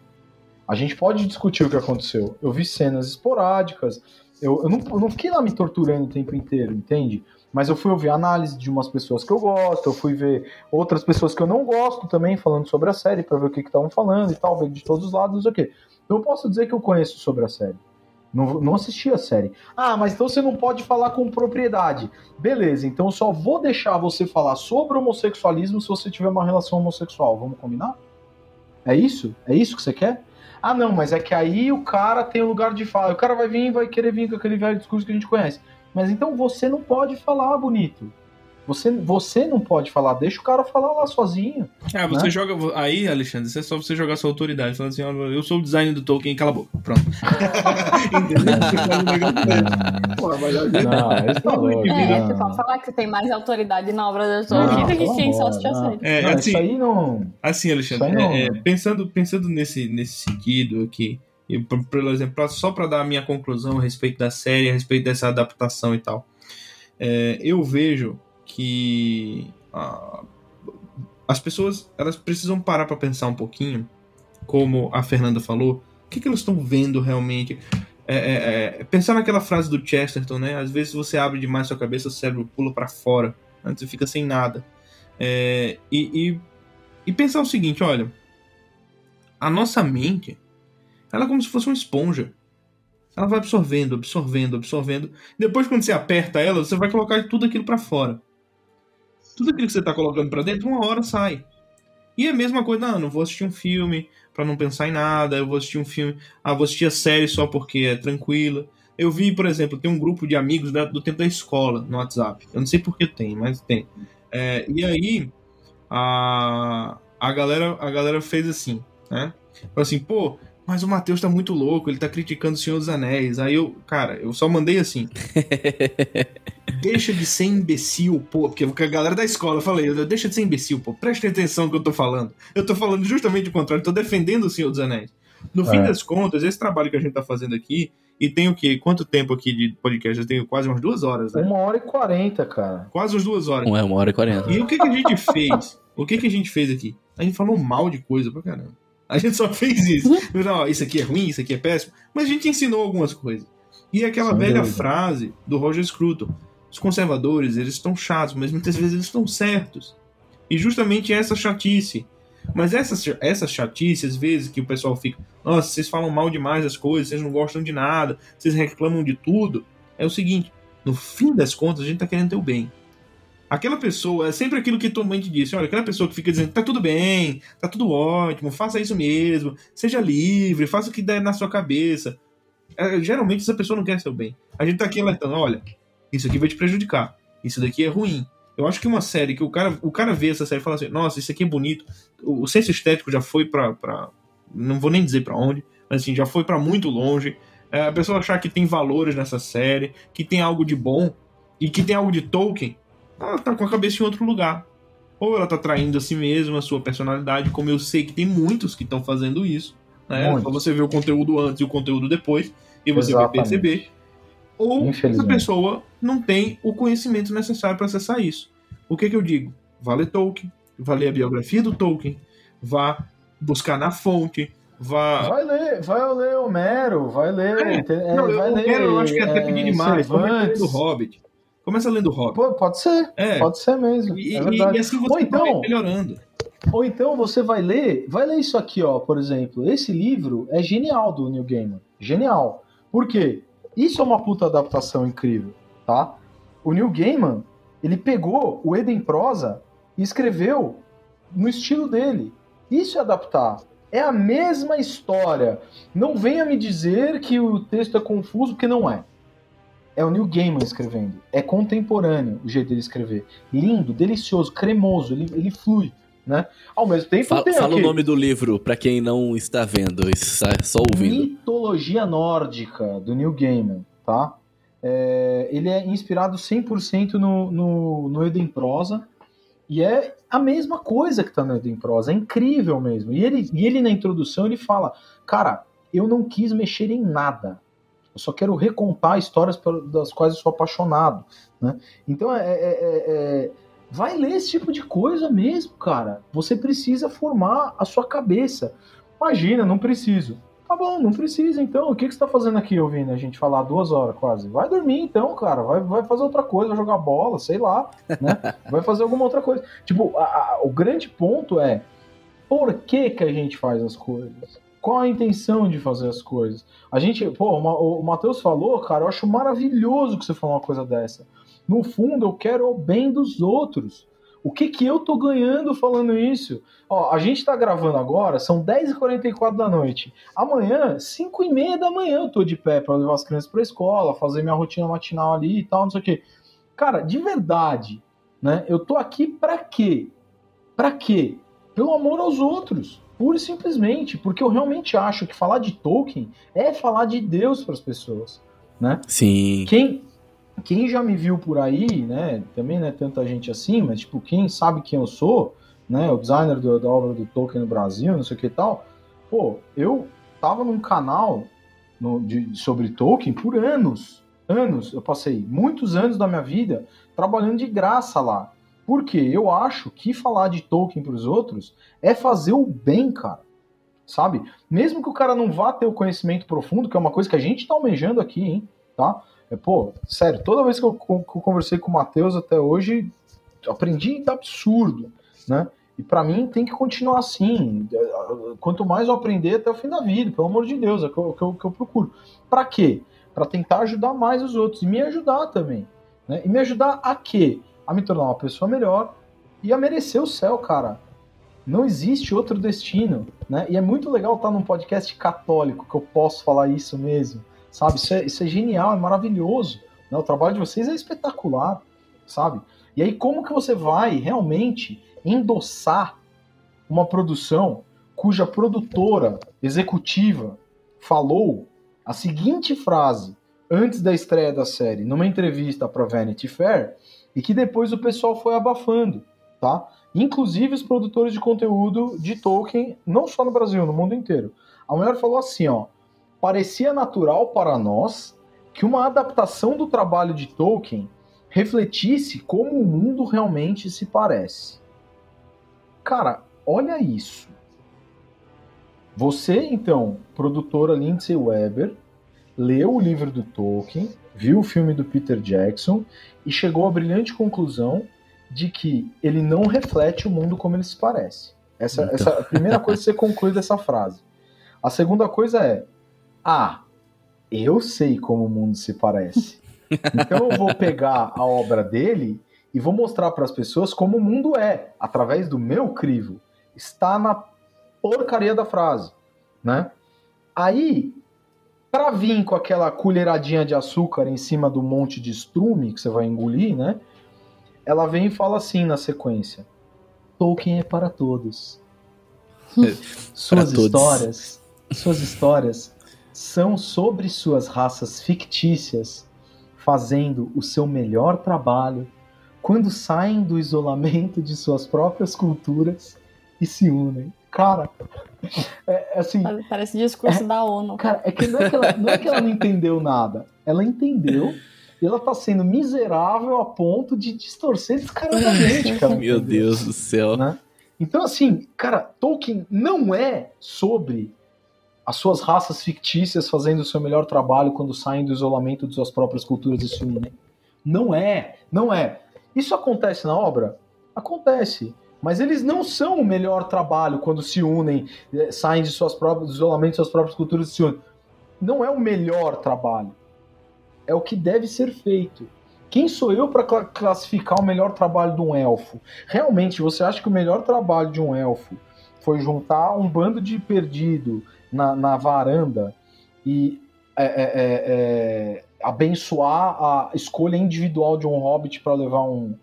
C: A gente pode discutir o que aconteceu. Eu vi cenas esporádicas, eu, eu, não, eu não fiquei lá me torturando o tempo inteiro, entende? Mas eu fui ouvir análise de umas pessoas que eu gosto, eu fui ver outras pessoas que eu não gosto também falando sobre a série, para ver o que estavam falando e tal, ver de todos os lados, não sei o quê. Então eu posso dizer que eu conheço sobre a série. Não, não assisti a série. Ah, mas então você não pode falar com propriedade. Beleza, então eu só vou deixar você falar sobre homossexualismo se você tiver uma relação homossexual. Vamos combinar? É isso? É isso que você quer? Ah, não, mas é que aí o cara tem um lugar de fala. O cara vai vir e vai querer vir com aquele velho discurso que a gente conhece. Mas então você não pode falar bonito. Você, você não pode falar, deixa o cara falar lá sozinho.
D: Ah, você né? joga. Aí, Alexandre, isso é só você jogar sua autoridade. Falando assim, eu sou o designer do Tolkien, cala a boca. Pronto. Entendeu?
B: Pô, mas a gente... Não, isso tá louco. É, você pode falar que você tem mais autoridade na obra do Tolkien do que quem só assiste a série.
D: É, assim, isso aí não. Assim, Alexandre. É, é, pensando, pensando nesse, nesse sentido aqui. Eu, por exemplo, só para dar a minha conclusão a respeito da série, a respeito dessa adaptação e tal. É, eu vejo que ah, as pessoas elas precisam parar para pensar um pouquinho, como a Fernanda falou, o que, que elas estão vendo realmente. É, é, é, pensar naquela frase do Chesterton, né? Às vezes você abre demais sua cabeça, o cérebro pula para fora, antes você fica sem nada. É, e, e, e pensar o seguinte, olha, a nossa mente, ela é como se fosse uma esponja. Ela vai absorvendo, absorvendo, absorvendo. Depois, quando você aperta ela, você vai colocar tudo aquilo para fora tudo aquilo que você está colocando para dentro, uma hora sai. E é a mesma coisa, não, não vou assistir um filme para não pensar em nada, eu vou assistir um filme, ah, vou assistir a série só porque é tranquila. Eu vi, por exemplo, tem um grupo de amigos da, do tempo da escola no WhatsApp. Eu não sei por que tem, mas tem. É, e aí a, a, galera, a galera fez assim, né? Falou assim, pô, mas o Matheus tá muito louco, ele tá criticando o Senhor dos Anéis. Aí eu, cara, eu só mandei assim. deixa de ser imbecil, pô. Porque a galera da escola, eu falei, deixa de ser imbecil, pô. Preste atenção no que eu tô falando. Eu tô falando justamente o contrário, tô defendendo o Senhor dos Anéis. No é. fim das contas, esse trabalho que a gente tá fazendo aqui, e tem o quê? Quanto tempo aqui de podcast? Eu tenho quase umas duas horas, né?
C: Uma hora e quarenta, cara.
D: Quase umas duas horas.
A: É, uma hora e quarenta.
D: E o que, que a gente fez? O que, que a gente fez aqui? A gente falou mal de coisa pra caramba. A gente só fez isso. Não, isso aqui é ruim, isso aqui é péssimo. Mas a gente ensinou algumas coisas. E aquela Sem velha dúvida. frase do Roger Scruton: os conservadores, eles estão chatos, mas muitas vezes eles estão certos. E justamente essa chatice. Mas essa, essa chatice, às vezes, que o pessoal fica: nossa, vocês falam mal demais das coisas, vocês não gostam de nada, vocês reclamam de tudo. É o seguinte: no fim das contas, a gente está querendo ter o bem. Aquela pessoa, é sempre aquilo que tua mãe te disse, olha, aquela pessoa que fica dizendo, tá tudo bem, tá tudo ótimo, faça isso mesmo, seja livre, faça o que der na sua cabeça. É, geralmente essa pessoa não quer seu bem. A gente tá aqui alertando, olha, isso aqui vai te prejudicar, isso daqui é ruim. Eu acho que uma série que o cara, o cara vê essa série e fala assim, nossa, isso aqui é bonito, o, o senso estético já foi pra, pra não vou nem dizer para onde, mas assim, já foi para muito longe. É, a pessoa achar que tem valores nessa série, que tem algo de bom e que tem algo de Tolkien, ela tá com a cabeça em outro lugar. Ou ela tá traindo a si mesma, a sua personalidade, como eu sei que tem muitos que estão fazendo isso. Né? Só você vê o conteúdo antes e o conteúdo depois, e você Exatamente. vai perceber. Ou essa pessoa não tem o conhecimento necessário para acessar isso. O que, que eu digo? Vá ler Tolkien, vá ler a biografia do Tolkien, vá buscar na fonte, vá.
C: Vai ler, vai ler Homero, vai ler.
D: É,
C: é,
D: não,
C: vai
D: eu,
C: ler.
D: eu acho que até
C: é,
D: pedir demais. Começa
C: Cervantes.
D: lendo Hobbit. Começa lendo Hobbit.
C: Pô, pode ser,
D: É.
C: pode ser mesmo.
D: E,
C: é
D: e- e assim você
C: Ou
D: vai
C: então,
D: melhorando.
C: ou então você vai ler, vai ler isso aqui, ó, por exemplo. Esse livro é genial do Neil Gaiman. Genial. Por quê? Isso é uma puta adaptação incrível, tá? O Neil Gaiman, ele pegou o Eden Prosa e escreveu no estilo dele. Isso é adaptar. É a mesma história. Não venha me dizer que o texto é confuso, porque não é. É o Neil Gaiman escrevendo. É contemporâneo o jeito dele escrever. Lindo, delicioso, cremoso, ele, ele flui, né? Ao mesmo tempo
A: Fala, fala o nome do livro pra quem não está vendo, está só ouvindo.
C: Mitologia Nórdica, do Neil Gaiman, tá? É, ele é inspirado 100% no, no, no Eden Prosa, e é a mesma coisa que tá no Eden Prosa, é incrível mesmo. E ele, e ele na introdução, ele fala, cara, eu não quis mexer em nada, eu só quero recontar histórias das quais eu sou apaixonado, né? Então, é, é- é- é- vai ler esse tipo de coisa mesmo, cara. Você precisa formar a sua cabeça. Imagina, não preciso. Tá bom, não precisa então. O que, que você tá fazendo aqui ouvindo a gente falar duas horas quase? Vai dormir então, cara. Vai, vai fazer outra coisa, vai jogar bola, sei lá, né? Vai fazer alguma outra coisa. Tipo, a- a- o grande ponto é por que, que a gente faz as coisas? Qual a intenção de fazer as coisas? A gente, pô, o Ma- o Matheus falou, cara, eu acho maravilhoso que você falou uma coisa dessa. No fundo, eu quero o bem dos outros. O que que eu tô ganhando falando isso? Ó, a gente tá gravando agora, são 10h44 da noite. Amanhã, 5h30 da manhã, eu tô de pé pra levar as crianças pra escola, fazer minha rotina matinal ali e tal, não sei o quê. Cara, de verdade, né? Eu tô aqui pra quê? Pra quê? Pelo amor aos outros. Pura e simplesmente. Porque eu realmente acho que falar de Tolkien é falar de Deus pras pessoas, né?
A: Sim.
C: Quem, quem já me viu por aí, né? Também não é tanta gente assim, mas tipo, quem sabe quem eu sou, né? O designer do- da obra do Tolkien no Brasil, não sei o que e tal. Pô, eu tava num canal no- de- sobre Tolkien por anos. Anos. Eu passei muitos anos da minha vida trabalhando de graça lá. Por quê? Eu acho que falar de Tolkien pros outros é fazer o bem, cara. Sabe? Mesmo que o cara não vá ter o conhecimento profundo, que é uma coisa que a gente tá almejando aqui, hein? Tá? É, pô, sério, toda vez que eu, que eu conversei com o Matheus até hoje, aprendi absurdo, né? E pra mim tem que continuar assim. Quanto mais eu aprender até o fim da vida, pelo amor de Deus, é o que eu, que eu, que eu procuro. Pra quê? Pra tentar ajudar mais os outros e me ajudar também. Né? E me ajudar a quê? A me tornar uma pessoa melhor e a merecer o céu, cara. Não existe outro destino, né? E é muito legal estar num podcast católico que eu posso falar isso mesmo, sabe? Isso é, isso é genial, é maravilhoso. Né? O trabalho de vocês é espetacular, sabe? E aí, como que você vai realmente endossar uma produção cuja produtora executiva falou a seguinte frase antes da estreia da série, numa entrevista para Vanity Fair, e que depois o pessoal foi abafando, tá? Inclusive os produtores de conteúdo de Tolkien, não só no Brasil, no mundo inteiro. A mulher falou assim, ó: parecia natural para nós que uma adaptação do trabalho de Tolkien refletisse como o mundo realmente se parece. Cara, olha isso. Você, então, produtora Lindsay Weber, leu o livro do Tolkien, viu o filme do Peter Jackson e chegou à brilhante conclusão de que ele não reflete o mundo como ele se parece. Essa,
A: Então.
C: essa é a primeira coisa que você conclui dessa frase. A segunda coisa é: Ah, eu sei como o mundo se parece. Então eu vou pegar a obra dele e vou mostrar para as pessoas como o mundo é, através do meu crivo. Está na porcaria da frase, né? Aí, para vir com aquela colheradinha de açúcar em cima do monte de estrume que você vai engolir, né? Ela vem e fala assim na sequência: Tolkien é para todos. Suas
A: todos.
C: histórias, suas histórias são sobre suas raças fictícias fazendo o seu melhor trabalho quando saem do isolamento de suas próprias culturas e se unem. Cara, é, é assim,
B: Parece discurso da ONU.
C: Cara, é que não é que, ela, não é que ela não entendeu nada. Ela entendeu e ela tá sendo miserável a ponto de distorcer descaradamente, cara.
A: Meu? Deus do céu.
C: Né? Então, assim, cara, Tolkien não é sobre as suas raças fictícias fazendo o seu melhor trabalho quando saem do isolamento de suas próprias culturas e se unem. Não é, não é. Isso acontece na obra? Acontece. Mas eles não são o melhor trabalho quando se unem, eh, saem de suas próprias, do isolamento de suas próprias culturas e se unem. Não é o melhor trabalho. É o que deve ser feito. Quem sou eu para classificar o melhor trabalho de um elfo? Realmente, você acha que o melhor trabalho de um elfo foi juntar um bando de perdido na, na varanda e é, é, é, é abençoar a escolha individual de um hobbit para levar um,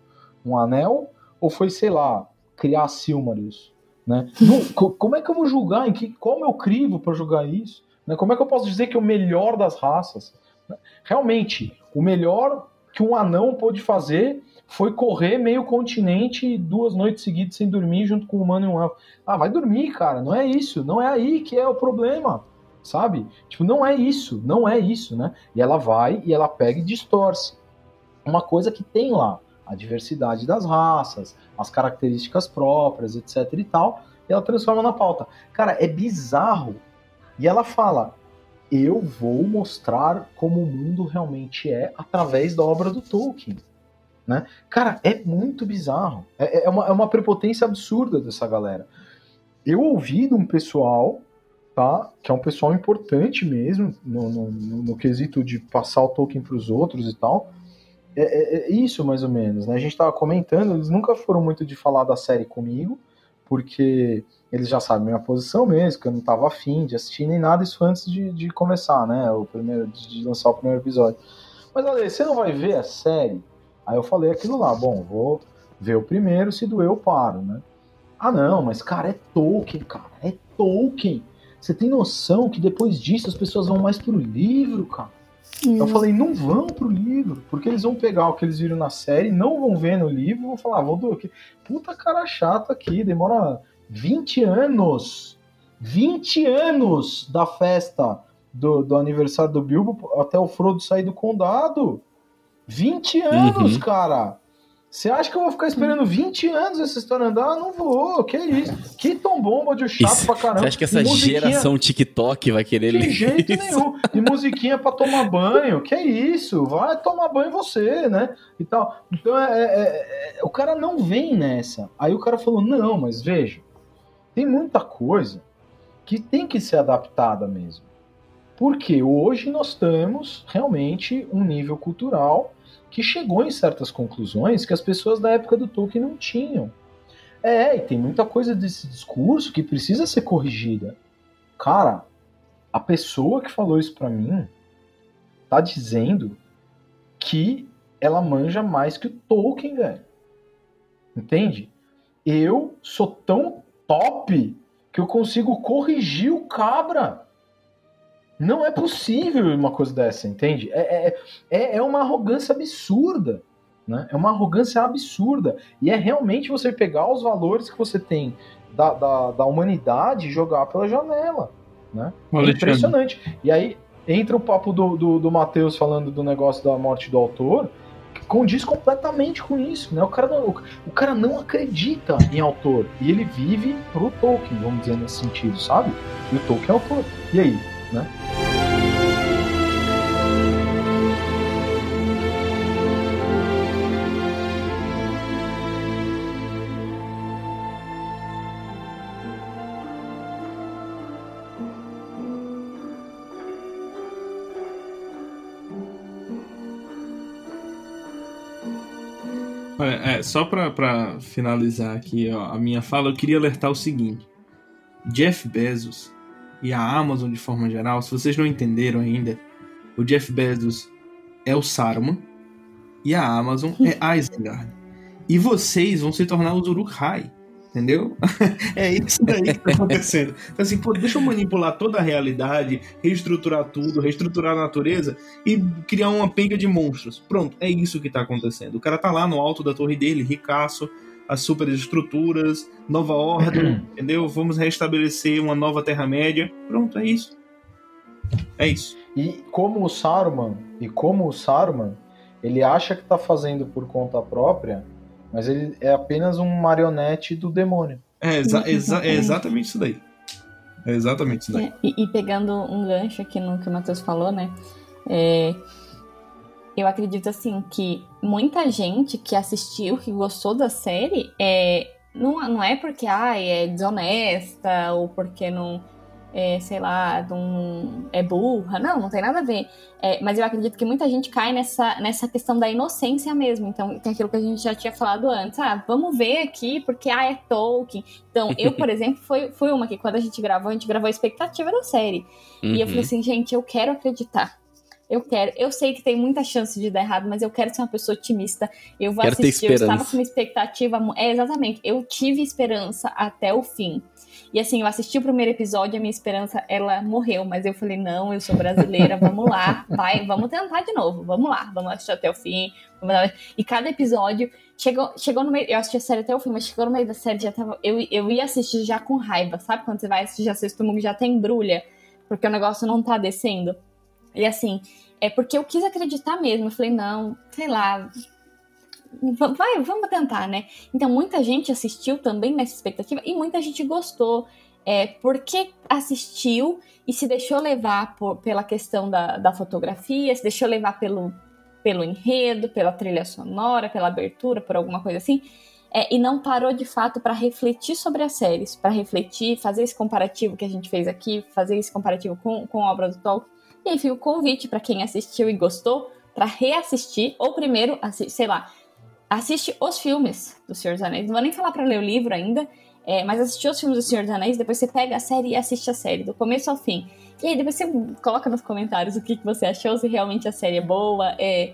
C: um anel? Ou foi, sei lá, criar Silmarils? Né? como é que eu vou julgar? Em que, qual o crivo para julgar isso? Né? Como é que eu posso dizer que é o melhor das raças? Realmente, o melhor que um anão pôde fazer foi correr meio continente duas noites seguidas sem dormir junto com um humano e um elfo. Ah, vai dormir, cara. Não é isso. Não é aí que é o problema. Sabe? Tipo, não é isso. Não é isso, né? E ela vai e ela pega e distorce. Uma coisa que tem lá. A diversidade das raças, as características próprias, etc e tal. E ela transforma na pauta. Cara, é bizarro. E ela fala: eu vou mostrar como o mundo realmente é através da obra do Tolkien. Né? Cara, é muito bizarro. É, é, uma, é uma prepotência absurda dessa galera. Eu ouvi de um pessoal, tá? Que é um pessoal importante mesmo, no, no, no, no quesito de passar o Tolkien para os outros e tal. É, é, é, isso, mais ou menos. Né? A gente estava comentando, eles nunca foram muito de falar da série comigo, porque eles já sabem minha posição mesmo, que eu não estava afim de assistir nem nada, isso antes de, de começar, né? O primeiro, de lançar o primeiro episódio. Mas olha, você não vai ver a série? Aí eu falei aquilo lá, bom, vou ver o primeiro, se doer eu paro, né? Ah não, mas cara, é Tolkien, cara, é Tolkien. Você tem noção que depois disso as pessoas vão mais pro livro, cara? Hum. Eu falei, não vão pro livro, porque eles vão pegar o que eles viram na série, não vão ver no livro, vão falar, ah, vou do que puta cara chato aqui, demora 20 anos. 20 anos da festa do, do aniversário do Bilbo até o Frodo sair do condado. 20 anos, uhum. cara. Você acha que eu vou ficar esperando 20 anos essa história andar? Não vou, que isso? Que tom bomba de chato isso. pra caramba. Você
A: acha que essa geração TikTok vai querer
C: ler? De jeito isso? nenhum. E musiquinha pra tomar banho, que isso? Vai tomar banho você, né? E tal. Então, é, é, é, o cara não vem nessa. Aí o cara falou, não, mas veja, tem muita coisa que tem que ser adaptada mesmo. Porque hoje nós temos realmente um nível cultural que chegou em certas conclusões que as pessoas da época do Tolkien não tinham. É, e tem muita coisa desse discurso que precisa ser corrigida. Cara, a pessoa que falou isso para mim tá dizendo que ela manja mais que o Tolkien, velho. Entende? Eu sou tão top que eu consigo corrigir o cabra. Não é possível uma coisa dessa, entende? É, é, é, é uma arrogância absurda. Né? É uma arrogância absurda. E é realmente você pegar os valores que você tem da, da, da humanidade e jogar pela janela. Né? É impressionante. E aí entra o papo do, do, do Matheus falando do negócio da morte do autor, que condiz completamente com isso. Né? O, cara não, o, o cara não acredita em autor. E ele vive pro Tolkien, vamos dizer nesse sentido, sabe? E o Tolkien é autor. E aí? Né?
D: É, só para finalizar aqui ó, a minha fala, eu queria alertar o seguinte: Jeff Bezos e a Amazon de forma geral, se vocês não entenderam ainda, o Jeff Bezos é o Saruman e a Amazon é Isengard. E vocês vão se tornar os Uruk-hai, entendeu? é isso daí que tá acontecendo. Então, assim, pô, deixa eu manipular toda a realidade, reestruturar tudo, reestruturar a natureza e criar uma penca de monstros. Pronto, é isso que tá acontecendo. O cara tá lá no alto da torre dele, ricaço, as superestruturas, nova ordem, entendeu? Vamos restabelecer uma nova Terra-média. Pronto, é isso. É isso.
C: E como o Saruman, e como o Saruman, ele acha que está fazendo por conta própria, mas ele é apenas um marionete do demônio.
D: É, exa exa é exatamente isso daí. É exatamente isso daí.
B: É, e, e, pegando um gancho aqui no que o Matheus falou, né? É, eu acredito assim que muita gente que assistiu, que gostou da série, é, não, não é porque ah, é desonesta ou porque não é, sei lá, é burra. Não, não tem nada a ver. É, mas eu acredito que muita gente cai nessa, nessa questão da inocência mesmo. Então, tem aquilo que a gente já tinha falado antes. Ah, vamos ver aqui, porque ah, é Tolkien. Então, eu, por exemplo, fui, fui uma que quando a gente gravou, a gente gravou a expectativa da série. Uhum. E eu falei uhum. assim, gente, eu quero acreditar. Eu quero. Eu sei que tem muita chance de dar errado, mas eu quero ser uma pessoa otimista. Eu vou
A: quero
B: assistir. Eu estava com uma expectativa. É, exatamente. Eu tive esperança até o fim. E assim, eu assisti o primeiro episódio, a minha esperança, ela morreu, mas eu falei, não, eu sou brasileira, vamos lá, vai, vamos tentar de novo, vamos lá, vamos assistir até o fim. E cada episódio, chegou, chegou no meio, eu assisti a série até o fim, mas chegou no meio da série, já tava, eu, eu ia assistir já com raiva, sabe? Quando você vai assistir, já seu estômago já tem embrulha, porque o negócio não tá descendo. E assim, é porque eu quis acreditar mesmo, eu falei, não, sei lá, vai, vamos tentar, né? Então, muita gente assistiu também nessa expectativa e muita gente gostou. É, porque assistiu e se deixou levar por, pela questão da, da fotografia, se deixou levar pelo, pelo enredo, pela trilha sonora, pela abertura, por alguma coisa assim, é, e não parou de fato para refletir sobre as séries, para refletir, fazer esse comparativo que a gente fez aqui, fazer esse comparativo com, com a obra do Tolkien. E o convite para quem assistiu e gostou, para reassistir, ou primeiro, sei lá, assiste os filmes do Senhor dos Anéis. Não vou nem falar para ler o livro ainda, é, mas assistir os filmes do Senhor dos Anéis, depois você pega a série e assiste a série, do começo ao fim. E aí depois você coloca nos comentários o que, que você achou, se realmente a série é boa. É...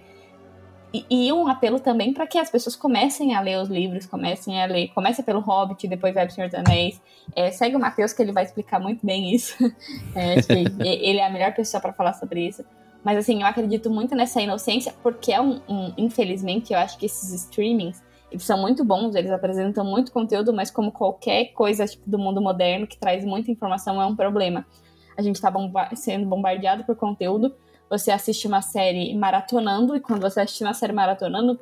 B: E, e um apelo também para que as pessoas comecem a ler os livros, comecem a ler. Começa pelo Hobbit, depois vai pro Senhor dos Anéis. É, segue o Matheus, que ele vai explicar muito bem isso. É, acho que ele é a melhor pessoa para falar sobre isso. Mas assim, eu acredito muito nessa inocência, porque é um, um, infelizmente, eu acho que esses streamings, eles são muito bons, eles apresentam muito conteúdo, mas como qualquer coisa tipo, do mundo moderno que traz muita informação, é um problema. A gente está bomba sendo bombardeado por conteúdo, você assiste uma série maratonando, e quando você assiste uma série maratonando,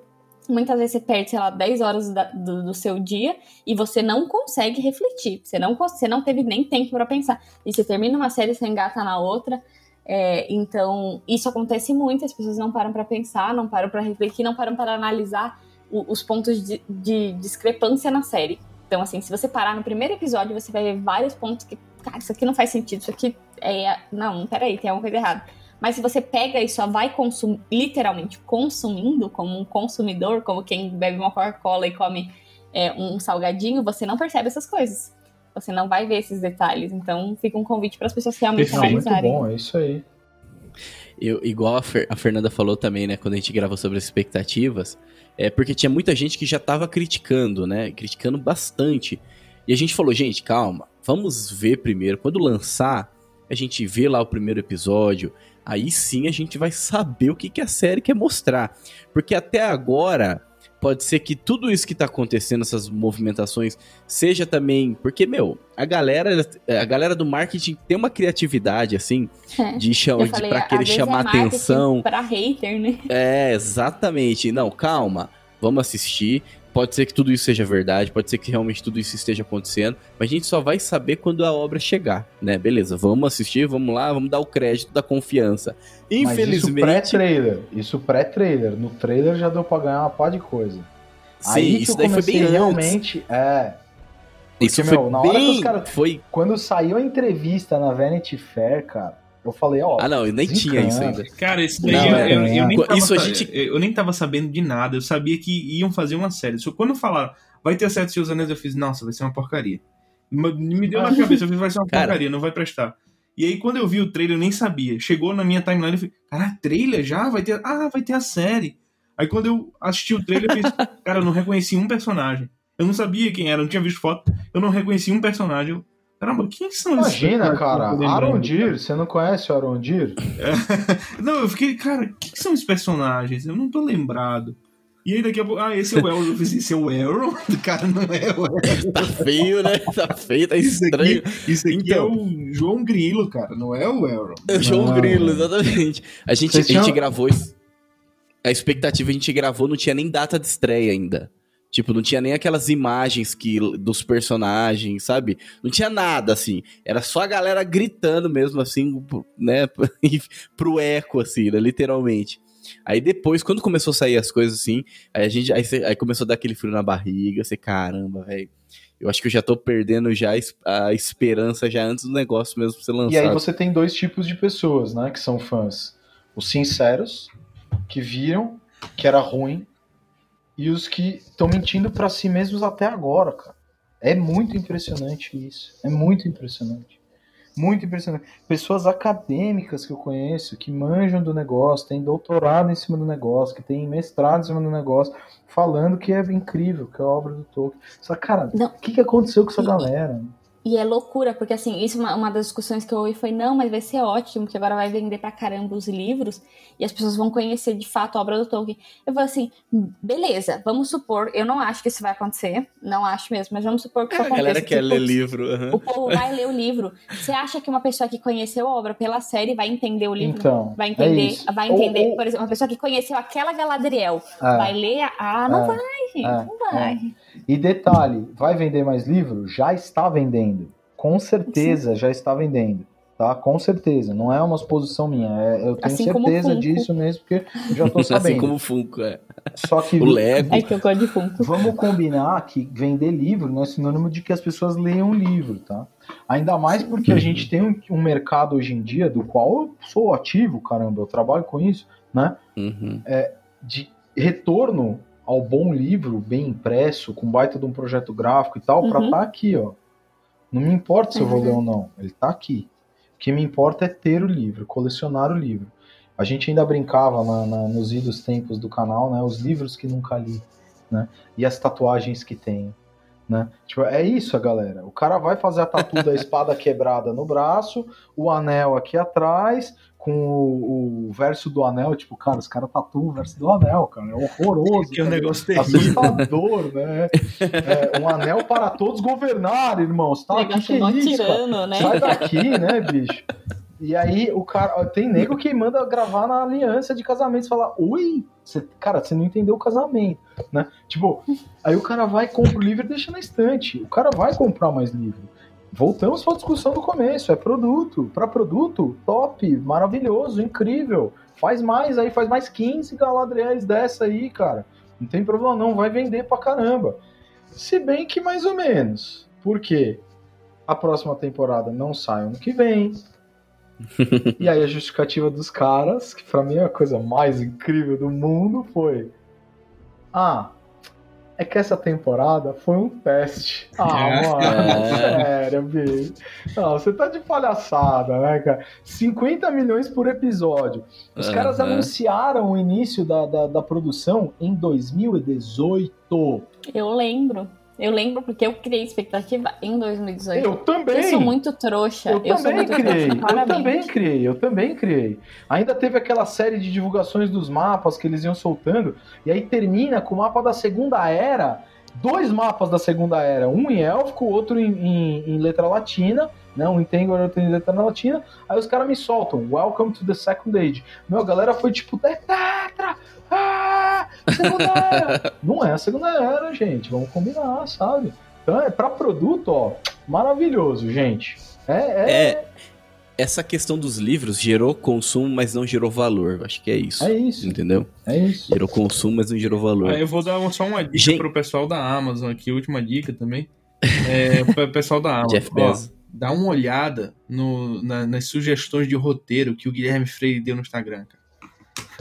B: muitas vezes você perde, sei lá, 10 horas da, do, do, seu dia e você não consegue refletir. Você não, você não teve nem tempo para pensar. E você termina uma série, você engata na outra. É, então, isso acontece muito, as pessoas não param para pensar, não param para refletir, não param para analisar o, os pontos de, de, discrepância na série. Então, assim, se você parar no primeiro episódio, você vai ver vários pontos que, cara, isso aqui não faz sentido, isso aqui é. Não, peraí, tem alguma coisa errada. Mas se você pega e só vai consumir, literalmente consumindo, como um consumidor, como quem bebe uma Coca-Cola e come é, um salgadinho, você não percebe essas coisas você não vai ver esses detalhes. Então fica um convite para as pessoas realmente
C: Perfeito. analisarem. Muito bom, é isso aí.
A: Eu, igual a, Fer, a, Fernanda falou também, né, quando a gente gravou sobre as expectativas, é porque tinha muita gente que já estava criticando, né, criticando bastante. E a gente falou, gente, calma, vamos ver primeiro. Quando lançar, a gente vê lá o primeiro episódio, aí sim a gente vai saber o que, que a série quer mostrar. Porque até agora, pode ser que tudo isso que tá acontecendo, essas movimentações, seja também. Porque, meu, a galera, a galera do marketing tem uma criatividade, assim, é. de, chamar, de pra querer chamar é atenção.
B: Pra hater, né?
A: É, exatamente. Não, calma. Vamos assistir. Pode ser que tudo isso seja verdade, pode ser que realmente tudo isso esteja acontecendo, mas a gente só vai saber quando a obra chegar, né? Beleza, vamos assistir, vamos lá, vamos dar o crédito da confiança. Infelizmente.
C: Mas isso pré-trailer, isso pré-trailer. No trailer já deu pra ganhar uma pá de coisa.
A: Sim, Aí isso daí foi bem
C: realmente.
A: Antes.
C: É.
A: Porque, isso foi meu, na hora bem... que os caras. Foi...
C: Quando saiu a entrevista na Vanity Fair, cara, eu falei, ó.
A: Ah, não, eu nem tinha isso ainda.
D: Cara, isso daí não, eu, eu, eu, nem tava, isso a gente... eu nem tava sabendo de nada. Eu sabia que iam fazer uma série. Só quando falaram, vai ter Sete Seus Anéis, eu fiz, nossa, vai ser uma porcaria. Me deu na cabeça, eu fiz, vai ser uma Cara, porcaria, não vai prestar. E aí, quando eu vi o trailer, eu nem sabia. Chegou na minha timeline, eu falei, cara, trailer já? Vai ter. Ah, vai ter a série. Aí quando eu assisti o trailer, eu fiz, cara, eu não reconheci um personagem. Eu não sabia quem era, não tinha visto foto. Eu não reconheci um personagem. Caramba, quem são
C: Imagina, esses? Imagina, cara, Arondir, você não conhece o Arondir?
D: É. Não, eu fiquei, cara, o que são os personagens? Eu não tô lembrado. E aí daqui a pouco, ah, esse é o Elrond. Eu fiz, esse é o Elrond? Cara, não é o Elrond.
A: tá feio, né? Tá feio, tá estranho.
D: Isso aqui, isso aqui então, é o João Grilo, cara, não é o Elrond.
A: É o João Grilo, exatamente. A gente, a gente gravou isso. A expectativa a gente gravou, não tinha nem data de estreia ainda. Tipo, não tinha nem aquelas imagens que dos personagens, sabe? Não tinha nada, assim. Era só a galera gritando mesmo, assim, né? pro eco, assim, né? literalmente. Aí depois, quando começou a sair as coisas assim, aí a gente aí, aí começou a dar aquele frio na barriga, você, caramba, velho. Eu acho que eu já tô perdendo já a esperança já antes do negócio mesmo ser lançado.
C: E aí você tem dois tipos de pessoas, né, que são fãs. Os sinceros, que viram que era ruim e os que estão mentindo para si mesmos até agora, cara. É muito impressionante isso. É muito impressionante. Muito impressionante. Pessoas acadêmicas que eu conheço, que manjam do negócio, têm doutorado em cima do negócio, que têm mestrado em cima do negócio, falando que é incrível, que é a obra do Tolkien. Só, cara, o que, que aconteceu com essa galera?
B: E é loucura, porque assim, isso uma, uma das discussões que eu ouvi foi, não, mas vai ser ótimo, que agora vai vender pra caramba os livros e as pessoas vão conhecer de fato a obra do Tolkien. Eu falei assim, beleza, vamos supor, eu não acho que isso vai acontecer, não acho mesmo, mas vamos supor que isso
A: é, aconteça. A galera quer ler livro. Uhum.
B: O povo vai ler o livro. Você acha que uma pessoa que conheceu a obra pela série vai entender o livro?
C: Então,
B: vai entender,
C: é
B: vai entender, ou, ou... por exemplo, uma pessoa que conheceu aquela Galadriel, é, vai ler, ah, não é, vai, gente, é, não vai.
C: E detalhe, vai vender mais livro? Já está vendendo com certeza Sim. já está vendendo. Tá? Com certeza. Não é uma exposição minha. É, eu tenho assim certeza disso mesmo, porque eu já estou sabendo.
A: Assim como o Funko, é.
C: Só que.
A: o Lego.
B: É que eu gosto de Funko.
C: Vamos combinar que vender livro não é sinônimo de que as pessoas leiam um livro, tá? Ainda mais porque a gente tem um, um, mercado hoje em dia, do qual eu sou ativo, caramba, eu trabalho com isso, né?
A: Uhum.
C: É, de retorno ao bom livro, bem impresso, com baita de um projeto gráfico e tal, uhum. para estar tá aqui, ó. Não me importa se eu vou ler ou não, ele está aqui. O que me importa é ter o livro, colecionar o livro. A gente ainda brincava na, na, nos idos tempos do canal, né? Os livros que nunca li, né? E as tatuagens que tenho. Né? Tipo, é isso, galera. O cara vai fazer a tatu da espada quebrada no braço, o anel aqui atrás, com o, o, verso do anel, tipo, cara, os caras tatuam o verso do anel, cara, é horroroso.
D: Que é um negócio
C: terrível. Assustador, né? É, um anel para todos governar, irmãos, tá? Que, que é isso, tirando, né? Sai daqui, né, bicho? E aí o cara, tem nego que manda gravar na aliança de casamento e fala, ui, você, cara, você não entendeu o casamento, né? Tipo, aí o cara vai, compra o livro e deixa na estante. O cara vai comprar mais livro. Voltamos para a discussão do começo. É produto. Para produto, top, maravilhoso, incrível. Faz mais aí, faz mais 15 Galadriels dessa aí, cara. Não tem problema não, vai vender pra caramba. Se bem que mais ou menos. Por quê? A próxima temporada não sai ano que vem. e aí a justificativa dos caras, que para mim é a coisa mais incrível do mundo, foi: Ah, é que essa temporada foi um teste. Ah, é. mano, sério, bicho. Não, você tá de palhaçada, né, cara? 50 milhões por episódio. Os uhum. caras anunciaram o início da, da, da produção em 2018.
B: Eu lembro. Eu lembro porque eu criei expectativa em 2018.
C: Eu também.
B: Eu sou muito trouxa.
C: Eu,
B: eu
C: também criei. Eu também criei. Eu também criei. Ainda teve aquela série de divulgações dos mapas que eles iam soltando. E aí termina com o mapa da Segunda Era. Dois mapas da Segunda Era. Um em élfico, outro em, em, em letra latina. Né, um em Tango, outro em letra latina. Aí os caras me soltam. Welcome to the Second Age. Meu, a galera foi tipo, Tetra! Ah, segunda era. Não é a segunda era, gente. Vamos combinar, sabe? Então é para produto, ó, maravilhoso, gente. É, é...
A: é, essa questão dos livros gerou consumo, mas não gerou valor. Acho que é isso.
C: É isso.
A: Entendeu?
C: É isso.
A: Gerou consumo, mas não gerou valor.
D: Ah, eu vou dar só uma dica gente... pro pessoal da Amazon aqui, última dica também. É, pro pessoal da Amazon.
A: Jeff Bezos. Ó,
D: dá uma olhada no, na, nas sugestões de roteiro que o Guilherme Freire deu no Instagram, cara.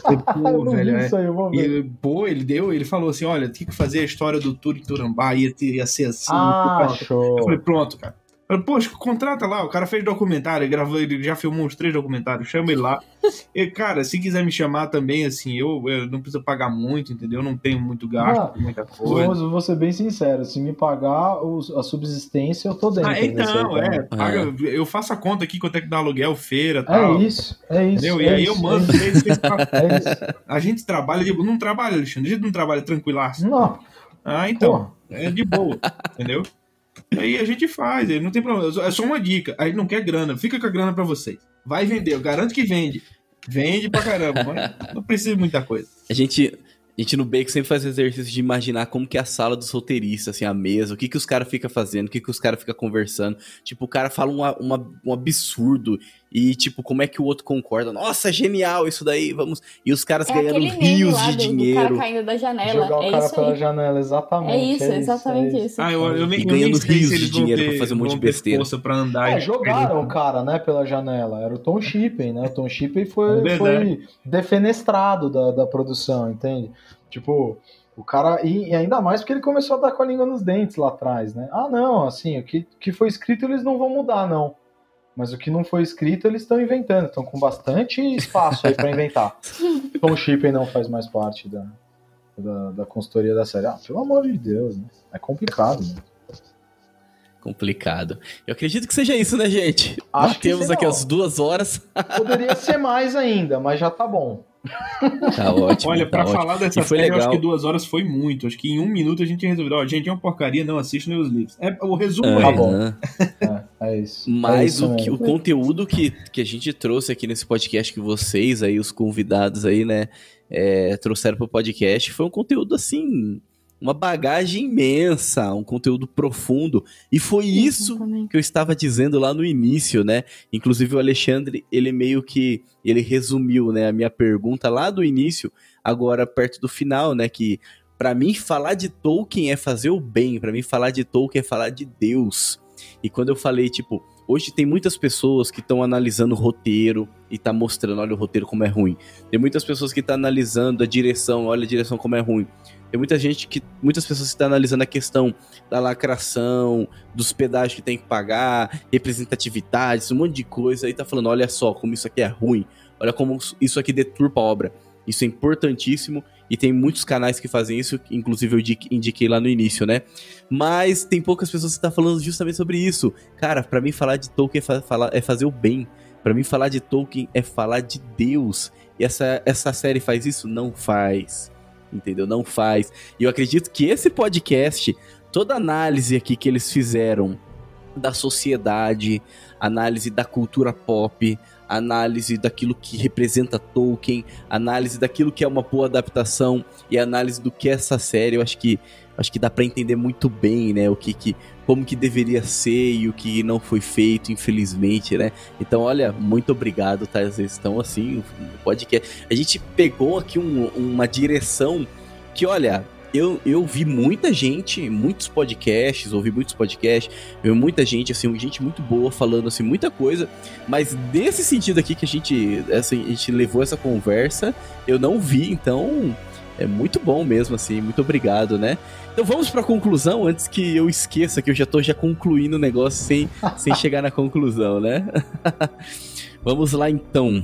C: Pô, velho, é. aí,
D: e, pô, ele deu, ele falou assim: olha, tem que fazer a história do Turi Turambá, ia, ia ser assim.
C: Ah, show.
D: Eu falei, pronto, cara. Poxa, contrata lá, o cara fez documentário, ele gravou, ele já filmou uns três documentários, chama ele lá. E, cara, se quiser me chamar também, assim, eu, eu não preciso pagar muito, entendeu? Não tenho muito gasto, ah, muita coisa.
C: Vou, vou ser bem sincero, se me pagar os, a subsistência, eu tô dentro.
D: Ah, então, é, paga, é. eu faço a conta aqui quanto é que dá aluguel, feira,
C: é
D: tal.
C: É isso, é isso.
D: Entendeu?
C: É
D: e aí
C: isso,
D: eu mando. É isso. é isso. A gente trabalha, de, não trabalha, Alexandre, a gente não trabalha tranquilaço.
C: Não.
D: Ah, então, Pô. é de boa, entendeu? Aí a gente faz, não tem problema. É só uma dica. Aí não quer grana, fica com a grana para vocês. Vai vender, eu garanto que vende. Vende pra caramba, não precisa de muita coisa.
A: A gente, A gente no Bacon sempre faz exercício de imaginar como que é a sala dos roteiristas, assim, a mesa, o que que os caras ficam fazendo, o que que os caras ficam conversando. Tipo, o cara fala uma, uma, um absurdo e, tipo, como é que o outro concorda? Nossa, é genial isso daí, vamos... E os caras
B: É
A: ganhando rios de
B: do, do
A: dinheiro.
B: cara caindo da janela.
C: Jogar o
B: é
C: cara
B: isso
C: pela
B: aí.
C: janela, exatamente.
B: É isso,
C: é
B: exatamente
C: é
B: isso.
D: Ah, eu, eu nem,
A: E
D: eu
A: ganhando
D: sei
A: rios de dinheiro
D: ter,
A: pra fazer um monte de besteira.
D: pra andar.
C: É,
D: e-
C: jogaram o cara, né, pela janela. Era o Tom Shippen, né? O Tom Shippen foi, foi defenestrado da, da produção, entende? Tipo, o cara. E, e ainda mais porque ele começou a dar com a língua nos dentes lá atrás, né? Ah, não, assim, o que, que foi escrito eles não vão mudar, não. Mas o que não foi escrito eles estão inventando. Estão com bastante espaço aí pra inventar. Tom Shippen não faz mais parte da, da, da consultoria da série. Ah, pelo amor de Deus, né? É complicado, né?
A: Complicado. Eu acredito que seja isso, né, gente?
C: Acho
A: Batemos aqui
C: não.
A: as duas horas.
C: Poderia ser mais ainda, mas já tá bom.
A: Tá ótimo.
D: Olha,
A: tá
D: pra
A: ótimo.
D: falar dessa série, eu acho
A: legal.
D: que duas horas foi muito. Acho que em um minuto a gente resolveu. Ó, gente, é uma porcaria, não assiste nem os livros. É, o resumo
A: É,
D: é,
C: Tá bom.
A: né?
C: É, é isso. é
A: Mas
C: isso
A: o, que- o conteúdo que, que a gente trouxe aqui nesse podcast, que vocês aí, os convidados aí, né, é, trouxeram pro podcast, foi um conteúdo assim, uma bagagem imensa, um conteúdo profundo. E foi isso
B: Exatamente.
A: que eu estava dizendo lá no início, né? Inclusive o Alexandre, ele meio que ele resumiu, né, a minha pergunta lá do início, agora perto do final, né, que Pra mim falar de Tolkien é fazer o bem, Pra mim falar de Tolkien é falar de Deus. E quando eu falei, tipo, hoje tem muitas pessoas que estão analisando o roteiro e tá mostrando, olha o roteiro como é ruim. Tem muitas pessoas que estão analisando a direção, olha a direção como é ruim. Tem muita gente que. Muitas pessoas estão analisando a questão da lacração, dos pedágios que tem que pagar, representatividade, um monte de coisa, e tá falando, olha só como isso aqui é ruim, olha como isso aqui deturpa a obra. Isso é importantíssimo e tem muitos canais que fazem isso, inclusive eu indique- indiquei lá no início, né? Mas tem poucas pessoas que estão falando justamente sobre isso. Cara, pra mim falar de Tolkien é, é fazer o bem. Pra mim falar de Tolkien é falar de Deus. E essa, essa série faz isso? Não faz. Entendeu? Não faz. E eu acredito que esse podcast, toda análise aqui que eles fizeram da sociedade, análise da cultura pop, análise daquilo que representa Tolkien, análise daquilo que é uma boa adaptação e análise do que é essa série, eu acho que acho que dá pra entender muito bem, né, o que que como que deveria ser e o que não foi feito, infelizmente, né? Então, olha, muito obrigado, tá? Vocês estão assim, podcast. A gente pegou aqui um- uma direção que, olha, eu, eu vi muita gente, muitos podcasts, ouvi muitos podcasts, vi muita gente, assim, gente muito boa falando, assim, muita coisa, mas desse sentido aqui que a gente, assim, a gente levou essa conversa, eu não vi, então é muito bom mesmo, assim, muito obrigado, né? Então vamos pra conclusão, antes que eu esqueça que eu já tô já concluindo o negócio sem, sem chegar na conclusão, né? vamos lá então.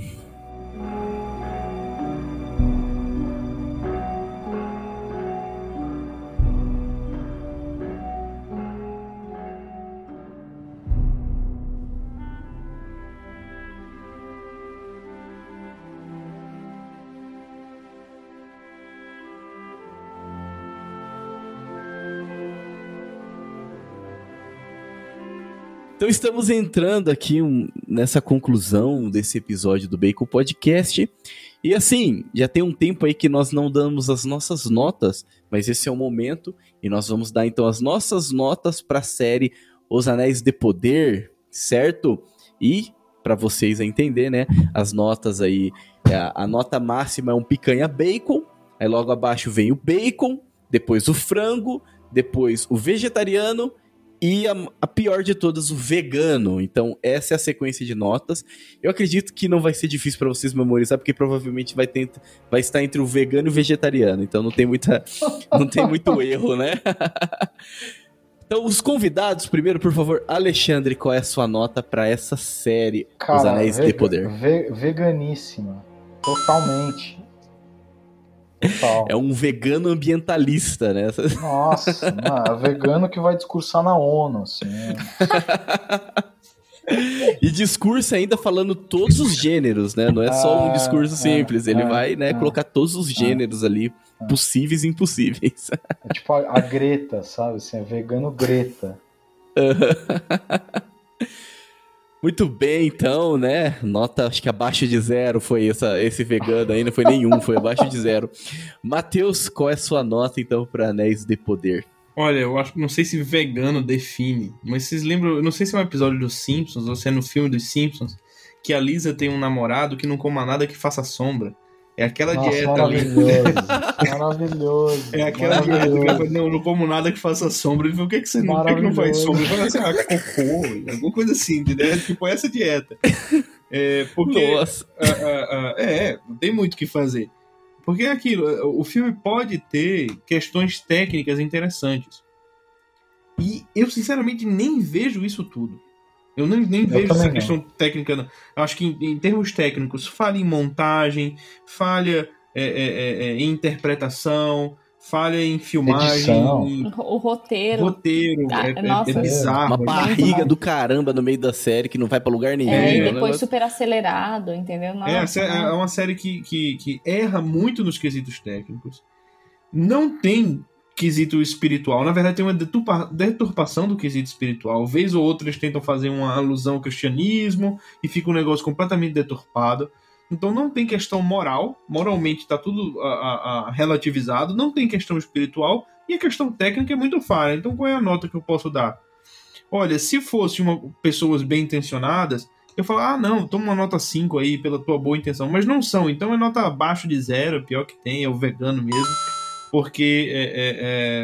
A: Então estamos entrando aqui um- nessa conclusão desse episódio do Bacon Podcast. E assim, já tem um tempo aí que nós não damos as nossas notas, mas esse é o momento e nós vamos dar então as nossas notas para a série Os Anéis de Poder, certo? E para vocês entender, né, as notas aí, a, a nota máxima é um picanha bacon, aí logo abaixo vem o bacon, depois o frango, depois o vegetariano e a, a pior de todas, o vegano. Então, essa é a sequência de notas. Eu acredito que não vai ser difícil para vocês memorizar, porque provavelmente vai, ter, vai estar entre o vegano e o vegetariano. Então, não tem muita, não tem muito erro, né? então, os convidados, primeiro, por favor, Alexandre, qual é a sua nota para essa série, Os Anéis de
C: vega-
A: Poder?
C: ve- veganíssima. Totalmente. Total.
A: É um vegano ambientalista, né?
C: Nossa, mano, é vegano que vai discursar na ONU, assim.
A: E discurso ainda falando todos os gêneros, né? Não é só um
C: Ah,
A: discurso
C: é,
A: simples. Ele
C: é,
A: vai, né,
C: é.
A: colocar todos os gêneros ali, possíveis e impossíveis.
C: É tipo a, a Greta, sabe? Assim, é vegano Greta.
A: Muito bem, então, né? Nota, acho que abaixo de zero foi essa, esse vegano aí, não foi nenhum, foi abaixo de zero. Matheus, qual é a sua nota, então, para Anéis de Poder?
D: Olha, eu acho, não sei se vegano define, mas vocês lembram, não sei se é um episódio dos Simpsons ou se é no filme dos Simpsons, que a Lisa tem um namorado que não coma nada que faça sombra. É aquela
C: Nossa,
D: dieta
C: maravilhoso,
D: ali.
C: maravilhoso.
D: É aquela dieta que ela fala, não, não como nada que faça sombra. Ele falou, o que, é que você não, por que, que não faz sombra? Ele falou assim, ah, cocô, alguma coisa assim, entendeu? Tipo, essa dieta. É, porque.
A: Nossa.
D: ah, ah, ah, é, não tem muito o que fazer. Porque é aquilo, o filme pode ter questões técnicas interessantes. E eu, sinceramente, nem vejo isso tudo. Eu nem, nem
C: Eu
D: vejo essa
C: não.
D: questão técnica. Não. Eu acho que, em, em termos técnicos, falha em montagem, falha é, é, é, é, em interpretação, falha em filmagem, em
B: O roteiro.
D: roteiro.
B: Ah,
D: é, é-
B: nossa.
D: é bizarro.
A: Uma barriga do caramba no meio da série que não vai pra lugar nenhum.
B: É, e
A: né?
B: depois super acelerado, entendeu? Nossa,
D: É, sé- é uma série que, que, que erra muito nos quesitos técnicos. Não tem quesito espiritual. Na verdade, tem uma deturpa- deturpação do quesito espiritual. Vez ou outra eles tentam fazer uma alusão ao cristianismo e fica um negócio completamente deturpado. Então não tem questão moral. Moralmente está tudo a- a relativizado. Não tem questão espiritual. E a questão técnica é muito falha. Então qual é a nota que eu posso dar? Olha, se fosse uma, pessoas bem intencionadas, eu falo, ah, não, toma uma nota 5 aí pela tua boa intenção. Mas não são, então é nota abaixo de zero, é pior que tem, é o vegano mesmo. Porque é, é,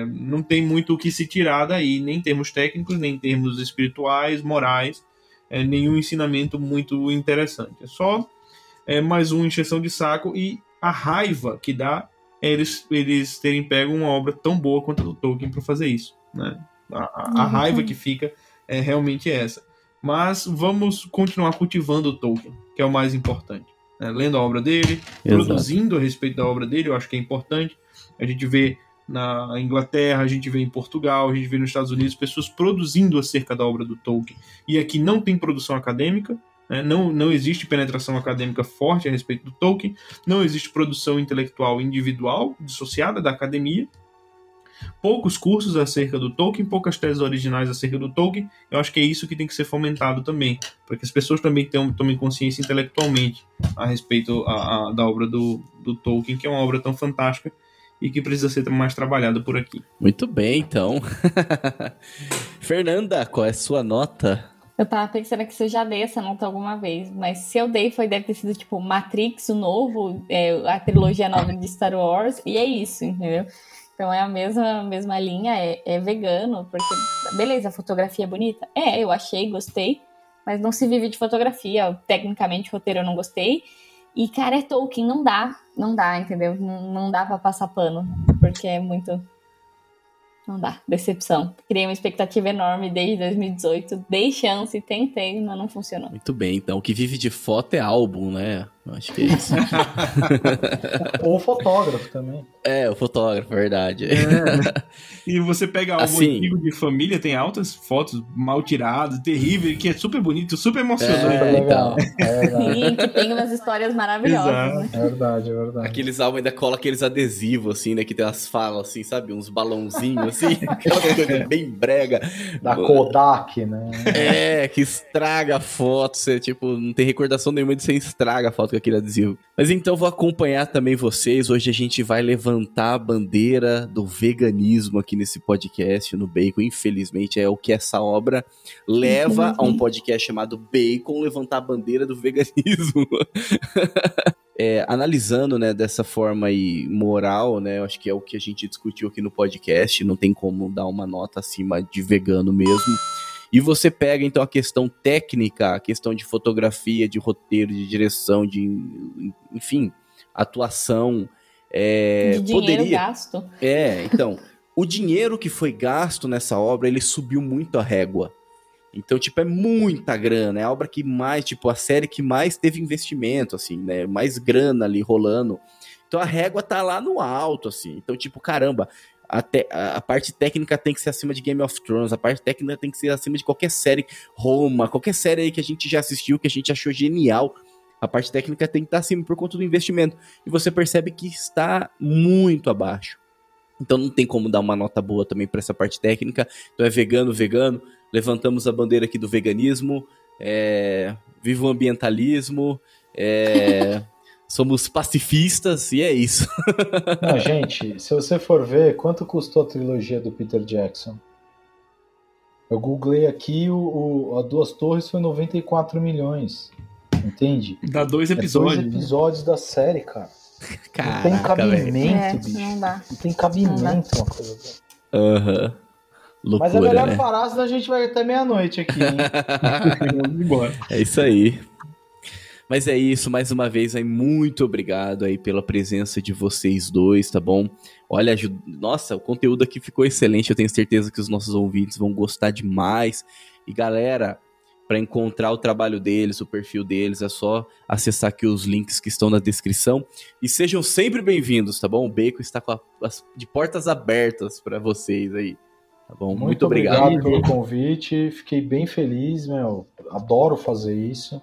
D: é, não tem muito o que se tirar daí, nem em termos técnicos, nem em termos espirituais, morais, é, nenhum ensinamento muito interessante. É só é, mais uma encheção de saco e a raiva que dá eles, eles terem pego uma obra tão boa quanto a do Tolkien para fazer isso. Né? A, a- a
B: Uhum.
D: raiva que fica é realmente essa. Mas vamos continuar cultivando o Tolkien, que é o mais importante. né? Lendo a obra dele,
A: Exato.
D: produzindo a respeito da obra dele, eu acho que é importante. A gente vê na Inglaterra, a gente vê em Portugal, a gente vê nos Estados Unidos pessoas produzindo acerca da obra do Tolkien. E aqui não tem produção acadêmica, né? não, não existe penetração acadêmica forte a respeito do Tolkien, não existe produção intelectual individual dissociada da academia. Poucos cursos acerca do Tolkien, poucas teses originais acerca do Tolkien. Eu acho que é isso que tem que ser fomentado também, para que as pessoas também tenham, tomem consciência intelectualmente a respeito a- a- da obra do, do Tolkien, que é uma obra tão fantástica e que precisa ser mais trabalhada por aqui.
A: Muito bem, então. Fernanda, qual é a sua nota?
B: Eu tava pensando que se eu já dei essa nota alguma vez, mas se eu dei foi deve ter sido tipo Matrix, o novo, é, a trilogia nova de Star Wars, e é isso, entendeu? Então é a mesma, mesma linha, é, é vegano, porque, beleza, a fotografia é bonita? É, eu achei, gostei, mas não se vive de fotografia, tecnicamente roteiro eu não gostei, e cara, é Tolkien, não dá, não dá, entendeu? Não, não dá pra passar pano, porque é muito... Não dá, decepção. Criei uma expectativa enorme desde 2018, dei chance, tentei, mas não funcionou.
A: Muito bem, então. O que vive de foto é álbum, né? Eu acho que é isso.
C: Ou fotógrafo também.
A: é, o fotógrafo, verdade.
D: E você pega algo
A: Assim.
D: antigo de família, tem altas fotos mal tiradas, terríveis, que é super bonito, super emocionante.
A: É,
C: legal.
A: então.
C: É verdade.
B: E que tem umas histórias maravilhosas,
D: Exato.
B: né?
C: É verdade, é verdade.
A: Aqueles álbuns ainda cola aqueles adesivos, assim, né? Que tem umas falas, assim, sabe? Uns balãozinhos, assim. Aquela coisa bem brega.
C: Da Kodak, né?
A: É, que estraga a foto. Você, tipo, não tem recordação nenhuma de você estraga a foto com aquele adesivo. Mas então vou acompanhar também vocês. Hoje a gente vai levantar a bandeira do veganismo aqui nesse podcast, no Bacon. Infelizmente é o que essa obra leva a um podcast chamado Bacon levantar a bandeira do veganismo. É, analisando, né, dessa forma aí moral, né, eu acho que é o que a gente discutiu aqui no podcast, não tem como dar uma nota acima de vegano mesmo. E você pega então a questão técnica, a questão de fotografia, de roteiro, de direção, de enfim, atuação, é,
B: De dinheiro
A: poderia,
B: gasto.
A: é, então, o dinheiro que foi gasto nessa obra, ele subiu muito a régua. Então, tipo, é muita grana. É a obra que mais, tipo, a série que mais teve investimento, assim, né? Mais grana ali rolando. Então a régua tá lá no alto, assim. Então, tipo, caramba, a, te- a- parte técnica tem que ser acima de Game of Thrones, a parte técnica tem que ser acima de qualquer série Roma, qualquer série aí que a gente já assistiu, que a gente achou genial. A parte técnica tem que estar acima por conta do investimento. E você percebe que está muito abaixo. Então não tem como dar uma nota boa também para essa parte técnica. Então é vegano, vegano. Levantamos a bandeira aqui do veganismo. é, viva o ambientalismo, é, somos pacifistas e é isso.
C: Não, gente, se você for ver, quanto custou a trilogia do Peter Jackson? Eu googlei aqui, o, o a Duas Torres foi 94 milhões. Entende?
D: Dá dois episódios.
C: É dois episódios da série, cara.
A: Caraca,
C: não tem cabimento,
B: É,
C: bicho.
B: não dá.
C: Não tem cabimento uma coisa dessa.
A: Aham. Loucura,
C: Mas é melhor
A: né?
C: parar, senão a gente vai até meia-noite aqui, hein?
D: Vamos embora.
A: É isso aí. Mas é isso, mais uma vez aí, muito obrigado aí pela presença de vocês dois, tá bom? Olha, nossa, o conteúdo aqui ficou excelente, eu tenho certeza que os nossos ouvintes vão gostar demais. E galera, para encontrar o trabalho deles, o perfil deles, é só acessar aqui os links que estão na descrição. E sejam sempre bem-vindos, tá bom? O Bacon está com a- as, de portas abertas para vocês aí, tá bom? Muito, obrigado.
C: pelo convite. Fiquei bem feliz, meu. Adoro fazer isso.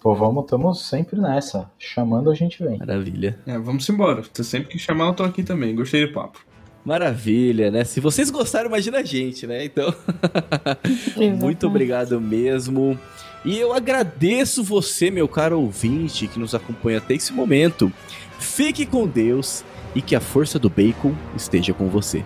C: Pô, vamos, estamos sempre nessa. Chamando a gente vem.
A: Maravilha.
D: É, vamos embora. Você sempre que chamar, eu tô aqui também. Gostei do papo.
A: Maravilha, né? Se vocês gostaram, imagina a gente, né? Então, muito obrigado mesmo. E eu agradeço você, meu caro ouvinte, que nos acompanha até esse momento. Fique com Deus e que a força do bacon esteja com você.